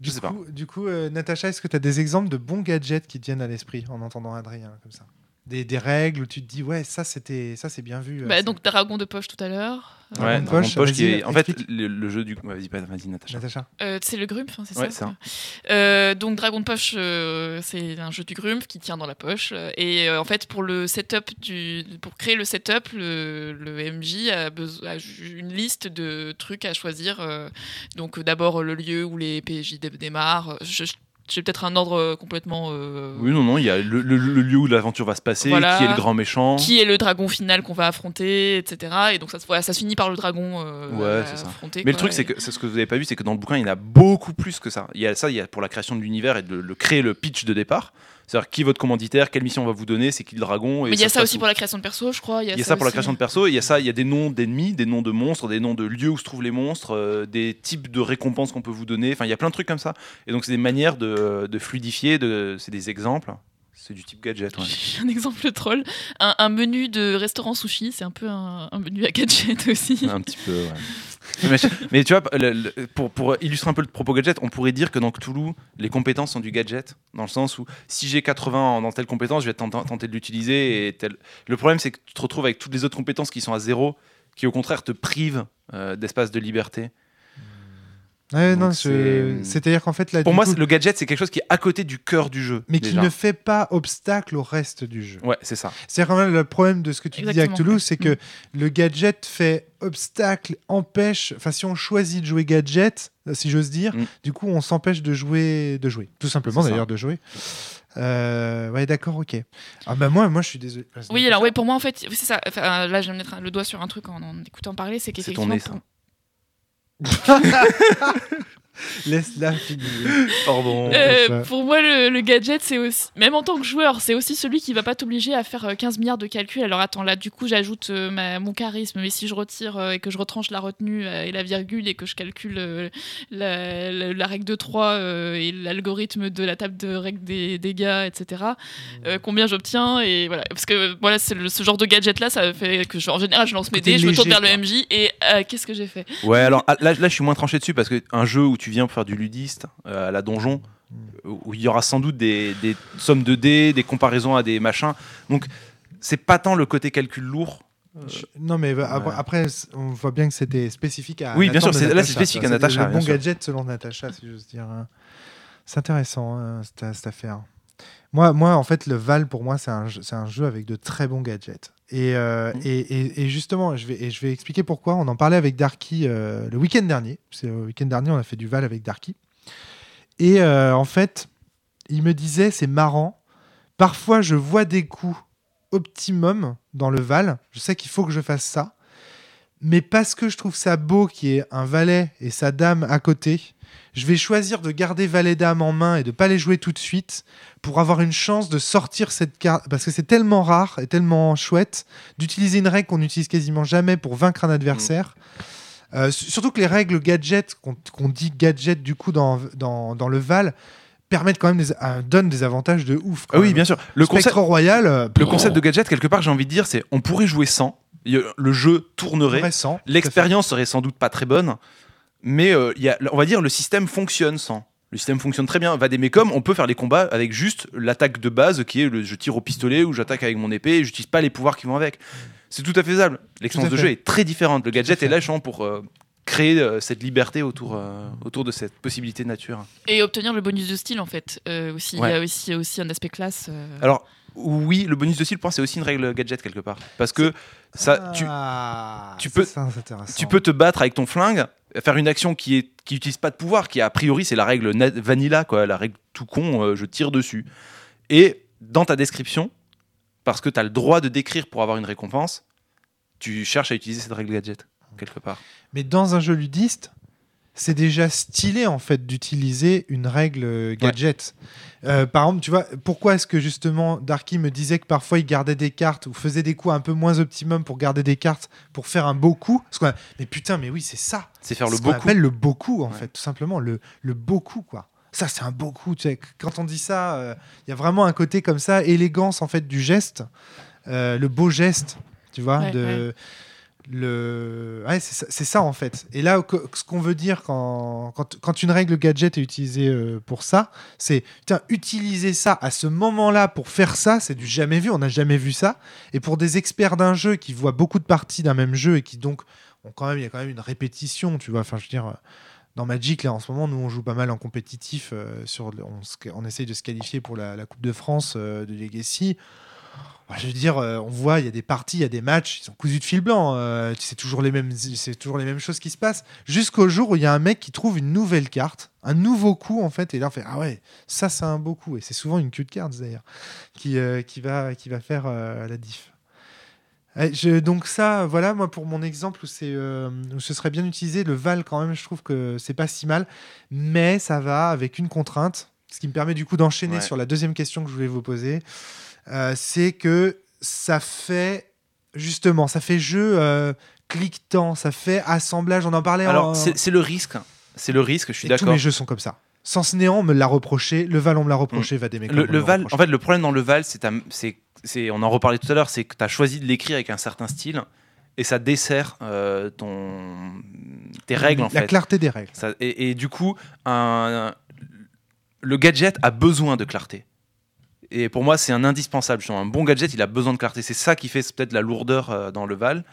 Du pas. coup, du coup euh, Natacha, est-ce que tu as des exemples de bons gadgets qui te viennent à l'esprit en entendant Adrien comme ça? Des, des règles où tu te dis ouais ça c'était ça c'est bien vu. euh, Bah, donc dragon de poche tout à l'heure. Ouais, Dragon Dragon Poche, Poche qui est. En fait, le, le jeu du. Vas-y, pas- vas-y, Natacha. Natacha. Euh, c'est le Grumpf, hein, c'est Ouais, ça ça. Euh, Donc Dragon de Poche, euh, c'est un jeu du Grumpf qui tient dans la poche. Et euh, en fait, pour le setup du, pour créer le setup, le, le MJ a, besoin, a une liste de trucs à choisir. euh, donc d'abord le lieu où les PJ dé- démarrent. Je- J'ai peut-être un ordre euh, complètement. euh, Oui, non, non, il y a le, le- le lieu où l'aventure va se passer, Voilà. qui est le grand méchant. Qui est le dragon final qu'on va affronter, etc. Et donc ça, se- voilà, ça se finit par le dragon euh, Ouais, c'est ça. Mais le truc, c'est que c'est ce que vous n'avez pas vu, c'est que dans le bouquin, il y en a beaucoup plus que ça. Il y a ça, il y a pour la création de l'univers et de le créer le pitch de départ. C'est-à-dire qui est votre commanditaire, quelle mission on va vous donner, c'est qui le dragon. et Mais il y a ça aussi pour la création de perso, je crois. Il y a, Il y a ça pour la création de perso, il y a ça, il y a des noms d'ennemis, des noms de monstres, des noms de lieux où se trouvent les monstres, euh, des types de récompenses qu'on peut vous donner. Enfin, il y a plein de trucs comme ça. Et donc, c'est des manières de, de fluidifier, de, c'est des exemples. C'est du type gadget. ouais. Un exemple troll. Un, un menu de restaurant sushi, c'est un peu un, un menu à gadget aussi. Un petit peu, ouais. mais, mais tu vois, le- le- pour, pour illustrer un peu le propos gadget, on pourrait dire que dans Cthulhu, les compétences sont du gadget, dans le sens où si j'ai 80 dans telle compétence, je vais tenter, tenter de l'utiliser. Et tel... Le problème, c'est que tu te retrouves avec toutes les autres compétences qui sont à zéro, qui au contraire te privent euh, d'espace de liberté. Ouais, non, je- c'est-à-dire qu'en fait là. Pour moi, coup- le gadget, c'est quelque chose qui est à côté du cœur du jeu. mais qui ne fait pas obstacle au reste du jeu. Ouais, c'est ça. C'est quand même le problème de ce que tu dis à. Cthulhu, c'est que le gadget fait obstacle, empêche. Enfin, si on choisit de jouer gadget, euh, si j'ose dire, Mm. du coup, on s'empêche de jouer, de jouer. Tout simplement, d'ailleurs, de jouer. Euh, ouais, d'accord, ok. Ah bah moi, moi, je suis désolé. Oui, alors ouais, pour moi en fait, oui, c'est ça. Enfin, là, je de mettre le doigt sur un truc en, en écoutant parler, c'est qu'effectivement, pour- ハハハハ! Laisse-la finir. Pardon. Euh, pour moi, le, le gadget, c'est aussi, même en tant que joueur, c'est aussi celui qui va pas t'obliger à faire euh, 15 milliards de calculs. Alors attends, là, du coup, j'ajoute euh, ma- mon charisme, mais si je retire euh, et que je retranche la retenue euh, et la virgule et que je calcule euh, la, la- la règle de 3 euh, et l'algorithme de la table de règle des dégâts, etc., euh, combien j'obtiens et voilà. Parce que euh, voilà, c'est le- ce genre de gadget là, ça fait que je- en général, je lance mes dés, je me tourne vers le. MJ et euh, qu'est-ce que j'ai fait? Ouais, alors ah, là, là, je suis moins tranché dessus parce qu'un jeu où tu viens pour faire du ludiste euh, à la donjon, où il y aura sans doute des, des sommes de dés, des comparaisons à des machins. Donc, c'est pas tant le côté calcul lourd. Je- Non, mais après, Ouais. après, c- on voit bien que c'était spécifique à. Oui, bien sûr, là, c'est spécifique à Natacha, Le bon sûr. gadget selon Natacha, si j'ose dire. hein. C'est intéressant, hein, cette, cette affaire. Moi, moi, en fait, le Val, pour moi, c'est un, c'est un jeu avec de très bons gadgets. Et, euh, Mhm. et, et- et justement, je vais, et je vais expliquer pourquoi. On en parlait avec Darky euh, le week-end dernier. C'est le week-end dernier, on a fait du Val avec Darky. Et euh, en fait, il me disait, c'est marrant. Parfois, je vois des coups optimum dans le Val. Je sais qu'il faut que je fasse ça. Mais parce que je trouve ça beau qu'il y ait un valet et sa dame à côté, je vais choisir de garder valet dame en main et de pas les jouer tout de suite pour avoir une chance de sortir cette carte. Parce que c'est tellement rare et tellement chouette d'utiliser une règle qu'on n'utilise quasiment jamais pour vaincre un adversaire. Euh, s- surtout que les règles gadget, qu'on dit gadget du coup dans, dans, dans le Val, permettent quand même des, euh, donnent des avantages de ouf. Ah oui, même. bien sûr. Le Spectre concept, Royal, euh, le concept de gadget, quelque part, j'ai envie de dire, c'est on pourrait jouer sans. Le jeu tournerait. L'expérience serait sans doute pas très bonne, mais euh, il y a, on va dire le système fonctionne sans. Le système fonctionne très bien. Vademecum, on peut faire les combats avec juste l'attaque de base qui est le je tire au pistolet ou j'attaque avec mon épée et j'utilise pas les pouvoirs qui vont avec. C'est tout à fait faisable. L'expérience de jeu est très différente. Le gadget est là justement pour euh, créer euh, cette liberté autour, euh, autour de cette possibilité de nature. Et obtenir le bonus de style en fait. Euh, aussi, Ouais. il y a aussi, aussi un aspect classe. euh. Alors oui, le bonus de style, pour moi, c'est aussi une règle gadget quelque part. Parce que ça, tu, Ah, tu peux-. Tu peux te battre avec ton flingue, faire une action qui est qui utilise pas de pouvoir, qui a priori c'est la règle vanilla quoi, la règle tout con, euh, je tire dessus. Et dans ta description, parce que tu as le droit de décrire pour avoir une récompense, tu cherches à utiliser cette règle gadget quelque part. Mais dans un jeu ludiste, c'est déjà stylé en fait d'utiliser une règle euh, gadget. Euh, par exemple, tu vois, pourquoi est-ce que justement Darky me disait que parfois il gardait des cartes ou faisait des coups un peu moins optimum pour garder des cartes pour faire un beau coup? Parce qu'on a- Mais putain, mais oui, c'est ça. C'est faire le Ce qu'on beau coup. appelle le beau coup en Ouais. fait, tout simplement le, le beau coup quoi. Ça, c'est un beau coup. Tu sais, quand on dit ça, euh, il y a vraiment un côté comme ça, élégance en fait du geste, euh, le beau geste, tu vois. Ouais, de... le... c'est ça, en fait. Et là, ce qu'on veut dire quand, quand, quand une règle gadget est utilisée euh, pour ça, c'est utiliser ça à ce moment-là pour faire ça, c'est du jamais vu. On n'a jamais vu ça. Et pour des experts d'un jeu qui voient beaucoup de parties d'un même jeu et qui donc ont quand même, il y a quand même une répétition, tu vois. Enfin, je veux dire. euh, Dans Magic, là, en ce moment, nous, on joue pas mal en compétitif. euh, sur, on, essaye de se qualifier pour la, Coupe de France de Legacy. Ouais, Je veux dire, euh, on voit, il y a des parties, il y a des matchs, ils sont cousus de fil blanc. euh, c'est toujours les mêmes, c'est toujours les mêmes choses qui se passent. Jusqu'au jour où il y a un mec qui trouve une nouvelle carte, un nouveau coup en fait, et là on fait ah ouais, ça c'est un beau coup, et c'est souvent une queue de cartes d'ailleurs qui euh, qui va qui va faire euh, la diff. Je- donc ça, voilà, moi pour mon exemple où c'est euh, où ce serait bien utilisé, le Val quand même, je trouve que c'est pas si mal, mais ça va avec une contrainte, ce qui me permet du coup d'enchaîner Ouais. sur la deuxième question que je voulais vous poser. Euh, c'est que ça fait justement, ça fait jeu euh, cliquetant, ça fait assemblage. On en parlait. en- Alors, c'est c'est le risque. C'est le risque, je suis et tous d'accord. mes jeux sont comme ça. Sans néant, on me l'a reproché. Le Val, on me l'a reproché. Va des mecs. Le, le Val, en fait, le problème dans le Val, c'est, on en reparlait tout à l'heure, c'est que tu as choisi de l'écrire avec un certain style et ça dessert euh, ton, tes règles en la fait. clarté des règles. Ça- et, et du coup, un- le gadget a besoin de clarté. Et pour moi, c'est un indispensable. Justement. Un bon gadget, il a besoin de clarté. C'est ça qui fait peut-être la lourdeur euh, dans le Val.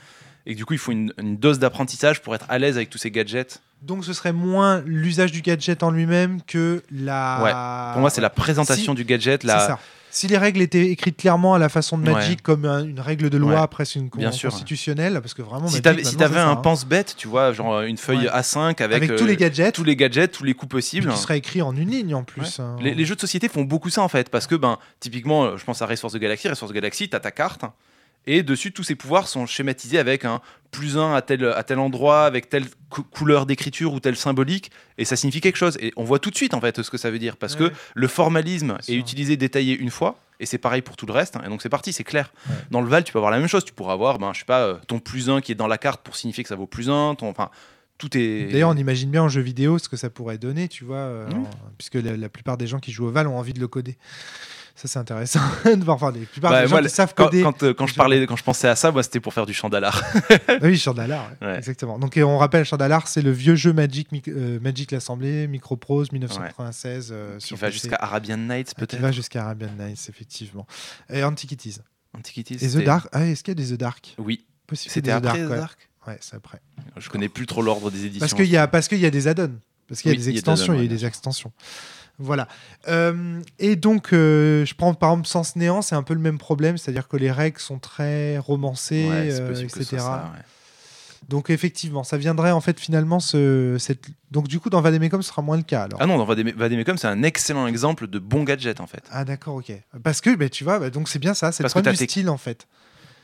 Et du coup, il faut une, une dose d'apprentissage pour être à l'aise avec tous ces gadgets. Donc, ce serait moins l'usage du gadget en lui-même que la. Pour moi, c'est la présentation du gadget. C'est La... Si les règles étaient écrites clairement à la façon de Magic, Ouais. comme un- une règle de loi, Ouais. presque une con- sûr, constitutionnelle, parce que vraiment. Si t'avais si un hein. pense-bête, tu vois, genre une feuille Ouais. A5 avec, avec, tous euh, les gadgets, tous les gadgets, tous les coups possibles. qui serait écrit en une ligne en plus. hein. Les, les jeux de société font beaucoup ça en fait, parce que ben, typiquement, euh, je pense à de Galaxy, Race Force de Galaxy, t'as ta carte, et dessus, tous ces pouvoirs sont schématisés avec un plus un à tel, à tel endroit, avec telle cou- couleur d'écriture ou telle symbolique, et ça signifie quelque chose. Et on voit tout de suite en fait ce que ça veut dire, parce Ouais. que le formalisme est utilisé, détaillé une fois, et c'est pareil pour tout le reste, hein, et donc c'est parti, c'est clair. Ouais. Dans le Val, tu peux avoir la même chose, tu pourras avoir, ben, je sais pas, euh, ton plus un qui est dans la carte pour signifier que ça vaut plus un, ton, enfin, tout est. D'ailleurs, on imagine bien en jeu vidéo ce que ça pourrait donner, tu vois, euh, en- puisque la, la plupart des gens qui jouent au Val ont envie de le coder. Ça, c'est intéressant de voir. Enfin, la plupart Bah, des gens moi, qui savent quand, coder. quand, euh, quand je parlais, quand je pensais à ça, moi, c'était pour faire du chandalar. Oui, Chandalar, ouais, Ouais. exactement. Donc, on rappelle, Chandalar, c'est le vieux jeu Magic, euh, Magic l'Assemblée, Microprose, 1996. euh, qui sur va PC. jusqu'à Arabian Nights Ah, qui peut-être. va jusqu'à Arabian Nights, effectivement. Et Antiquities. Antiquities. Et The Dark. Ah, est-ce qu'il y a des The Dark? Oui. C'était des après The The ouais. Dark. Ouais, c'est après. Je connais plus trop l'ordre des éditions. Parce qu'il y a, parce y a des add-ons. Parce qu'il y a Oui, des extensions, il y a ouais, des extensions. Voilà. Euh, et donc, euh, je prends par exemple Sens Néant, c'est un peu le même problème, c'est-à-dire que les règles sont très romancées, Ouais, euh, etc. soit ça, ouais. Donc, effectivement, ça viendrait en fait finalement ce, cette. Donc, du coup, dans Vademecum, ce sera moins le cas alors. Ah non, dans Vademe- Vademecum, c'est un excellent exemple de bon gadget en fait. Ah, d'accord, ok. Parce que, bah, tu vois, bah, donc c'est bien ça, c'est le problème du style en fait.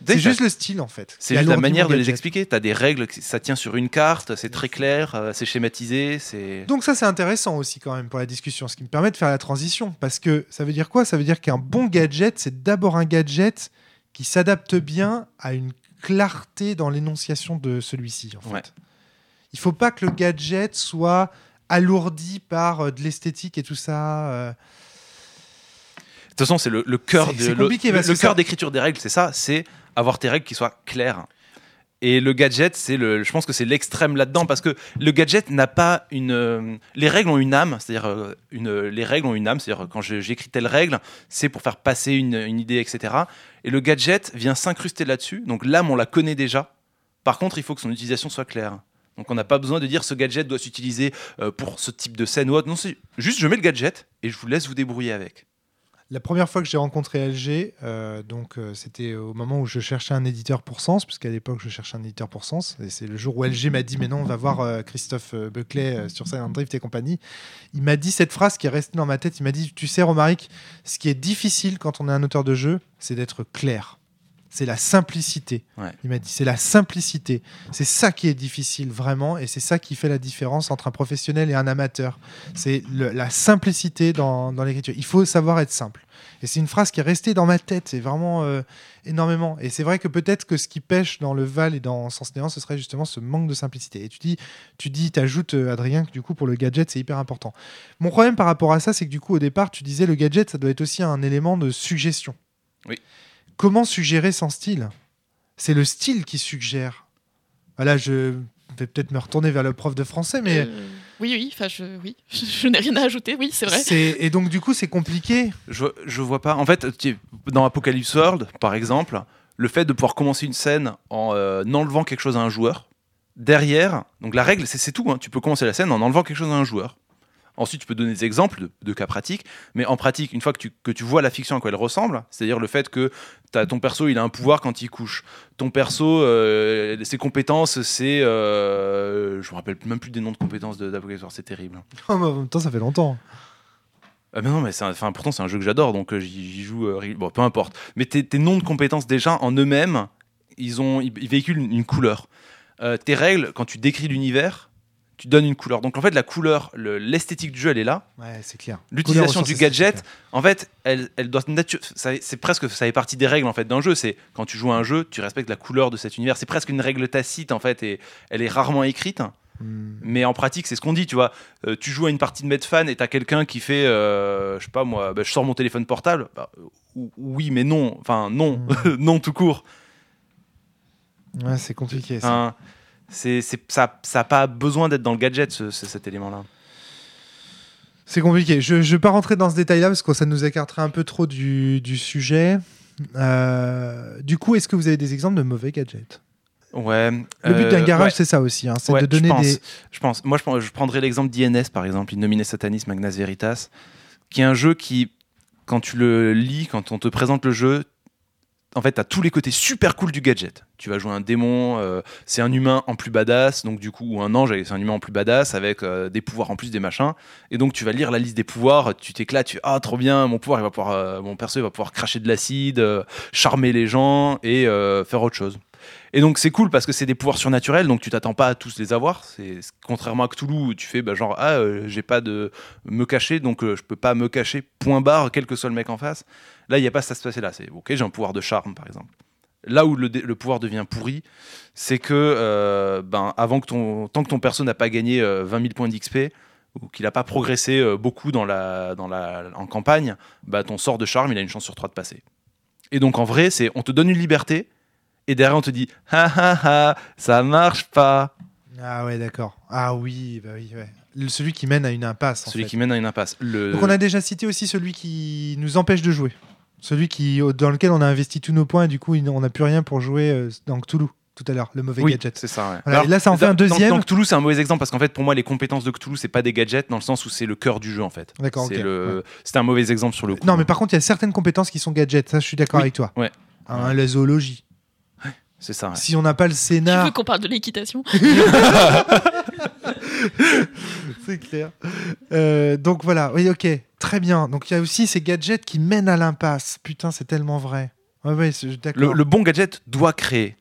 C'est juste le style en fait. C'est juste la manière de les expliquer. Tu as des règles, ça tient sur une carte, c'est très clair, euh, c'est schématisé. Donc ça c'est intéressant aussi quand même pour la discussion, ce qui me permet de faire la transition. Parce que ça veut dire quoi? Ça veut dire qu'un bon gadget, c'est d'abord un gadget qui s'adapte bien à une clarté dans l'énonciation de celui-ci. En fait. Ouais. Il faut pas que le gadget soit alourdi par euh, de l'esthétique et tout ça. euh. De toute façon, c'est le, le cœur de le, le- cœur d'écriture des règles, c'est ça, c'est avoir tes règles qui soient claires. Et le gadget, c'est le, je pense que c'est l'extrême là-dedans parce que le gadget n'a pas une, euh, les règles ont une âme, c'est-à-dire euh, une, les règles ont une âme, c'est-à-dire quand j'écris telle règle, c'est pour faire passer une, une idée, etc. Et le gadget vient s'incruster là-dessus. Donc l'âme, on la connaît déjà. Par contre, il faut que son utilisation soit claire. Donc on n'a pas besoin de dire ce gadget doit s'utiliser euh, pour ce type de scène ou autre. Non, c'est juste je mets le gadget et je vous laisse vous débrouiller avec. La première fois que j'ai rencontré LG, euh, donc euh, c'était au moment où je cherchais un éditeur pour Sens, puisqu'à l'époque je cherchais un éditeur pour Sens. Et c'est le jour où LG m'a dit mais non, on va voir euh, Christophe Buckley sur Silent Drift et compagnie. Il m'a dit cette phrase qui est restée dans ma tête. Il m'a dit tu sais Romaric, ce qui est difficile quand on est un auteur de jeu, c'est d'être clair. C'est la simplicité. Ouais. Il m'a dit c'est la simplicité. C'est ça qui est difficile vraiment et c'est ça qui fait la différence entre un professionnel et un amateur. C'est la simplicité dans, dans l'écriture. Il faut savoir être simple. Et c'est une phrase qui est restée dans ma tête, c'est vraiment euh, énormément. Et c'est vrai que peut-être que ce qui pêche dans le Val et dans Sens Néant, ce serait justement ce manque de simplicité. Et tu dis, tu dis, t'ajoutes euh, Adrien que du coup pour le gadget c'est hyper important. Mon problème par rapport à ça, c'est que du coup au départ tu disais le gadget ça doit être aussi un élément de suggestion. Oui. Comment suggérer sans style? C'est le style qui suggère. Voilà, je vais peut-être me retourner vers le prof de français, mais Euh, oui, oui, enfin, je, oui. je n'ai rien à ajouter, oui, c'est vrai. c'est et donc du coup c'est compliqué? Je, je vois pas. En fait, dans Apocalypse World, par exemple, le fait de pouvoir commencer une scène en euh, enlevant quelque chose à un joueur, derrière, donc la règle, c'est c'est tout. hein, tu peux commencer la scène en enlevant quelque chose à un joueur. Ensuite, tu peux donner des exemples de, de cas pratiques, mais en pratique, une fois que tu, que tu vois la fiction à quoi elle ressemble, c'est-à-dire le fait que as, ton perso, il a un pouvoir quand il couche. Ton perso, euh, ses compétences, c'est... euh, je me rappelle même plus des noms de compétences d'Apocalypse c'est terrible. Oh, mais en même temps, ça fait longtemps. Ah mais non, mais enfin, pourtant c'est un jeu que j'adore, donc euh, j'y joue. euh, bon, peu importe. Mais tes, tes noms de compétences déjà en eux-mêmes, ils ont, ils, ils véhiculent une, une couleur. Euh, tes règles, quand tu décris l'univers, tu donnes une couleur. Donc en fait, la couleur, le- l'esthétique du jeu, elle est là. Ouais, c'est clair. L'utilisation du gadget, en fait, elle, elle doit C'est presque, ça fait partie des règles en fait d'un jeu. C'est quand tu joues à un jeu, tu respectes la couleur de cet univers. C'est presque une règle tacite en fait, et elle est rarement écrite. Hmm. Mais en pratique, c'est ce qu'on dit, tu vois. Euh, tu joues à une partie de Medfan et t'as quelqu'un qui fait, euh, je sais pas moi, bah, je sors mon téléphone portable. Bah, ou- oui, mais non. Enfin, non. non tout court. Ouais, c'est compliqué. Ça. Enfin, c'est, c'est- ça n'a pas besoin d'être dans le gadget, ce- ce- cet élément-là. C'est compliqué. Je ne vais pas rentrer dans ce détail-là parce que ça nous écarterait un peu trop du, du sujet. Euh, du coup, est-ce que vous avez des exemples de mauvais gadgets? Ouais. Le but euh, d'un garage, ouais. c'est ça aussi. hein, c'est Ouais, de donner je pense, des. Je pense. Moi, je, je prendrais l'exemple d'INS, par exemple, Innomine Satanis Magnas Veritas, qui est un jeu qui, quand tu le lis, quand on te présente le jeu, en fait, tu as tous les côtés super cool du gadget. Tu vas jouer un démon, euh, c'est un humain en plus badass, donc du coup, ou un ange, c'est un humain en plus badass, avec euh, des pouvoirs en plus, des machins. Et donc, tu vas lire la liste des pouvoirs, tu t'éclates, tu ah, trop bien, mon pouvoir, il va pouvoir, euh, mon perso, il va pouvoir cracher de l'acide, charmer les gens et faire autre chose. Et donc c'est cool parce que c'est des pouvoirs surnaturels, donc tu t'attends pas à tous les avoir. C'est contrairement à Cthulhu tu fais bah, genre ah j'ai pas de me cacher, donc je peux pas me cacher. Point barre, quel que soit le mec en face. Là il y a pas ça se passer là. C'est ok j'ai un pouvoir de charme par exemple. Là où le, pouvoir devient pourri, c'est que euh, ben avant que ton tant que ton perso n'a pas gagné euh, 20 000 points d'XP ou qu'il n'a pas progressé euh, beaucoup dans la dans la en campagne, bah ton sort de charme il a une chance sur trois de passer. Et donc en vrai c'est on te donne une liberté et derrière on te dit ha ha ha ça marche pas Ah ouais, d'accord. Ah oui, bah oui, ouais. Celui qui mène à une impasse. en celui fait. qui mène à une impasse le Donc on a déjà cité aussi celui qui nous empêche de jouer. Celui qui, dans lequel on a investi tous nos points et du coup on n'a plus rien pour jouer euh, dans Cthulhu tout à l'heure, le mauvais oui gadget. c'est ça ouais. Voilà, et là, ça en fait un deuxième. Cthulhu c'est un mauvais exemple parce qu'en fait pour moi les compétences de Cthulhu c'est pas des gadgets dans le sens où c'est le cœur du jeu en fait D'accord, c'est ok. le c'est un mauvais exemple sur le coup Non, mais par contre, il y a certaines compétences qui sont gadgets. Ça, je suis d'accord Oui. avec toi. Ouais. Hein, la zoologie. C'est ça ouais. Si on n'a pas le Tu scénar, veux qu'on parle de l'équitation c'est clair. Euh, donc voilà, oui, ok, très bien. Donc il y a aussi ces gadgets qui mènent à l'impasse. Putain, c'est tellement vrai. Ouais, ouais, c'est- d'accord. le, le bon gadget doit créer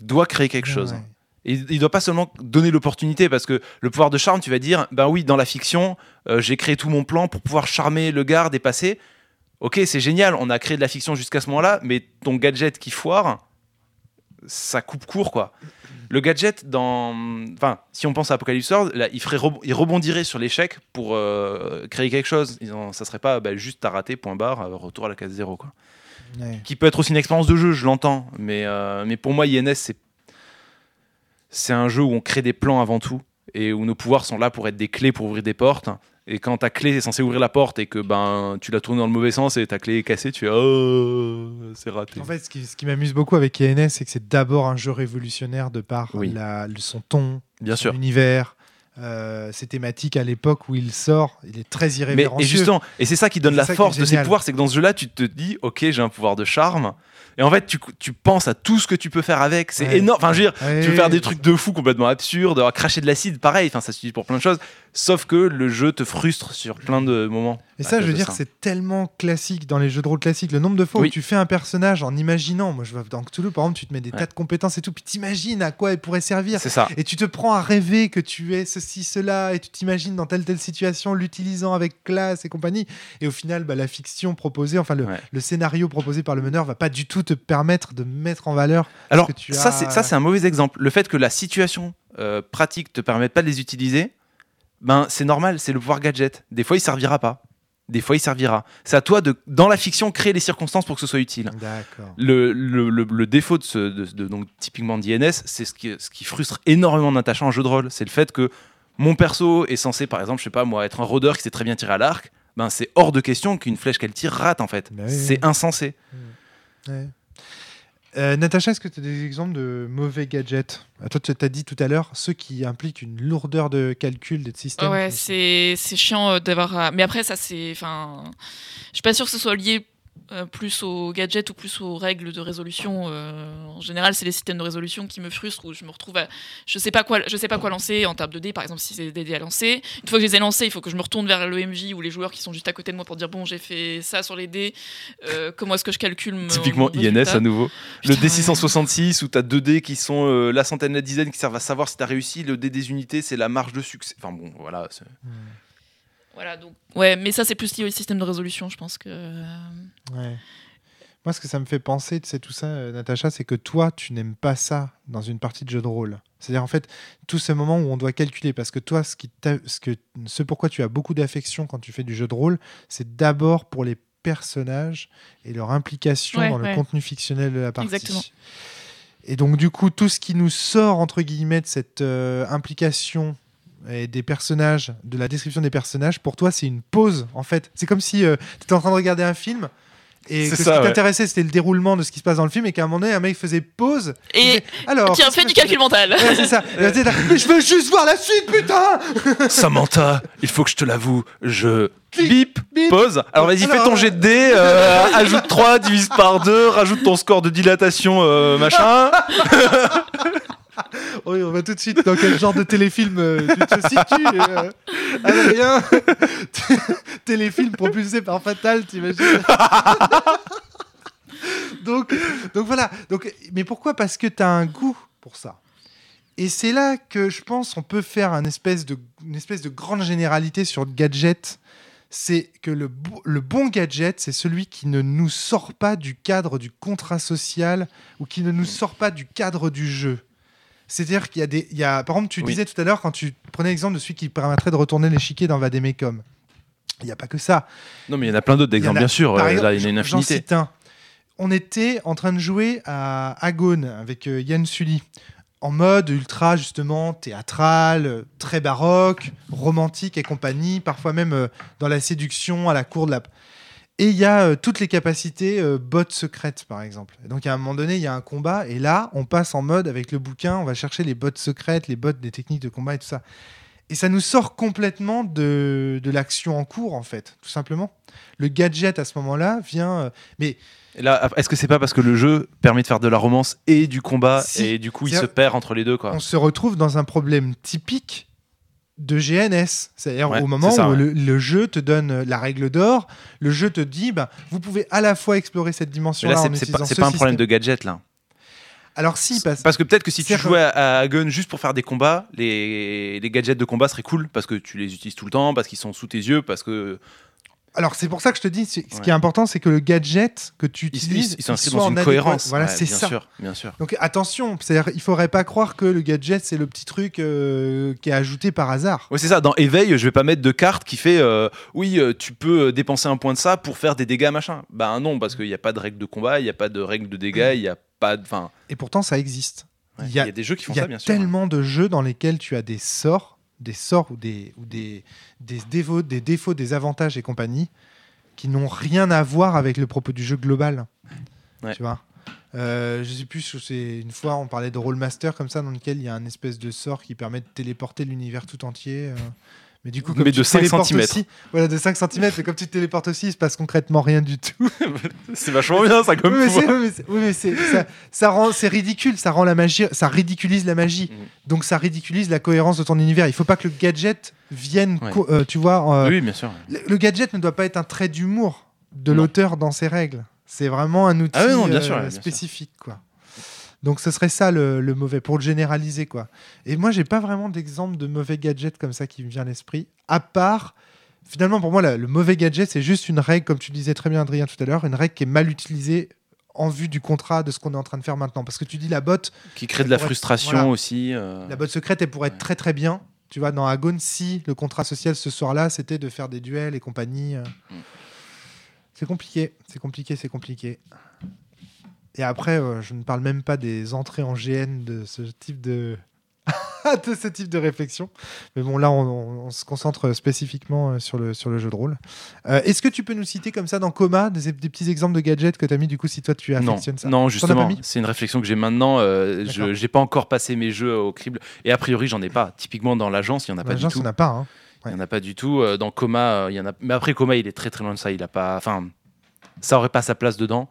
il doit créer quelque chose. Et il doit pas seulement donner l'opportunité parce que le pouvoir de charme, tu vas dire, ben oui, dans la fiction, euh, j'ai créé tout mon plan pour pouvoir charmer le garde et passer. Ok, c'est génial, on a créé de la fiction jusqu'à ce moment-là, mais ton gadget qui foire, ça coupe court quoi. Le gadget dans, enfin, si on pense à Apocalypse World, là, il ferait, il rebondirait sur l'échec pour euh, créer quelque chose. Ça serait pas bah, juste t'as raté, point barre, euh, retour à la case zéro quoi Ouais. qui peut être aussi une expérience de jeu, je l'entends. Mais, euh, mais pour moi, INS, c'est, c'est un jeu où on crée des plans avant tout et où nos pouvoirs sont là pour être des clés pour ouvrir des portes. Et quand ta clé est censée ouvrir la porte et que ben, tu la tournes dans le mauvais sens et ta clé est cassée, tu fais Oh, c'est raté. En fait, ce qui, ce qui m'amuse beaucoup avec INS, c'est que c'est d'abord un jeu révolutionnaire de par Oui. la- son ton, Bien son sûr. univers, euh, ses thématiques à l'époque où il sort. Il est très Mais, irrévérencieux. et justement, et c'est ça qui donne la force de génial. pouvoirs, c'est que dans ce jeu-là, tu te dis, ok, j'ai un pouvoir de charme. Et en fait, tu, tu penses à tout ce que tu peux faire avec. C'est Ouais. énorme. Enfin, je veux dire, Ouais, Tu veux faire des trucs de fou complètement absurdes, craché de l'acide, pareil, enfin ça s'utilise pour plein de choses. Sauf que le jeu te frustre sur plein de moments. Et ça, je veux dire, c'est tellement classique dans les jeux de rôle classiques. Le nombre de fois Oui. où tu fais un personnage en imaginant, moi je vois dans Cthulhu par exemple, tu te mets des Ouais. tas de compétences et tout, puis t'imagines à quoi elle pourrait servir. C'est ça. Et tu te prends à rêver que tu es ceci, cela, et tu t'imagines dans telle telle situation l'utilisant avec classe et compagnie. Et au final, bah, la fiction proposée, enfin le, Ouais. le scénario proposé par le meneur va pas du tout te permettre de mettre en valeur. Alors, que tu ça, as- c'est ça, c'est un mauvais exemple. Le fait que la situation euh, pratique te permette pas de les utiliser, ben c'est normal, c'est le pouvoir gadget. Des fois, il servira pas. des fois il servira. C'est à toi de, dans la fiction, créer les circonstances pour que ce soit utile. Le, le- le- le défaut de, ce, de, de- donc, typiquement d'INS, c'est ce qui, ce qui frustre énormément en jeu de rôle. C'est le fait que mon perso est censé, par exemple, je sais pas moi, être un rôdeur qui sait très bien tirer à l'arc. Ben, c'est hors de question qu'une flèche qu'elle tire rate en fait. Oui, c'est insensé. Euh, Natacha, est-ce que tu as des exemples de mauvais gadgets? Toi, tu as dit tout à l'heure ceux qui impliquent une lourdeur de calcul des systèmes. Ouais, c'est chiant euh, d'avoir. Mais après, ça, c'est. Enfin, je suis pas sûre que ce soit lié euh, plus aux gadgets ou plus aux règles de résolution. euh, en général, c'est les systèmes de résolution qui me frustrent où je me retrouve à. Je sais pas quoi, je sais pas quoi lancer en table de dés, par exemple, si c'est des dés à lancer. Une fois que je les ai lancés, il faut que je me retourne vers le MJ ou les joueurs qui sont juste à côté de moi pour dire bon, j'ai fait ça sur les dés. euh, comment est-ce que je calcule mon Typiquement mon INS à nouveau. Putain, le D666 où tu as deux dés qui sont euh, la centaine, la dizaine qui servent à savoir si tu as réussi. Le dé des unités, c'est la marge de succès. Enfin bon, voilà. Voilà, donc. Ouais, mais ça, c'est plus lié au système de résolution, je pense que. euh, Ouais. Moi, ce que ça me fait penser, tu sais, tout ça, euh, Natacha, c'est que toi, tu n'aimes pas ça dans une partie de jeu de rôle. C'est-à-dire, en fait, tous ces moments où on doit calculer, parce que toi, ce, qui ce, que, ce pourquoi tu as beaucoup d'affection quand tu fais du jeu de rôle, c'est d'abord pour les personnages et leur implication Ouais, dans le contenu fictionnel de la partie. Exactement. Et donc, du coup, tout ce qui nous sort, entre guillemets, de cette euh, implication et des personnages, de la description des personnages, pour toi, c'est une pause, en fait. C'est comme si tu étais en train de regarder un film et que ça, ce qui ouais. t'intéressait, c'était le déroulement de ce qui se passe dans le film et qu'à un moment donné, un mec faisait pause. Et disait, alors. tiens, fais du calcul mental. Ouais, c'est ça. Mais je veux juste voir la suite, putain Samantha, il faut que je te l'avoue, je bip, bip. pause. Alors vas-y, fais ton jet de dés, euh, ajoute 3, divise par 2, rajoute ton score de dilatation, euh, machin. Oui, on va tout de suite dans quel genre de téléfilm euh, tu te situes euh, Téléfilm propulsé par Fatal, t'imagines donc, donc voilà. Donc, mais pourquoi? Parce que tu as un goût pour ça. Et c'est là que je pense on peut faire espèce de, une espèce de grande généralité sur le gadget. C'est que le, le bon gadget, c'est celui qui ne nous sort pas du cadre du contrat social ou qui ne nous sort pas du cadre du jeu. C'est-à-dire qu'il y a des. Il y a, par exemple, tu Oui. disais tout à l'heure, quand tu prenais l'exemple de celui qui permettrait de retourner l'échiquier dans Vademecum. Il n'y a pas que ça. Non, mais il y en a plein d'autres d'exemples, bien sûr. par euh, exemple, là, il y en a une infinité. cite un. On était en train de jouer à Agone avec euh, Yann Sully en mode ultra justement théâtral, très baroque, romantique et compagnie, parfois même euh, dans la séduction à la cour de la. Et il y a euh, toutes les capacités euh, bottes secrètes par exemple. Et donc à un moment donné, il y a un combat et là, on passe en mode avec le bouquin, on va chercher les bottes secrètes, les bottes des techniques de combat et tout ça. Et ça nous sort complètement de, de l'action en cours en fait, tout simplement. Le gadget à ce moment-là vient. euh, mais Et là, est-ce que c'est pas parce que le jeu permet de faire de la romance et du combat Si. et du coup il C'est- se perd entre les deux quoi? On se retrouve dans un problème typique de GNS. C'est-à-dire Ouais, au moment ça, où ouais. le, le jeu te donne la règle d'or, le jeu te dit bah, vous pouvez à la fois explorer cette dimension-là là, en c'est- pas, c'est ce pas un problème de gadget là. Alors si, parce... Parce que peut-être que si tu jouais à, à Gun juste pour faire des combats, les, les gadgets de combat seraient cool parce que tu les utilises tout le temps, parce qu'ils sont sous tes yeux, parce que Alors c'est pour ça que je te dis, ce qui est important, c'est que le gadget que tu utilises, ils s'inscrivent soit dans une adéquat- cohérence. Voilà, Ouais, c'est bien ça. sûr, bien sûr. Donc attention, c'est-à-dire il faudrait pas croire que le gadget c'est le petit truc euh, qui est ajouté par hasard. Ouais, c'est ça. Dans Éveil, je vais pas mettre de carte qui fait euh, oui, euh, tu peux dépenser un point de ça pour faire des dégâts machin. Bah non, parce qu'il n'y a pas de règle de combat, il n'y a pas de règle de dégâts, il n'y a pas de. Et pourtant ça existe. Il il y y, a- a des jeux qui font Il y a ça, bien sûr. tellement de jeux dans lesquels tu as des sorts, des sorts ou des, ou des, des, défauts, des défauts, des avantages et compagnie qui n'ont rien à voir avec le propos du jeu global. Ouais. Tu vois euh, je sais plus, c'est une fois on parlait de Rollmaster comme ça dans lequel il y a un espèce de sort qui permet de téléporter l'univers tout entier. euh. Mais du coup, comme Mais tu de 5 téléportes centimètres. aussi- voilà, de 5 cm. Mais comme tu te téléportes aussi, il se passe concrètement rien du tout. C'est vachement bien ça comme Oui, mais oui, mais c'est- oui, mais ça, ça rend, c'est ridicule, ça rend la magie, ça ridiculise la magie. Mhm. Donc ça ridiculise la cohérence de ton univers. Il faut pas que le gadget vienne, Ouais. euh, tu vois. euh, Oui, bien sûr. le, le gadget ne doit pas être un trait d'humour de l'auteur dans ses règles. C'est vraiment un outil Ah oui, non, bien euh, bien sûr. spécifique, quoi. Donc ce serait ça le, le mauvais pour le généraliser, quoi. Et moi, j'ai pas vraiment d'exemple de mauvais gadget comme ça qui me vient à l'esprit, à part. Finalement, pour moi, la- le mauvais gadget, c'est juste une règle, comme tu disais très bien, Adrien, tout à l'heure, une règle qui est mal utilisée en vue du contrat de ce qu'on est en train de faire maintenant. Parce que tu dis la botte, Qui crée de la frustration voilà. aussi. euh, la botte secrète, elle pourrait être très très bien, Tu vois, dans Agon, si le contrat social ce soir-là, c'était de faire des duels et compagnie. euh, Mm. C'est compliqué, c'est compliqué, c'est compliqué. Et après, euh, je ne parle même pas des entrées en GN de ce type de, de ce type de réflexion. Mais bon, là, on, on- on se concentre spécifiquement euh, sur le, sur le jeu de rôle. Euh, Est-ce que tu peux nous citer comme ça dans Coma des, des petits exemples de gadgets que tu as mis du coup si toi tu Non, affectionnes ça? Non, as pas justement, c'est une réflexion que j'ai maintenant. euh, je j'ai pas encore passé mes jeux au crible et a priori j'en ai pas. Typiquement dans l'agence, il y en a pas du l'agence, tout. on n'a pas. hein. Il y en a pas du tout. Dans Coma, il y en a. Mais après Coma, il est très très loin de ça. Il a pas. Enfin, ça aurait pas sa place dedans.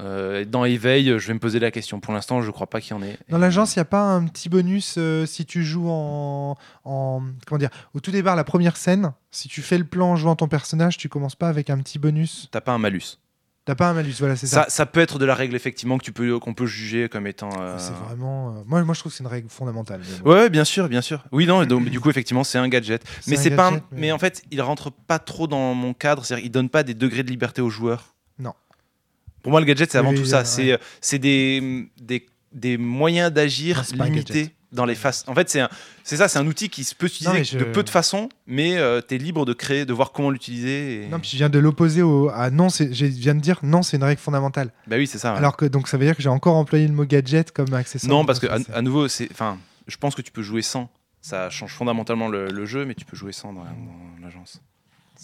Euh, dans Éveil, je vais me poser la question. Pour l'instant, je crois pas qu'il y en ait. Dans l'agence, il n'y a pas un petit bonus euh, si tu joues en, en. Comment dire Au tout départ, la première scène, si tu fais le plan en jouant ton personnage, tu commences pas avec un petit bonus. T'as pas un malus. T'as pas un malus, voilà, c'est ça. Ça, ça peut être de la règle effectivement que tu peux qu'on peut juger comme étant. euh, C'est vraiment. euh, Moi, moi, je trouve que c'est une règle fondamentale. Ouais, ouais, bien sûr, bien sûr. Oui, non, donc, du coup, effectivement, c'est un gadget. Mais un c'est pas. un- mais... en fait, il rentre pas trop dans mon cadre. C'est-à-dire, il donne pas des degrés de liberté aux joueurs. Non. Pour moi, le gadget, c'est avant Oui, tout ça. ouais. C'est euh, c'est des, des des moyens d'agir Non, un limités dans les faces. En fait, c'est un- c'est ça, c'est un outil qui se peut Non, utiliser je- de peu de façons, mais tu es libre de créer, de voir comment l'utiliser. et- Non, puis je viens de l'opposer au. Ah non, je viens de dire non, c'est une règle fondamentale. Bah oui, c'est ça. ouais. Alors que donc ça veut dire que j'ai encore employé le mot gadget comme accessoire. non, parce que à, à nouveau, c'est, enfin, je pense que tu peux jouer sans. Ça change fondamentalement le, le jeu, mais tu peux jouer sans dans, dans l'agence.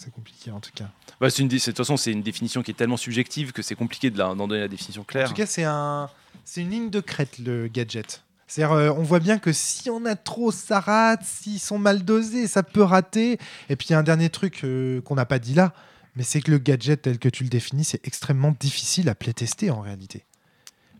C'est compliqué en tout cas. Bah, c'est une, de toute façon, c'est une définition qui est tellement subjective que c'est compliqué de d'en donner la définition En claire. tout cas, c'est un, c'est une ligne de crête le gadget. C'est-à-dire, euh, on voit bien que si on a trop, ça rate. S'ils sont mal dosés, ça peut rater. Et puis il y a un dernier truc euh, qu'on n'a pas dit là, mais c'est que le gadget tel que tu le définis, c'est extrêmement difficile à playtester en réalité.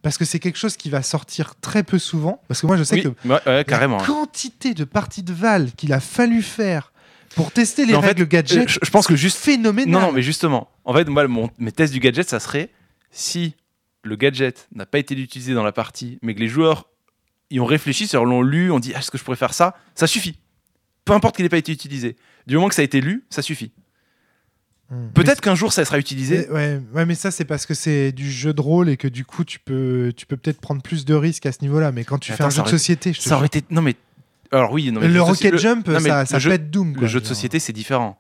Parce que c'est quelque chose qui va sortir très peu souvent. Parce que moi, je sais Oui, que ouais, ouais, carrément. la quantité de parties de Val qu'il a fallu faire pour tester les Mais en fait, règles gadget, je- je pense que juste- phénoménal. Non, non, mais justement, en fait, moi, mon, mes tests du gadget, ça serait si le gadget n'a pas été utilisé dans la partie, mais que les joueurs y ont réfléchi, c'est-à-dire l'ont lu, ont dit, ah, est-ce que je pourrais faire ça? Ça suffit. Peu importe qu'il n'ait pas été utilisé. Du moment que ça a été lu, ça suffit. Hmm. Peut-être qu'un jour, ça sera utilisé. Mais- ouais, ouais, mais ça c'est parce que c'est du jeu de rôle et que du coup tu peux, tu peux peut-être prendre plus de risques à ce niveau-là. Mais quand tu Mais fais un jeu de société, je te Ça aurait été. Non, mais. Alors, oui, non, mais le Rocket Jump, non, mais ça, ça jeu- être Doom. Le jeu de société, c'est différent.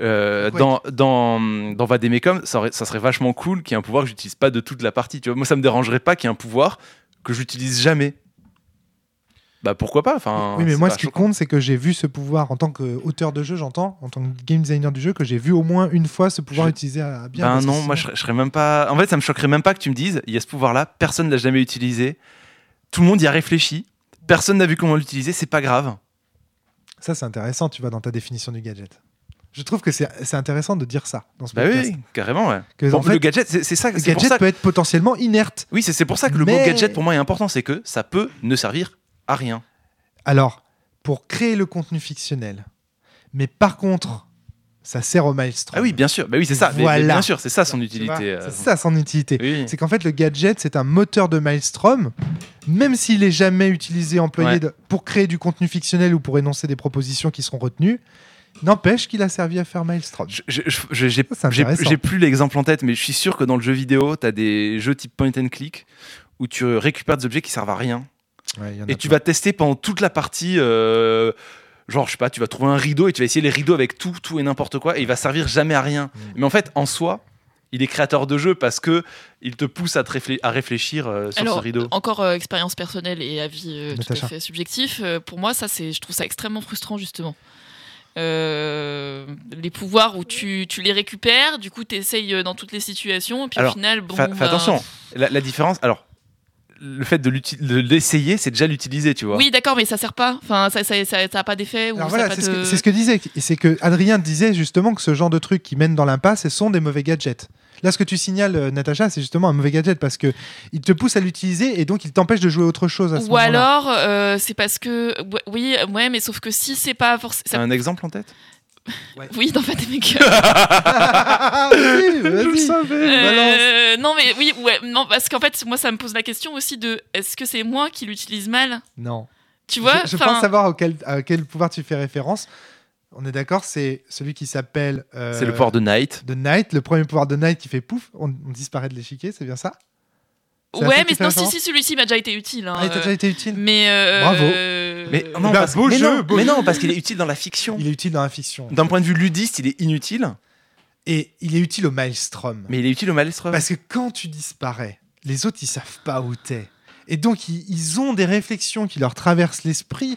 Euh, Ouais. dans, dans, dans Vademecum, ça, aurait- ça serait vachement cool qu'il y ait un pouvoir que j'utilise pas de toute la partie. Tu vois, moi, ça me dérangerait pas qu'il y ait un pouvoir que j'utilise jamais. Bah pourquoi pas enfin, oui, mais moi ce qui choquant. compte, c'est que j'ai vu ce pouvoir en tant qu'auteur de jeu, j'entends, en tant que game designer du jeu, que j'ai vu au moins une fois ce pouvoir Je- utilisé à bien. Ben non, moi je je serais même pas. En fait, ça me choquerait même pas que tu me dises, il y a ce pouvoir-là, personne l'a jamais utilisé, tout le monde y a réfléchi, personne n'a vu comment l'utiliser, c'est pas grave. Ça, c'est intéressant, tu vois, dans ta définition du gadget. Je trouve que c'est intéressant de dire ça dans ce Bah podcast. oui, carrément, ouais. Que, Bon, en fait, le gadget, c'est ça. le pour gadget ça que- peut être potentiellement inerte. Oui, c'est pour ça que le mot gadget pour moi est important, c'est que ça peut ne servir à rien. Alors, pour créer le contenu fictionnel, mais par contre, ça sert au maelstrom. Ah oui, bien sûr. Bah oui, c'est ça. Mais- mais Voilà. bien sûr, c'est ça son utilité. euh. C'est ça son utilité. Oui. C'est qu'en fait, le gadget, c'est un moteur de Maelstrom, même s'il est jamais utilisé, employé Ouais. de- pour créer du contenu fictionnel ou pour énoncer des propositions qui seront retenues. N'empêche qu'il a servi à faire Maelstrom. J'ai plus l'exemple en tête, mais je suis sûr que dans le jeu vidéo, tu as des jeux type point and click où tu récupères des objets qui servent à rien. Ouais, Et tu plein. vas tester pendant toute la partie. euh, Genre, je sais pas, tu vas trouver un rideau et tu vas essayer les rideaux avec tout, tout et n'importe quoi, et il va servir jamais à rien. Mm. Mais en fait, en soi, il est créateur de jeu parce que il te pousse à, te réflé- à réfléchir euh, sur Alors, ce rideau. encore euh, expérience personnelle et avis euh, tout à fait subjectif, euh, pour moi, ça, c'est, je trouve ça extrêmement frustrant, justement. Euh, les pouvoirs où tu, tu les récupères, du coup, tu essayes dans toutes les situations, et puis Alors, au final, bon. Fa- fais ben, attention, la, la différence. Alors, le fait de l'essayer, c'est déjà l'utiliser, tu vois. Oui, d'accord, mais ça sert pas. Enfin, ça, ça, ça, ça a pas d'effet. Alors ça voilà, pas c'est ce, de- que- c'est ce que disait. Et c'est que Adrien disait justement que ce genre de trucs qui mènent dans l'impasse, ce sont des mauvais gadgets. Là, ce que tu signales, euh, Natacha, c'est justement un mauvais gadget parce que il te pousse à l'utiliser et donc il t'empêche de jouer autre chose à ce Ou alors, euh, c'est parce que. Oui, ouais, mais sauf que si c'est pas forcément. T'as un exemple en tête? Oui, dans Fat. Ah, oui, vas-y. Euh, non, mais oui, ouais, non, parce qu'en fait, moi, ça me pose la question aussi de est-ce que c'est moi qui l'utilise mal? Non. Tu vois je, je pense savoir auquel, à quel pouvoir tu fais référence. On est d'accord, c'est celui qui s'appelle. euh, C'est le pouvoir de Knight. de Knight, le premier pouvoir de Knight qui fait pouf, on, on disparaît de l'échiquier, c'est bien ça? Ouais, mais non, si, si, celui-ci m'a déjà été utile. hein, Ah, il t'a euh, déjà été utile Mais. euh, Bravo. Mais non, bah, parce, beau mais jeu, non, beau mais jeu. non, parce qu'il est utile dans la fiction. Il est utile dans la fiction. D'un point de vue ludiste, il est inutile, Et il est utile au Maelstrom. mais il est utile au Maelstrom. Parce que quand tu disparais, les autres, ils savent pas où t'es. Et donc, ils, ils ont des réflexions qui leur traversent l'esprit,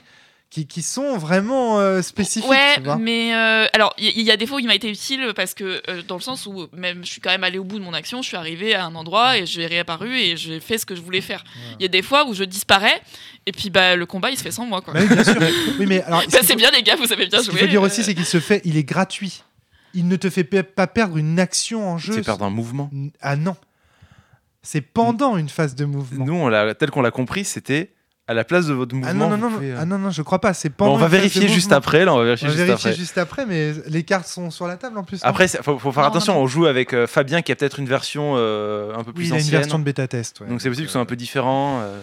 qui, qui sont vraiment euh, spécifiques. Ouais, tu vois. mais euh, alors il y, y a des fois où il m'a été utile parce que euh, dans le sens où même je suis quand même allée au bout de mon action, je suis arrivée à un endroit et j'ai réapparu et j'ai fait ce que je voulais faire. Il y a des fois où je disparais et puis bah le combat il se fait sans moi quoi. Bah oui, bien sûr. oui, mais alors, ce Bah, c'est faut- bien les gars, vous avez bien Ce joué. qu'il faut dire aussi, c'est qu'il se fait, il est gratuit. Il ne te fait pas perdre une action en jeu. C'est perdre un mouvement. Ah non. C'est pendant une phase de mouvement. Nous, on tel qu'on l'a compris, c'était à la place de votre mouvement. ah non, non, pouvez, euh, Ah non, non, je crois pas. C'est bon, pendant on va vérifier juste mouvement. après. Là, on va On vérifier va juste vérifier après. juste après, mais les cartes sont sur la table en plus. Après, il faut, faut faire Non, attention. non, non. On joue avec euh, Fabien qui a peut-être une version euh, un peu oui, plus il a une ancienne. version de bêta test. ouais. Donc c'est possible que ce soit un peu différent. euh.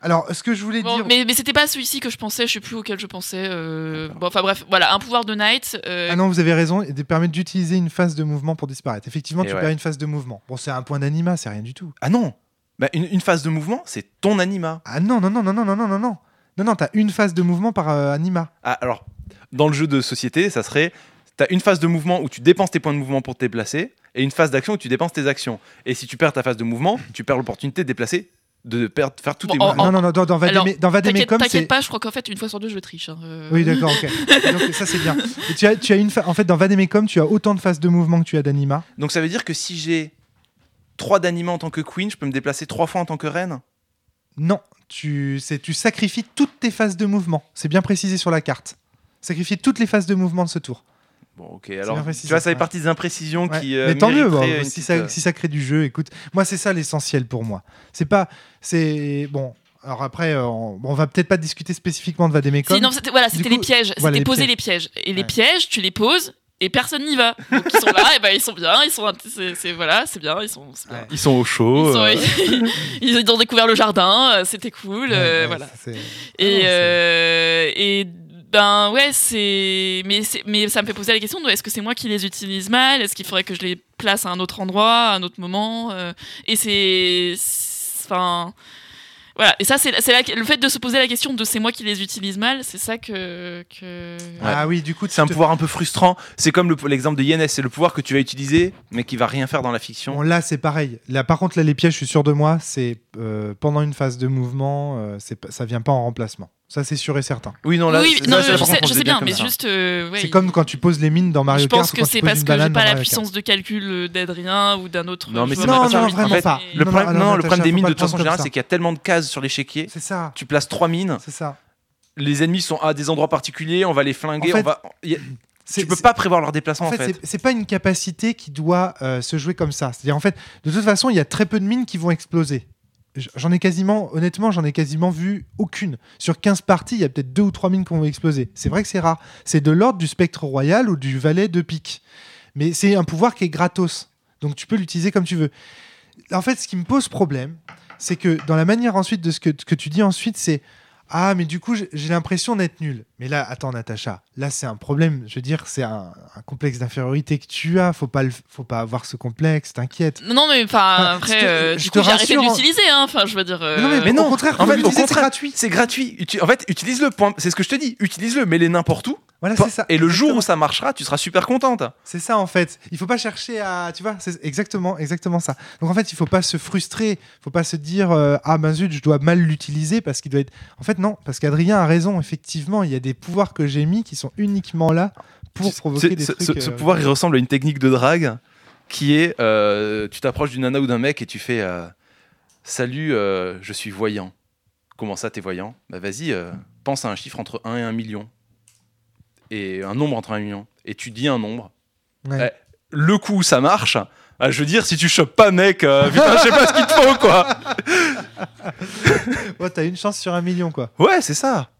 Alors, ce que je voulais Bon, dire. mais, mais c'était pas celui-ci que je pensais, je sais plus auquel je pensais. euh, Bon, enfin bref, voilà, un pouvoir de Knight. euh, Ah non, vous avez raison, et de permettre d'utiliser une phase de mouvement pour disparaître. Effectivement, Et tu ouais. perds une phase de mouvement. Bon, c'est un point d'anima, c'est rien du tout. Ah non bah, une, une phase de mouvement, c'est ton anima. Ah non, non, non, non, non, non, non, non, non. Non, non, t'as une phase de mouvement par euh, anima. Ah, alors, dans le jeu de société, ça serait. T'as une phase de mouvement où tu dépenses tes points de mouvement pour te déplacer, et une phase d'action où tu dépenses tes actions. Et si tu perds ta phase de mouvement, tu perds l'opportunité de déplacer, de perdre, faire tous Bon, tes en- mouvements. non, non, non, dans, dans Vademecum, T'inquiète pas, je crois qu'en fait, une fois sur deux, je triche. hein, euh. Oui, d'accord, ok. Donc, ça, c'est bien. Tu as, tu as une fa- En fait, dans Vademecum, tu as autant de phases de mouvement que tu as d'anima. Donc ça veut dire que si j'ai 3 d'anima en tant que queen, je peux me déplacer 3 fois en tant que reine? Non, tu, c'est- tu sacrifies toutes tes phases de mouvement. C'est bien précisé sur la carte. Sacrifier toutes les phases de mouvement de ce tour. Bon, ok, alors. Tu vois, ça fait ouais. partie des imprécisions Ouais. qui. euh, Mais tant mieux, si, petite, ça, euh, si ça crée du jeu. Écoute, moi, c'est ça l'essentiel pour moi. C'est pas. C'est. Bon. Alors après, euh, on, va peut-être pas discuter spécifiquement de Vademecum. Si, non, c'était voilà, c'était les pièges. voilà, C'était poser pièges. les pièges. Et les pièges, tu les poses et personne n'y va. Donc ils sont là, et ben ils sont bien, ils sont, c'est, voilà, c'est bien, ils sont. bien. Ils sont au chaud. Ils, sont- euh, ils ont découvert le jardin, euh, c'était cool, Ouais, euh, ouais, voilà. Et, euh, ben ouais, c'est mais, mais ça me fait poser la question est-ce que c'est moi qui les utilise mal? Est-ce qu'il faudrait que je les place à un autre endroit, à un autre moment Et c'est. c'est- Enfin. Voilà, et ça, c'est le fait de se poser la question de c'est moi qui les utilise mal, c'est ça que. que... Ah oui, du coup, C'est un te- pouvoir un peu frustrant. C'est comme le- l'exemple de Yennes, c'est le pouvoir que tu vas utiliser, mais qui va rien faire dans la fiction. Bon, là, c'est pareil. Là, par contre, là, les pièges, je suis sûr de moi, c'est euh, pendant une phase de mouvement, euh, ça vient pas en remplacement. Ça, c'est sûr et certain. Oui, non, là, oui, non, je, je sais, je bien, mais ça. juste. euh, ouais, c'est comme quand tu poses les mines dans Mario je Kart. pense ou que c'est parce que j'ai pas la puissance de calcul d'Adrien ou d'un autre. Non, mais c'est- Non, non, vraiment fait, pas. Le Non, problème, non, non, non, le problème des mines de toute façon générale, c'est qu'il y a tellement de cases sur l'échiquier. C'est ça. Tu places trois mines, C'est ça. les ennemis sont à des endroits particuliers, on va les flinguer, on va. Tu peux pas prévoir leur déplacement En en fait, c'est pas une capacité qui doit euh, se jouer comme ça. C'est-à-dire, en fait, de toute façon, il y a très peu de mines qui vont exploser. J'en ai quasiment, honnêtement, j'en ai quasiment vu aucune. Sur 15 parties, il y a peut-être deux ou trois mines qui vont exploser. C'est vrai que c'est rare. C'est de l'ordre du spectre royal ou du valet de pique. Mais c'est un pouvoir qui est gratos. Donc tu peux l'utiliser comme tu veux. En fait, ce qui me pose problème, c'est que dans la manière ensuite de ce que, que tu dis ensuite, c'est Ah, mais du coup, j'ai l'impression d'être nul. Mais là, attends, Natacha, là, c'est un problème. Je veux dire, c'est un, un complexe d'infériorité que tu as. Faut pas, le- faut pas avoir ce complexe, t'inquiète. Non, mais enfin, après, je te- euh, je du coup, j'ai arrêté de rassure, l'utiliser, hein. Enfin, je veux dire. euh, non, mais, mais non, au contraire, en fait, c'est gratuit. C'est gratuit. En fait, utilise-le. point- C'est ce que je te dis. Utilise-le, mets-les n'importe où. Voilà, c'est ça. Et le jour où ça marchera, tu seras super contente. C'est ça en fait. Il faut pas chercher à, tu vois, c'est exactement, exactement ça. Donc en fait, il faut pas se frustrer, il faut pas se dire euh, ah ben zut, je dois mal l'utiliser parce qu'il doit être. En fait non, parce qu'Adrien a raison. Effectivement, il y a des pouvoirs que j'ai mis qui sont uniquement là pour provoquer des ce, trucs. ce- ce euh, pouvoir, il ressemble à une technique de drague qui est euh, tu t'approches d'une nana ou d'un mec et tu fais Salut, je suis voyant. Comment ça, t'es voyant? Bah vas-y, pense à un chiffre entre 1 et 1 million. Et un nombre entre 1 et 1 million. Et tu dis un nombre. ouais. Eh, le coup ça marche, ah, je veux dire, si tu chopes pas, mec, euh, putain, je sais pas ce qu'il te faut, quoi. Ouais, t'as une chance sur un million quoi. Ouais, c'est ça.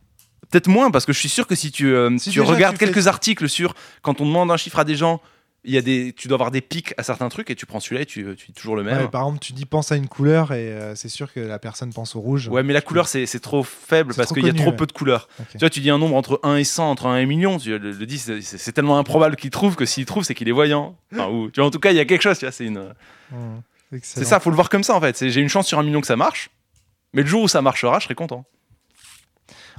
Peut-être moins, parce que je suis sûr que si tu, euh, Si tu déjà regardes tu fais- quelques articles sur quand on demande un chiffre à des gens, il y a des, tu dois avoir des pics à certains trucs et tu prends celui-là et tu, tu dis toujours le même. Ouais, Ouais, par exemple, tu dis pense à une couleur et euh, c'est sûr que la personne pense au rouge. mais la couleur, c'est c'est trop faible parce qu'il y a trop ouais. peu de couleurs. Tu vois, tu dis un nombre entre 1 et 100, entre 1 et 1 million, tu, le, le 10, c'est- tellement improbable qu'il trouve que s'il trouve, c'est qu'il est voyant. Enfin, ou, tu vois, en tout cas, il y a quelque chose, tu vois, c'est une. Hmm. C'est ça, faut le voir comme ça en fait. C'est- J'ai une chance sur un million que ça marche, mais le jour où ça marchera, je serai content.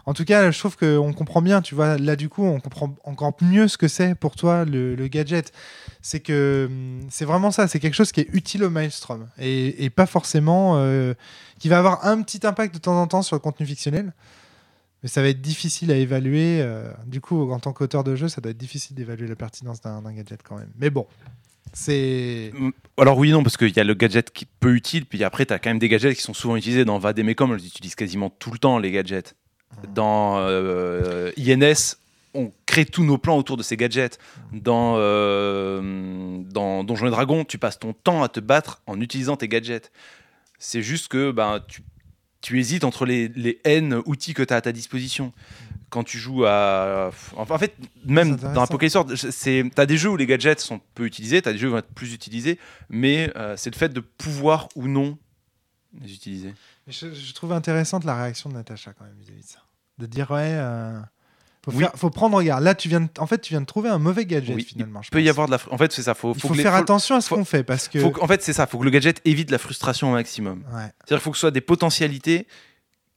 En tout cas, je trouve qu'on comprend bien, tu vois, là du coup, on comprend encore mieux ce que c'est pour toi le, gadget. C'est que hum, c'est vraiment ça, c'est quelque chose qui est utile au Maelstrom et, pas forcément euh, qui va avoir un petit impact de temps en temps sur le contenu fictionnel. Mais ça va être difficile à évaluer. euh, du coup, en tant qu'auteur de jeu, ça doit être difficile d'évaluer la pertinence d'un gadget quand même. Mais bon, c'est. Alors oui, non, parce qu'il y a le gadget qui peut utile, puis après, tu as quand même des gadgets qui sont souvent utilisés dans Vademecum, on les utilise quasiment tout le temps, les gadgets. Dans euh, INS, on crée tous nos plans autour de ces gadgets. Dans, euh, dans Donjons et Dragons, tu passes ton temps à te battre en utilisant tes gadgets. C'est juste que ben, tu, tu hésites entre les, les N outils que tu as à ta disposition. Quand tu joues à. En fait, même dans World, c'est- t'as des jeux où les gadgets sont peu utilisés, t'as des jeux où ils vont être plus utilisés, mais euh, c'est le fait de pouvoir ou non les utiliser. Je, je trouve intéressante la réaction de Natacha quand même vis-à-vis de ça. De dire, ouais, euh, faut, Oui. faire- faut prendre, regarde, là, tu viens de- en fait, tu viens de trouver un mauvais gadget Oui, finalement. je Il peut y avoir de la. En fait, c'est ça. Faut, Il faut faut, que les- faire attention à ce qu'on fait parce que. faut en fait, c'est ça. Faut que le gadget évite la frustration au maximum. Ouais. C'est-à-dire qu'il faut que ce soit des potentialités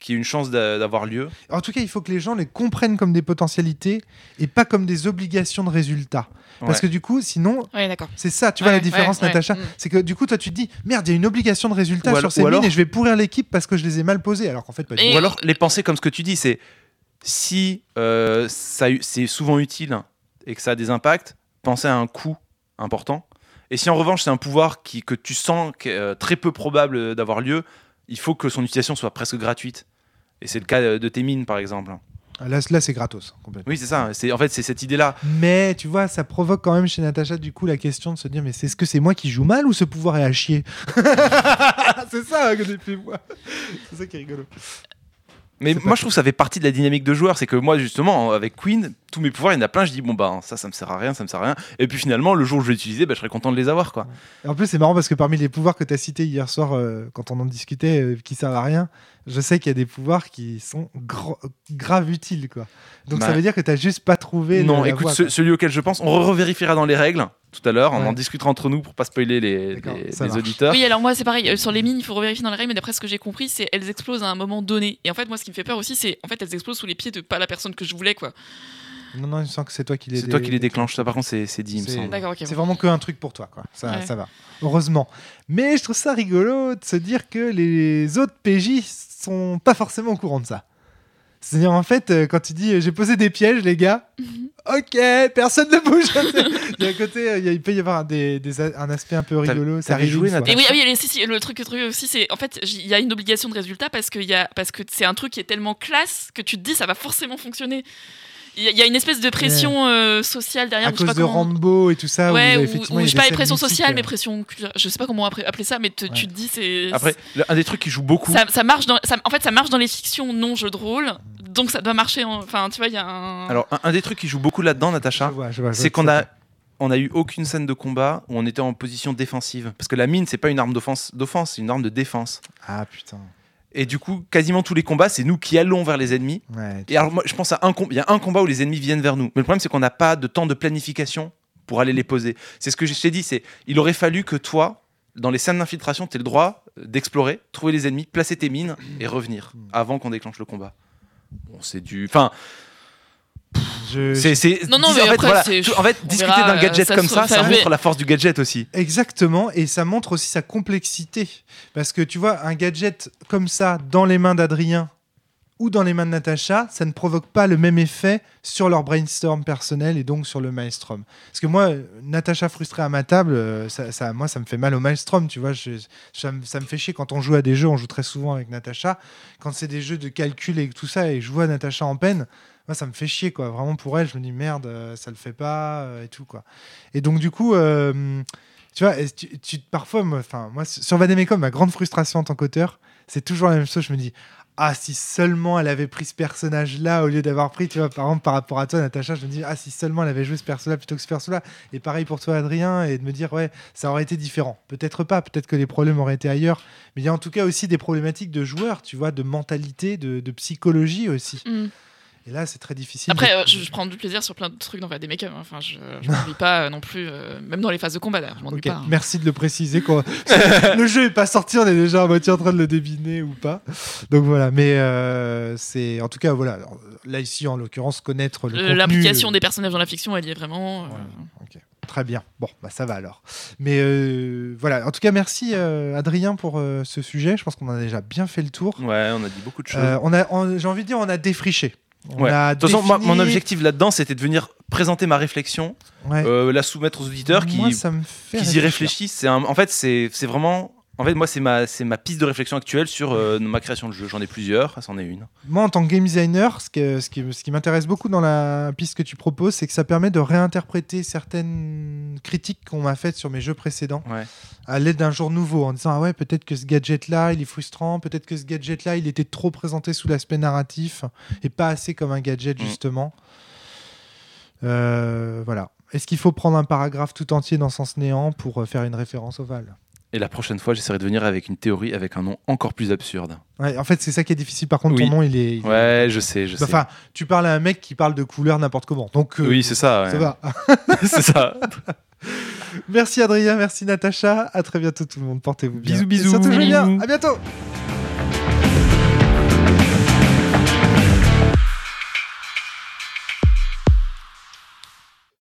qui aient une chance d'a- d'avoir lieu. En tout cas, il faut que les gens les comprennent comme des potentialités et pas comme des obligations de résultats. Parce Ouais. que du coup, sinon, Ouais, c'est ça, tu vois la différence. Natacha. C'est que du coup, toi, tu te dis, merde, il y a une obligation de résultat Ou sur alors- ces mines alors- et je vais pourrir l'équipe parce que je les ai mal posées. Alors qu'en fait, pas du Et- tout. Ou alors les penser comme ce que tu dis, c'est si euh, ça c'est souvent utile et que ça a des impacts, penser à un coût important. Et si en revanche c'est un pouvoir qui, que tu sens euh, très peu probable d'avoir lieu, il faut que son utilisation soit presque gratuite. Et c'est le cas de tes mines par exemple. Là, là c'est gratos, complètement. Oui, c'est ça. En fait c'est cette idée-là. Mais tu vois, ça provoque quand même chez Natacha du coup la question de se dire mais c'est ce que c'est moi qui joue mal ou ce pouvoir est à chier? C'est ça hein, que fait moi. C'est ça qui est rigolo. Mais moi, je trouve que ça fait partie de la dynamique de joueur. C'est que moi, justement, avec Queen, tous mes pouvoirs, il y en a plein. Je dis, bon, bah, ça, ça me sert à rien, ça me sert à rien. Et puis finalement, le jour où je vais l'utiliser, bah, je serais content de les avoir, quoi. Et en plus, c'est marrant parce que parmi les pouvoirs que tu as cités hier soir, euh, quand on en discutait, euh, qui servent à rien, je sais qu'il y a des pouvoirs qui sont gro- grave utiles. Quoi. Donc Bah, ça veut dire que tu juste pas trouvé. non, la écoute, voie, ce- quoi. celui auquel je pense, on revérifiera dans les règles tout à l'heure. On Ouais. en discutera entre nous pour pas spoiler les, auditeurs. Oui, alors moi c'est pareil. Euh, Sur les mines, il faut revérifier dans les règles, mais d'après ce que j'ai compris, c'est elles explosent à un moment donné. Et en fait, moi, ce qui me fait peur aussi, c'est en fait elles explosent sous les pieds de pas la personne que je voulais, quoi. Non, non, je sens que c'est toi qui les C'est toi qui les déclenches. Ça, par contre, c'est c'est dit, il me C'est- semble. D'accord. C'est vraiment que un truc pour toi, quoi. Ça, Ouais. ça va. Heureusement. Mais je trouve ça rigolo de se dire que les autres PJ sont pas forcément au courant de ça. C'est-à-dire, en fait, euh, quand tu dis euh, j'ai posé des pièges, les gars, ok, personne ne bouge. il y a un côté, euh, il y a- il peut y avoir des, des a- un aspect un peu rigolo. Ça. Nathan Et oui, ah oui, allez, si, si, le truc, le truc aussi, c'est en fait, il y a une obligation de résultat parce que, il y a, parce que c'est un truc qui est tellement classe que tu te dis ça va forcément fonctionner. Il y, a- une espèce de pression euh, social derrière. à ou je sais cause pas de comment- Rambo et tout ça. où Ouais, ou, effectivement, y a je sais pas, pression sociale, euh. mais pression culturelle. Je sais pas comment appeler ça, mais te- tu te dis c'est. Après, un des trucs qui joue beaucoup. ça, ça marche dans, ça- en fait, ça marche dans les fictions non jeux de rôle, donc ça doit marcher. en- Enfin, tu vois, il y a un. Alors, un, un des trucs qui joue beaucoup là-dedans, Natacha, c'est qu'on a on a eu aucune scène de combat où on était en position défensive parce que la mine c'est pas une arme d'offense d'offense c'est une arme de défense Ah putain. Et du coup quasiment tous les combats c'est nous qui allons vers les ennemis. Ouais. et alors moi je pense à un com- il y a un combat où les ennemis viennent vers nous. Mais le problème c'est qu'on n'a pas de temps de planification pour aller les poser. C'est ce que je t'ai dit c'est il aurait fallu que toi dans les scènes d'infiltration tu aies le droit d'explorer trouver les ennemis placer tes mines et revenir avant qu'on déclenche le combat. Bon c'est du enfin Je- c'est c'est Non, non, mais en fait, après, voilà, c'est- tout- en fait on discuter verra, d'un euh, gadget ça comme ça ça montre la force du gadget aussi Exactement, et ça montre aussi sa complexité. Parce que tu vois, un gadget comme ça dans les mains d'Adrien ou dans les mains de Natacha, ça ne provoque pas le même effet sur leur brainstorm personnel et donc sur le maelstrom. Parce que moi, Natacha frustrée à ma table, euh, ça, ça- moi, ça me fait mal au maelstrom, tu vois. je- ça, me- ça me fait chier quand on joue à des jeux, on joue très souvent avec Natacha. Quand c'est des jeux de calcul et tout ça, et je vois Natacha en peine, moi, ça me fait chier, quoi. Vraiment pour elle, je me dis merde, euh, ça le fait pas euh, et tout, quoi. Et donc, du coup. euh, tu vois, tu, tu- parfois, enfin, moi, sur Vademecum, ma grande frustration en tant qu'auteur, c'est toujours la même chose. Je me dis, ah, si seulement elle avait pris ce personnage-là au lieu d'avoir pris, tu vois, par exemple, par rapport à toi, Natacha, je me dis, ah, si seulement elle avait joué ce perso-là plutôt que ce perso-là. Et pareil pour toi, Adrien, et de me dire, ouais, ça aurait été différent. Peut-être pas, peut-être que les problèmes auraient été ailleurs. Mais il y a en tout cas aussi des problématiques de joueurs, tu vois, de mentalité, de, psychologie aussi. Hmm. Et là, c'est très difficile. Après, de- euh, je, je prends du plaisir sur plein de trucs dans des make-up. hein. Enfin, je m'oublie pas euh, non plus, euh, même dans les phases de combat d'ailleurs. Hein. Merci de le préciser. Quoi. le jeu est pas sorti, on est déjà à moitié en train de le deviner ou pas. Donc voilà, mais euh, c'est en tout cas voilà. Alors, là ici, en l'occurrence, connaître le L'implication euh, des personnages dans la fiction, elle y est vraiment. euh, Voilà. Très bien. Bon, bah ça va alors. Mais euh, voilà. En tout cas, merci euh, Adrien pour euh, ce sujet. Je pense qu'on a déjà bien fait le tour. Ouais, on a dit beaucoup de choses. Euh, on a, on- j'ai envie de dire, on a défriché. On Ouais. a De toute façon, moi, mon objectif là-dedans, c'était de venir présenter ma réflexion, Ouais. euh, la soumettre aux auditeurs qui, Moi, qu'ils y réfléchissent. Un- en fait, c'est vraiment. En fait, moi, c'est ma, c'est ma piste de réflexion actuelle sur euh, ma création de jeu. J'en ai plusieurs, c'en est une. Moi, en tant que game designer, ce, que- ce qui, ce qui m'intéresse beaucoup dans la piste que tu proposes, c'est que ça permet de réinterpréter certaines critiques qu'on m'a faites sur mes jeux précédents Ouais. à l'aide d'un jour nouveau, en disant ah ouais peut-être que ce gadget-là, il est frustrant, peut-être que ce gadget-là, il était trop présenté sous l'aspect narratif et pas assez comme un gadget Mm. justement. Euh, voilà. Est-ce qu'il faut prendre un paragraphe tout entier dans Sens Néant pour euh, faire une référence ovale Et la prochaine fois, j'essaierai de venir avec une théorie avec un nom encore plus absurde. Ouais, En fait, c'est ça qui est difficile. Par contre, Oui. ton nom, il est. il est- Ouais, je sais, je sais. Enfin, tu parles à un mec qui parle de couleur n'importe comment. Donc, euh, oui, c'est ça. ça va. c'est ça. Merci Adrien, merci Natacha. À très bientôt tout le monde. Portez-vous bien. Bisous, Et bisous. surtout, jouez bien. À bientôt.